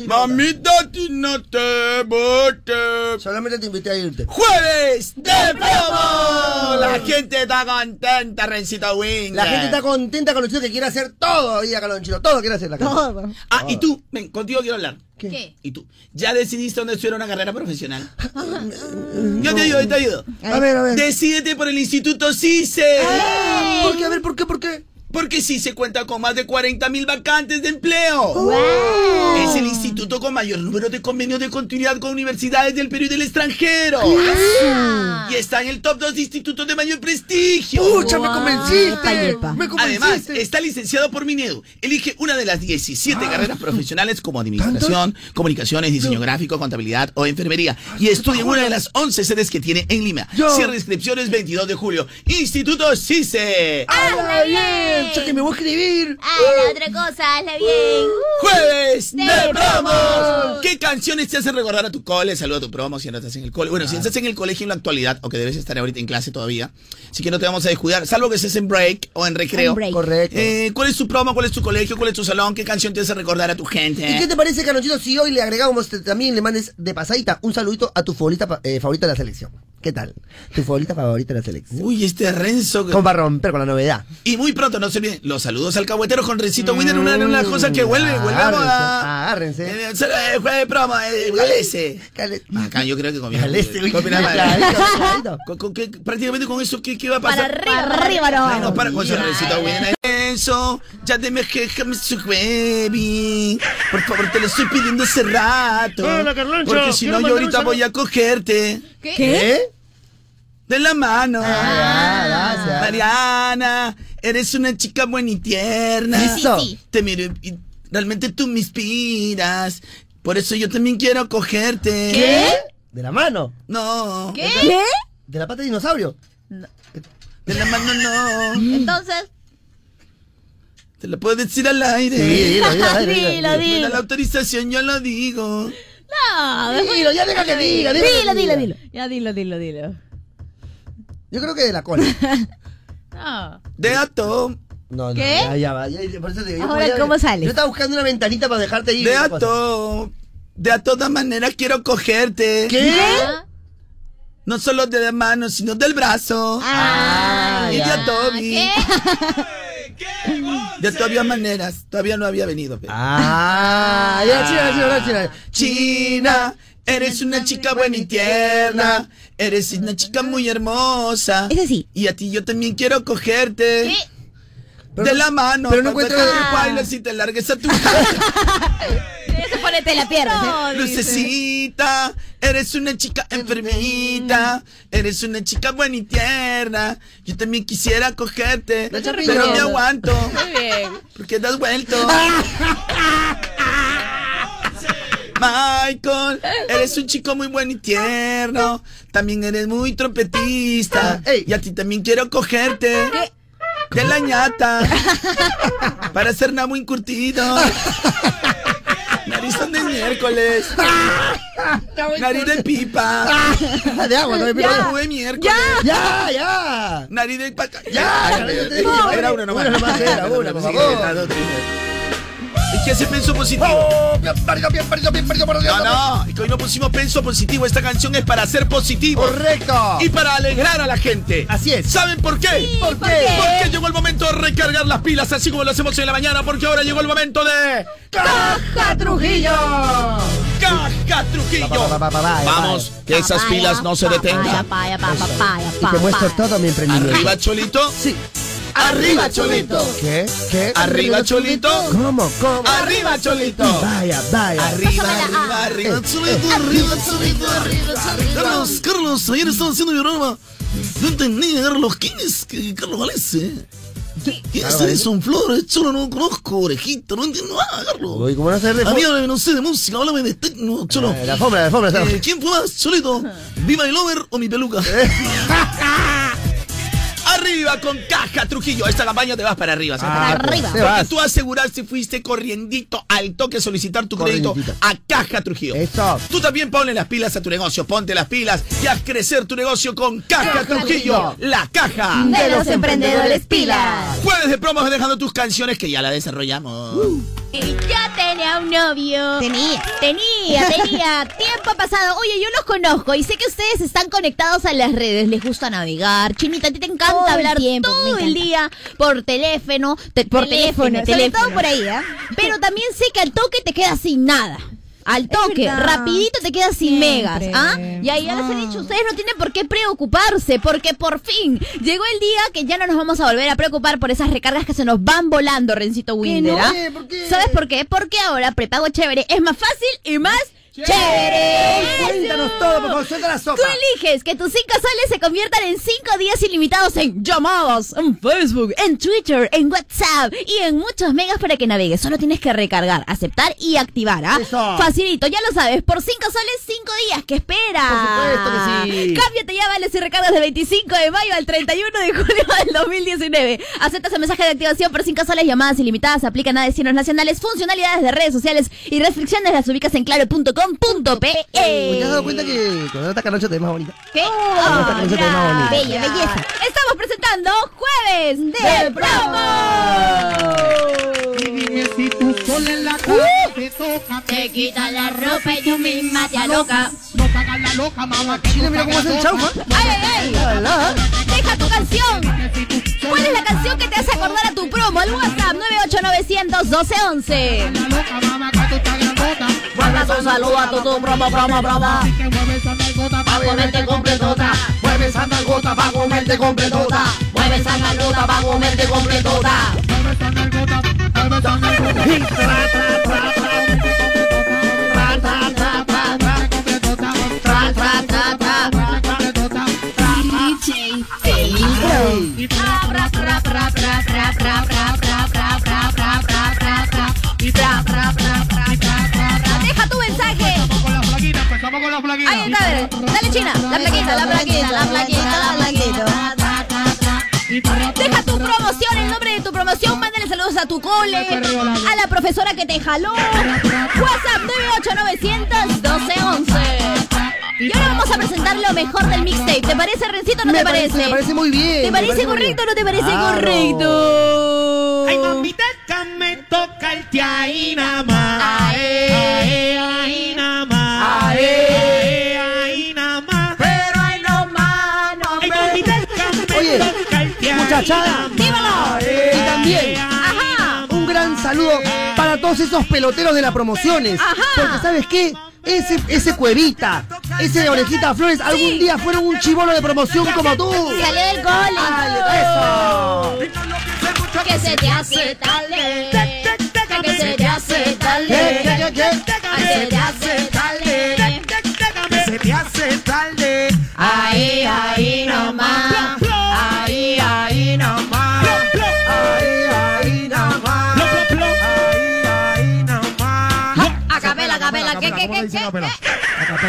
Mamita, a ti no te voté. Solamente te invité a irte. ¡Jueves de promo! La gente está contenta, Rencito Wing. La gente está contenta con Lonchito que quiere hacer todo hoy día, Calonchito. Todo quiere hacer la. Todo. Ah, y tú, ven, contigo quiero hablar. ¿Qué? ¿Y tú? ¿Ya decidiste dónde estudiar una carrera profesional? Yo te ayudo, yo te ayudo. A ver, a ver. Decídete por el Instituto CICE. ¿Por qué? A ver, ¿por qué? ¿Por qué? Porque CICE cuenta con más de 40 mil vacantes de empleo. Wow. Es el instituto con mayor número de convenios de continuidad con universidades del Perú y del extranjero. Y está en el top 2 de institutos de mayor prestigio. ¡Pucha, me Epa, convenciste! epa. ¡Me convenciste! Además, está licenciado por Minedu. Elige una de las 17 carreras profesionales como administración, comunicaciones, diseño gráfico, contabilidad o enfermería. Y estudia en una de las 11 sedes que tiene en Lima. Yo. Cierre inscripciones 22 de julio. Instituto CICE. ¡Habla bien! ¡Ya que me voy a escribir! Ah, la otra cosa, hazla bien. Jueves de De promos. ¿Qué canciones te hacen recordar a tu cole? Saluda a tu promo si no estás en el cole. Bueno, si estás en el colegio en la actualidad, o que debes estar ahorita en clase todavía, así que no te vamos a descuidar, salvo que estés en break o en recreo. En break. Correcto. Eh, ¿Cuál es tu promo? ¿Cuál es tu colegio? ¿Cuál es tu salón? ¿Qué canción te hace recordar a tu gente? ¿Y qué te parece, Calonchito, si hoy le agregamos también le mandes de pasadita un saludito a tu favorita, pa- eh, favorita de la selección? ¿Qué tal? Tu favorita favorita de la selección. Uy, este Renzo. que- Como para romper con la novedad. Y muy pronto, no se olviden, los saludos al cahuetero con Rencito Winner, una, una cosa que vuelve, vuelve a Agárrense, agárrense. Eh, eh, Jueves de promo, eh, galese. Cale- Acá yo creo que. Galese, ¿Qué. Con- qué- prácticamente con eso, ¿qué, qué va a Para pasar? arriba, para arriba, no. Para con su Rencito Winner. Eso, ya te me déjame su baby. Por favor, te lo estoy pidiendo hace rato. Hola, Carloncho, Porque si no, yo ahorita voy a cogerte. ¿Qué? De la mano. Ah, gracias. Mariana, eres una chica buena y tierna. Eso. Sí, sí. Te miro y realmente tú me inspiras. Por eso yo también quiero cogerte. ¿Qué? ¿De la mano? No. ¿Qué? ¿Qué? ¿De la pata de dinosaurio? De la mano no. Entonces, Te lo puedo decir al aire. Sí, dilo, dilo, dilo, dilo. Dilo, Me dilo. da la autorización, yo lo digo. no, después- Dilo, ya deja que diga, Dilo, dilo, dilo. Ya dilo, dilo, dilo. Yo creo que de la cola. no. De ato. No, no, ¿Qué? ya, ya va. ya- por eso te digo, yo Ahora, ¿cómo sale? Yo estaba buscando una ventanita para dejarte ir. De ¿qué pasa? ato. De a todas maneras quiero cogerte. ¿Qué? Ah, No solo de la mano, sino del brazo. Ah, y de ya. a Toby. ¿Qué? De todas maneras, todavía no había venido. pero- Ah, ya, china, china, china. China, eres una chica buena y tierna. Eres una chica muy hermosa. Ese sí. Y a ti yo también quiero cogerte. ¿Qué? Pero de no- la mano. pero no encuentro- bailes y te largues a tu casa. Ese ponete la pierna. Lucecita, eres una chica enfermita. Eres una chica buena y tierna. Yo también quisiera cogerte. La Pero me aguanto. Muy bien. Porque te has vuelto. Michael, eres un chico muy bueno y tierno. También eres muy trompetista. Y a ti también quiero cogerte. De la ñata. Para hacer nada muy curtido. Narizón de miércoles. Nariz de pipa. De agua, no de pipa. Cuerpo de miércoles. Ya, ya. Nariz de paca. Ya, Ya, ya, ya, ya ya. Era una nomás. Una nomás era, una, por favor. Es que ese penso positivo. Oh, bien perdido, bien perdido, bien perdido, por Dios. No, no, es que hoy no pusimos penso positivo. Esta canción es para ser positivo. Correcto. Y para alegrar a la gente. Así es. ¿Saben por qué? ¿Por qué? Porque llegó el momento de recargar las pilas, así como lo hacemos en la mañana, porque ahora llegó el momento de. ¡Caja Trujillo! ¡Caja Trujillo! Pa, pa, pa, pa, pa, Vamos, que esas pilas no se detengan. Y te muestro todo mi emprendimiento. Arriba, Cholito. Sí. Arriba, Cholito. ¿Qué? ¿Qué? Arriba, Cholito. ¿Cómo? ¿Cómo? Arriba, Cholito. Vaya, vaya. Arriba, arriba, arriba, Eh, Cholito, arriba, Cholito, arriba, Cholito. Carlos, Carlos, ayer estaba haciendo mi broma. No entendí, Carlos. ¿Quién es que- Carlos Valese? ¿Quién es Carlos Valese? Son Flores? Cholo, no conozco. Orejito, no entiendo nada, Carlos. Uy, ¿cómo van a hacer de A mí fo- háblame, no sé, de música, háblame de tecno, Cholo. Eh, la alfombra, la alfombra, la Eh, alfombra. ¿Quién fue más, Cholito? ¿Viva el Lover o mi peluca? Arriba con Caja Trujillo. Esta campaña te vas para arriba. Ah, Porque arriba. te vas. tú aseguraste fuiste corriendito al toque solicitar tu crédito a Caja Trujillo. Eso. Tú también ponle las pilas a tu negocio. Ponte las pilas y haz crecer tu negocio con Caja, Caja Trujillo. Trujillo. La caja. De los emprendedores pilas. Jueves de promos dejando tus canciones que ya la desarrollamos. Y ya tenía un novio. Tenía. Tenía, tenía. Tiempo pasado. Oye, yo los conozco y sé que ustedes están conectados a las redes. Les gusta navegar. Chinita, a ti te encanta Todo el hablar tiempo, todo el día por teléfono. te- Por teléfono, sobre todo por ahí, ¿ah? Pero también sé que al toque te quedas sin nada. Al toque, rapidito te quedas sin megas. ¿ah? Y ahí ya les he dicho, ustedes no tienen por qué preocuparse, porque por fin llegó el día que ya no nos vamos a volver a preocupar por esas recargas que se nos van volando, Rencito Winder, no? ¿ah? ¿Qué? ¿Por qué? ¿Sabes por qué? Porque ahora prepago chévere es más fácil y más chévere. Cuéntanos todo, por favor, suelta la sopa. Tú eliges que tus 5 soles se conviertan en 5 días ilimitados en llamadas, en Facebook, en Twitter, en WhatsApp y en muchos megas para que navegues. Solo tienes que recargar, aceptar y activar, ¿ah? Eso. Facilito, ya lo sabes. Por 5 soles, 5 días. ¿Qué esperas? Por supuesto que sí. Cámbiate ya, vales y recargas del 25 de mayo al 31 de julio del 2019. Aceptas el mensaje de activación por 5 soles, llamadas ilimitadas, aplican a destinos nacionales, funcionalidades de redes sociales y restricciones las ubicas en claro.com.pe. Oye, ¿Te has dado cuenta que cuando está Carloncho te ves más bonita? ¿Qué? esta camisa te ve más bonita. Bella, belleza. Estamos presentando Jueves de, De Promo. Te quita la ropa y tú misma te aloca. Chile, mira cómo hace el chaufa. ¡Ay, ay, ay! Deja tu canción. ¿Cuál es la canción que te hace acordar a tu promo? El WhatsApp 98900 1211 novato, tú broma, broma, broma. Si comerte completota. Pa' comerte completota. Completota. Ahí está, a ver. Dale, China. La plaquita, la plaquita, la plaquita, la plaquita. Deja tu promoción, el nombre de tu promoción. Mándale saludos a tu cole, a la profesora que te jaló. WhatsApp 98900 1211. Y ahora vamos a presentar lo mejor del mixtape. ¿Te parece, Rencito, o no Me te parece- parece? me parece muy bien, ¿Te parece correcto o no te parece Claro. correcto? Ay, mamita, me toca el tía ahí nada más. Muchachada. más. Y también Ajá. un gran saludo para todos esos peloteros de las promociones. Ajá. Porque ¿sabes qué? Ese, ese cuevita, ese de orejita flores, algún día fueron un chivolo de promoción como tú. Salió cole. Ay, eso. Que se te hace tarde. Que se te hace tarde. ¿Qué, qué, qué,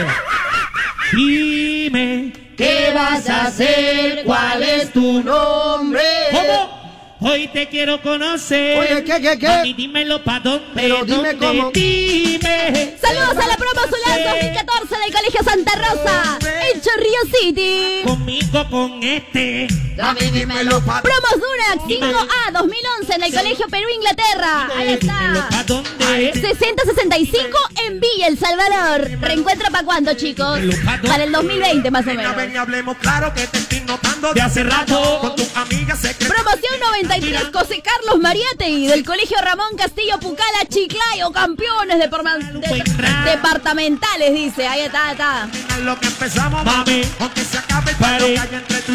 qué? Dime, ¿Qué vas a hacer? ¿Cuál es tu nombre? ¿Cómo? Hoy te quiero conocer. Oye, ¿qué, qué, qué? Mami, dímelo pa' dónde. Pero dime dónde, cómo. Dime. Saludos a la promo Zulán 2014 del Colegio Santa Rosa en Chorrillo City. Conmigo con este. Dame, dímelo pa' Promos Durax 5A 2011 en el Colegio Perú Inglaterra. Ahí está. ¿Pa' dónde? 6065 en Villa El Salvador. ¿Reencuentro para cuándo, chicos? Para el 2020 más o menos. Ven y hablemos claro que te estoy notando de hace rato. Con tus amigas secretas. Promoción 93, José Carlos Mariategui, del Colegio Ramón Castillo Pucala Chiclayo, campeones de de departamentales, dice. Ahí está, está.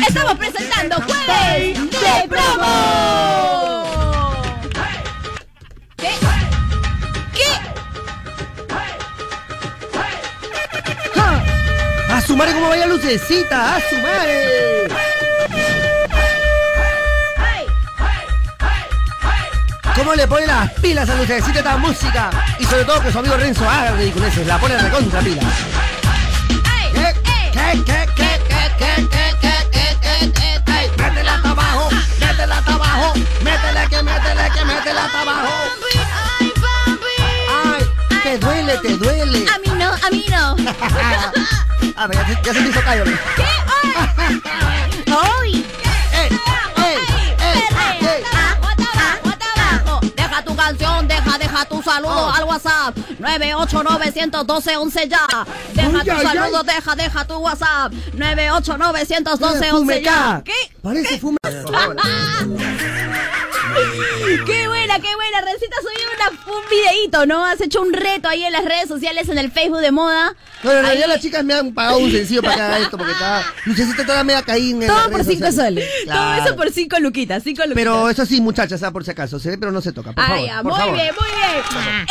Estamos presentando Jueves de Promo. ¿Qué? ¿Qué? ¡Ja! ¡A sumar como vaya lucecita! ¡A sumar! cómo le pone las pilas a Lucecita esta música. Y sobre todo que su amigo Renzo haga ridiculeces, la pone recontra pilas. ¿Qué, Métela hasta abajo, métela hasta abajo, métela que métela que métela hasta abajo. Ay, te duele, te duele. A mí no, a mí no. a ver, ya se, ya se te hizo callo. Deja, tu saludo al WhatsApp 9891211 ya. Deja tu saludo, deja, deja tu WhatsApp 9891211 Fume ya. ¿Qué? Parece fume. Qué buena, qué buena. Recita subió una, un videíto, ¿no? Has hecho un reto ahí en las redes sociales, en el Facebook de moda. No, en realidad las chicas me han pagado un sencillo para que haga esto, porque está. Lucecita toda media caída Todo por redes 5 sociales. soles. Todo eso por 5 luquitas, 5 luquitas. Pero eso sí, muchachas, ah, por si acaso, se ve pero no se toca. Por Ah, favor, muy bien, muy bien.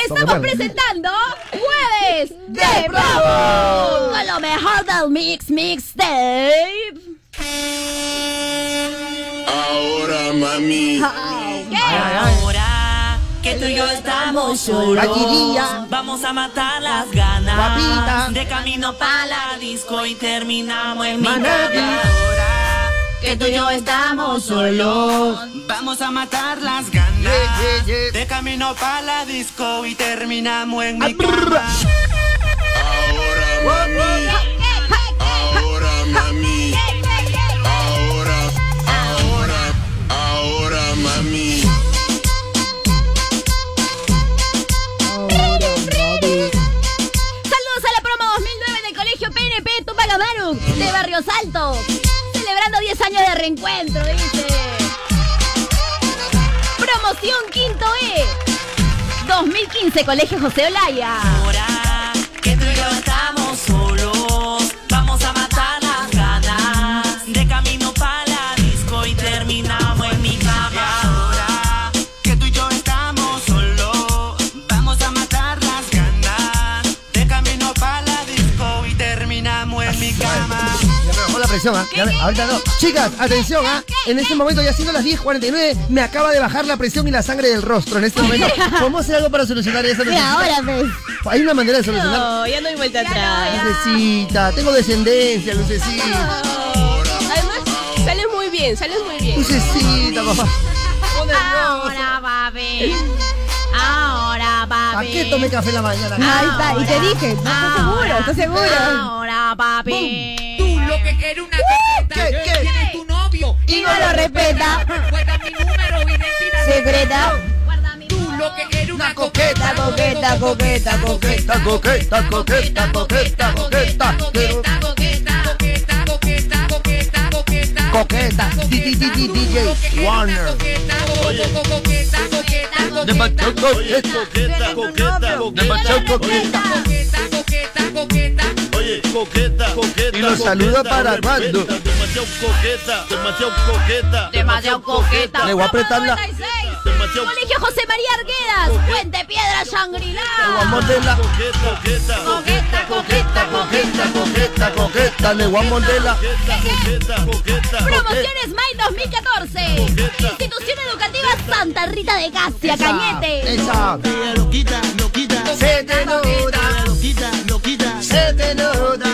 Estamos presentando Jueves de Bravo. Con lo mejor del Mix Mixtape. Ahora, mami. Ahora que tú y yo estamos solos, vamos a matar las ganas. De camino para la disco y terminamos en mi. Ahora que tú y yo estamos solos, vamos a matar las ganas. De camino para la disco y terminamos en mi cama. Ahora, mami. Ahora, mami. Ahora, ahora, ahora, mami. Saludos a la promo 2009 del Colegio PNP Tupac Amaru de Barrios Altos. Celebrando 10 años de reencuentro, dice. Promoción Quinto E. 2015 Colegio José Olaya. ¿Ah? Ahorita no. Chicas, atención, ¿ah? En este momento, ya siendo las 10.49, me acaba de bajar la presión y la sangre del rostro. En este momento, ¿podemos hacer algo para solucionar eso? Y ahora, pues. Hay una manera de solucionar. No, ya no hay vuelta atrás. Lucecita, tengo descendencia, Lucecita. Además, sales muy bien, sales muy bien. Lucecita, papá. Ahora, papi. Ahora, papi. ¿Para qué tomé café en la mañana? Ahí está, y te dije, no estoy seguro, ¿estás seguro? Ahora, papi. Tú lo quieres una ¿Qué, qué? Tienes tu novio Y no lo respeta. Guarda mi número, identidad Secreta. Tú lo que quieres una coqueta, coqueta, coqueta, coqueta, coqueta, coqueta, coqueta, coqueta, pero coqueta, di- di- di- di- DJ Warner. Demasiado coqueta, Coqueta, coqueta, demasiado coqueta. Oye, coqueta, coqueta. Y los saluda coqueta, para cuando. Demasiado coqueta, demasiado coqueta. Demasiado coqueta. Le voy a apretar la- 96. Demasiado Colegio José María Arguedas. Puente Piedra Shangri-La. De la coqueta, coqueta, Coqueta, coqueta, coqueta, coqueta, coqueta, le vamos de la coqueta, coqueta. Promociones May 2014. Institución Educativa Santa Rita de Casia, Esa, Cañete. Esa. Se te nota, se te nota.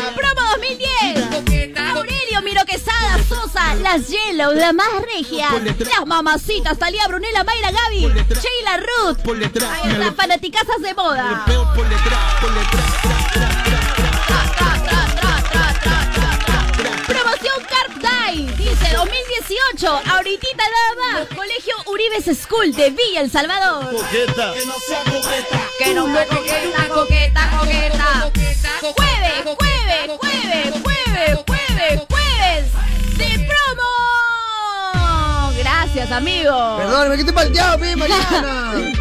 Las Yellow, la más regia. Las mamacitas, Talía Brunella, Mayra Gaby, Sheila Ruth. Están fanaticazas de moda. Promoción Carp Day, dice 2018, ahorita nada más, Colegio Uribes School de Villa El Salvador. Coqueta. Que no sea coqueta, coqueta, coqueta. Jueves, jueves, jueves, jueves, jueves, jueves de promo. Gracias, amigo. Perdón, me quedé palteado, pe, Mariana.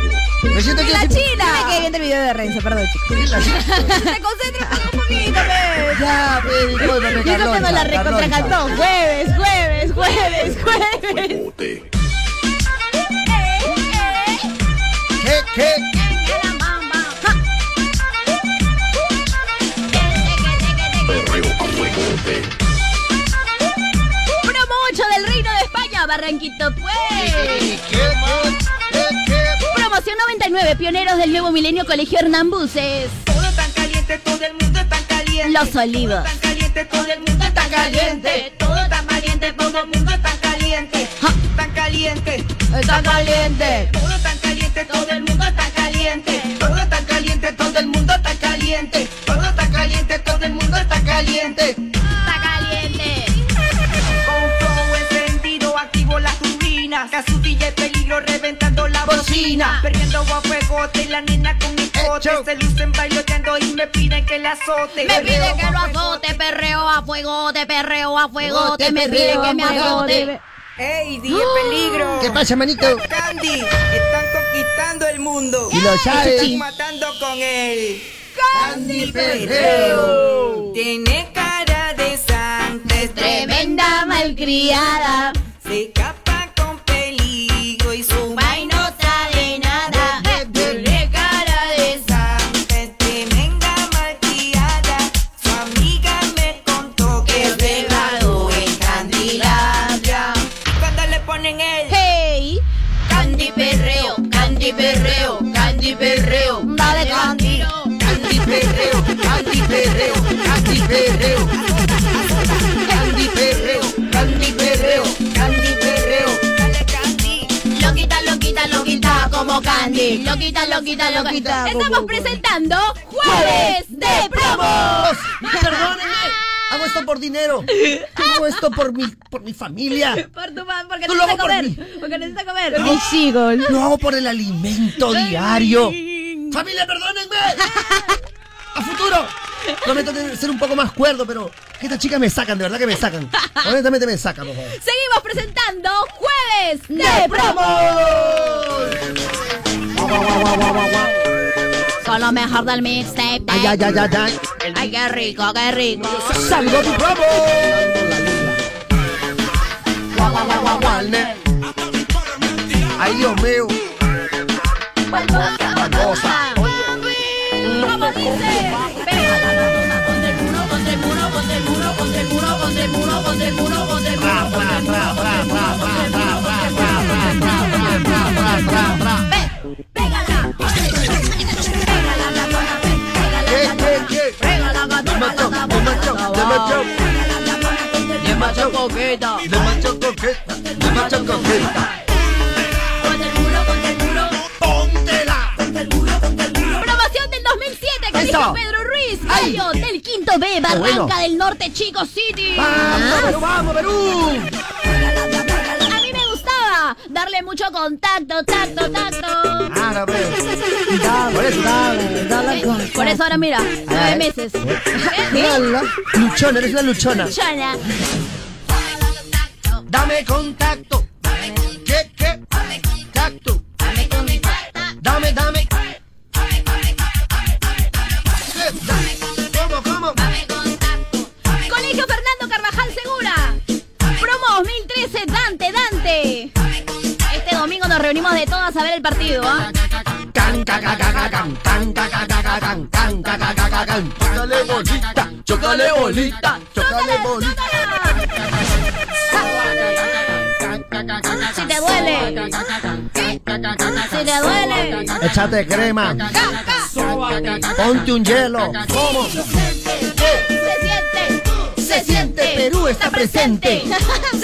Me siento ¡De que la así- China! Me quedé viendo el video de Renzo, perdón, chicos. Se concentra un poquito, pe. Ya, pe, discúlpame, Yo Carloncha, nos la recontra Carloncha. cantó. Jueves, jueves, jueves, jueves. ¿Qué, qué? Promo 8 del Reino de España, Barranquito, pues. ¿Qué, qué, qué, Promoción 99, pioneros del nuevo milenio Colegio Hernán Buses. Todo tan caliente, todo el mundo está caliente. Los Olivos. Tan caliente, todo el mundo está caliente. Todo tan caliente, todo el mundo está caliente. Tan caliente, Está caliente. todo tan caliente, todo el mundo está caliente. Todo tan caliente, todo el mundo está caliente. Todo tan caliente, todo el mundo. Está caliente. Turbinas. Casutilla y peligro reventando la bocina. Perdiendo a fuegote y la nena con mi pote. Se lucen bailoteando y me piden que la azote. Me pide que lo azote, perreo a fuego, te perreo a fuego, te me pide que me azote. ¡Ey, DJ Peligro! ¿Qué pasa, manito? Candy, están conquistando el mundo. Y lo sabes. Están matando con él. Candy Perreo. Tiene cara de santa, es Tremenda malcriada. Se escapa Perreo. Candy Perreo, Candy Perreo, Candy Perreo. dale Candy. Loquita, loquita, loquita como Candy. Loquita, loquita, loquita. Estamos presentando Jueves de Promos. Perdónenme. Hago esto por dinero. Hago esto por mi, por mi familia. Por tu mamá, porque lo necesita hago por comer. Porque necesita comer. Mi Seagull. Lo hago por el alimento diario. Familia, perdónenme. A futuro. Prometo ser un poco más cuerdo, pero que estas chicas me sacan, de verdad que me sacan. Honestamente me sacan, por favor. Seguimos presentando Jueves de Promos. Con lo mejor del mixtape. Ay, ay, ay, ay, ay. Ay, qué rico, qué rico. Salgo tu promo. Ay, Dios mío. Barbosa. ¿Cómo dice? del muro la la la. Promoción del 2007 que dijo Pedro Gallo del Quinto B, Barranca bueno. del Norte, Chico City. ¡Vamos, Perú, vamos, Perú! A mí me gustaba darle mucho contacto, tacto, tacto. Árabe. Por eso. Eh, Por eso ahora mira, nueve meses. Mírala. Luchona, eres una luchona. Chana. Dame contacto. este, este domingo nos reunimos de todas a ver el partido, ¿ah? Chocale bolita, chocale bolita, chocale bolita. Si te duele, si te duele, échate crema, ponte un hielo. ¿Cómo? Se siente. Perú está presente.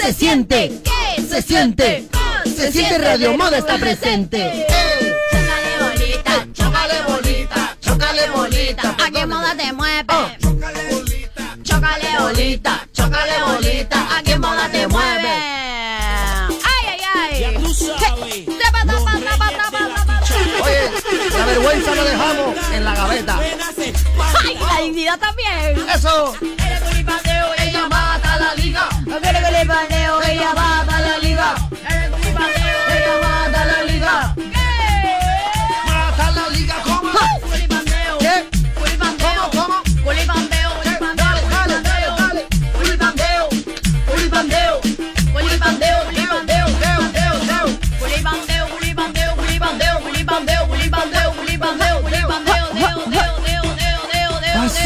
Se siente. ¿Qué? Se siente. Se siente Radio Moda está presente. Chócale bolita, chócale bolita, chócale bolita. ¿A qué moda te mueve? Chócale bolita, chócale bolita. ¿A qué moda te mueve? Ay, ay, ay. Oye, la vergüenza la dejamos en la gaveta. Ay, la dignidad también. Eso.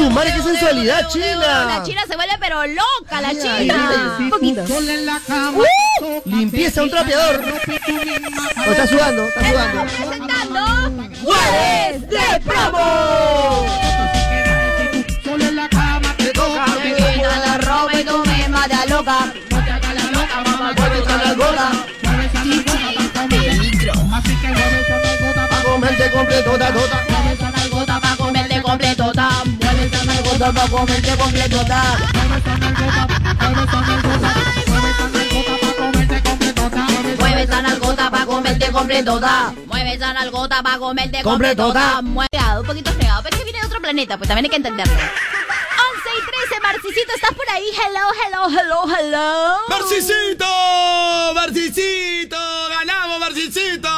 su madre! ¡Qué sensualidad, China! La China se vuelve pero loca, la China. Uh, Limpieza, un trapeador. Oh, está sudando, está sudando. presentando Jueves de Promo. la ropa y tú me loca. Comerte completo, comerte completo, esa nalgota pa' comerte completo, da. Mueve esa nalgota pa' comerte completo, da. Mueve esa nalgota pa' comerte completo, da. Mueve- Un poquito fregado, pero es que viene de otro planeta, pues también hay que entenderlo. 11 y 13, Marcisito, ¿estás por ahí? Hello, hello, hello, hello. ¡Marcisito! ¡Marcisito! ¡Ganamos, Marcisito!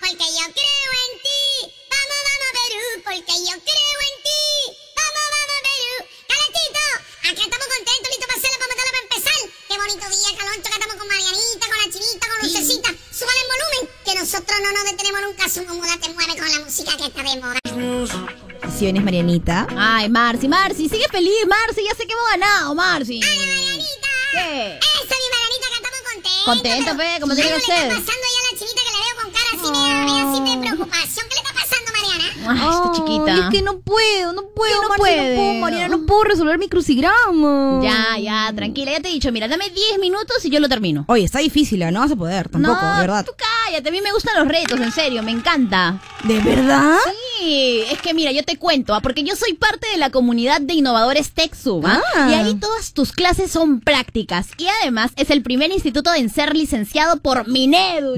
Porque yo creo en Porque yo creo en ti. Vamos, vamos, Perú. Calentito. Acá estamos contentos, listos para hacerlo, para meterlo para empezar. Qué bonito día, Caloncho, que estamos con Marianita, con la chinita, con Lucecita. Súbale el volumen, que nosotros no nos detenemos nunca. Su moda te mueve con la música que está de moda. Bendiciones, Marianita. Ay, Marci, Marci, sigue feliz, Marci, ya sé que hemos ganado, Marci. ¿Qué? Esa mi Marianita, que estamos contentos. Contento, fe, como tiene que Algo le ser. está pasando ya a la chinita que la veo con cara así, media, media así de preocupación. ¿Qué le está pasando, Mariana? Ay, está chiquita. Es que no puedo, no puedo, no Marci, puede? no puedo, Mariana, no puedo resolver mi crucigrama. Ya, ya, tranquila, ya te he dicho, mira, dame 10 minutos y yo lo termino. Oye, está difícil, ¿eh? no vas a poder, tampoco, no, de verdad. tú cállate, a mí me gustan los retos, en serio, me encanta. ¿De verdad? Sí, es que mira, yo te cuento, ah, porque yo soy parte de la comunidad de innovadores TechSub, ¿ah? Ah. y ahí todas tus clases son prácticas, y además es el primer instituto en ser licenciado por Minedu.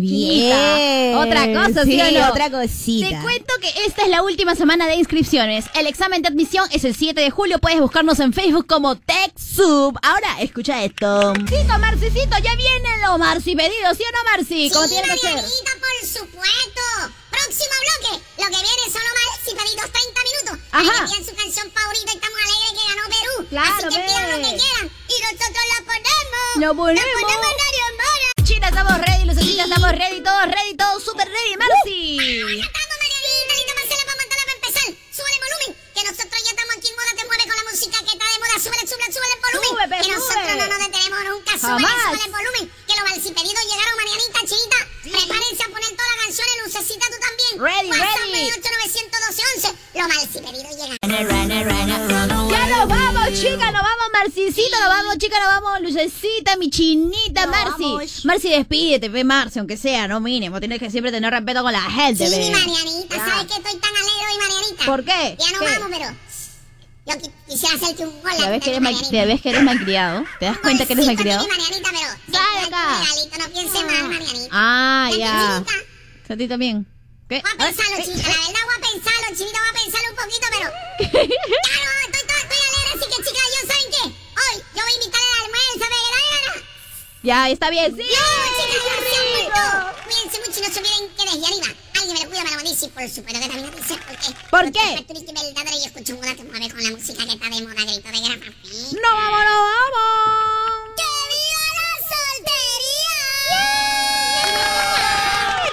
Otra cosa, ¿sí, Sí, o no? otra cosita. Te cuento que esta es la última semana de inscripciones. El examen de admisión es el 7 de julio, puedes buscarnos en Facebook como TechSub. Ahora, escucha esto. Chico, Marcicito, ya vienen los Marci pedidos, ¿sí o no, Marci? Como sí, tiene que ser. Por supuesto. Próximo bloque. Lo que viene son los pedidos 30 minutos. Ajá. Ahí su canción favorita y estamos alegres que ganó Perú. Claro, Así que pidan lo que quieran. Y nosotros la ponemos. Lo ponemos. La ponemos en. China, estamos ready, Lucecita, estamos ready, todos ready, todos super ready, Marci. Estamos, Marianita, listo para hacerla, para montarla, para empezar. Súbele el volumen. Que nosotros ya estamos aquí en moda. Te mueve con la música que está de moda. Súbele, súbele, súbele el volumen. Sube, pe, que nosotros sube. no nos detenemos nunca. Súbele, súbele el volumen. Que los balsipedidos llegaron, Marianita, Chinita. Prepárense a poner todas las canciones. Lucecita, tú también. Ready, WhatsApp ready. 891211. Los balsipedidos llegaron. Ya nos vamos, chica, nos vamos, Marcicito, nos vamos, chica, nos vamos, Lucecita, mi chinita, Marci. Marci, despídete, ve, Marci, aunque sea, no mínimo, tienes que siempre tener respeto con la gente, Sí, ve. mi Marianita, ¿sabes que estoy tan alegre hoy, Marianita? ¿Por qué? Ya no ¿Qué? vamos, pero yo qui- quisiera hacerte un. Ya ves que eres, ya ves que eres malcriado, ¿te das cuenta que eres malcriado? Sí, Marianita, pero acá. regalito, no piense mal, Marianita. Ah, ¿Qué, ya. ¿A ti también? ¿Qué? Voy a pensarlo, la verdad voy a pensarlo, chinita, voy a pensarlo un poquito, pero... No, estoy, estoy, estoy alegre, así que, chicas, ¿yo saben qué? Hoy yo voy a invitarle al almuerzo, ¿me gana? Ya, está bien, sí. Yo, chicas, gracias por todo. Cuídense mucho y no se olviden que desde arriba me lo por supuesto que también lo porque... ¿Por porque qué? es turista y verdadero y escucho un moda te mueve con la música que está de moda, grito de. ¡No vamos, no vamos! ¡Que viva la soltería!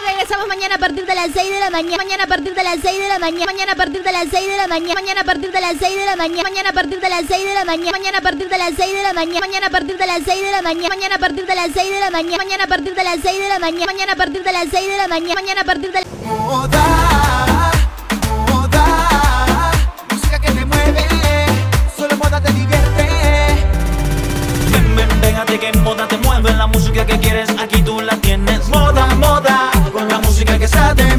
Regresamos mañana a partir de las 6 de la mañana. Mañana a partir de las 6 de la mañana. Mañana a partir de las 6 de la mañana. Mañana a partir de las 6 de la mañana. Mañana a partir de las 6 de la mañana. Mañana a partir de las 6 de la mañana. Mañana a partir de las 6 de la mañana. Mañana a partir de las 6 de la mañana. Mañana a partir de las 6 de la mañana. Mañana a partir de las 6 de la mañana. Mañana a partir de Moda, moda, música que te mueve, solo moda te divierte. Ven, ven, pégate que moda te mueve, la música que quieres aquí tú la tienes. Moda, moda, con la música que sale.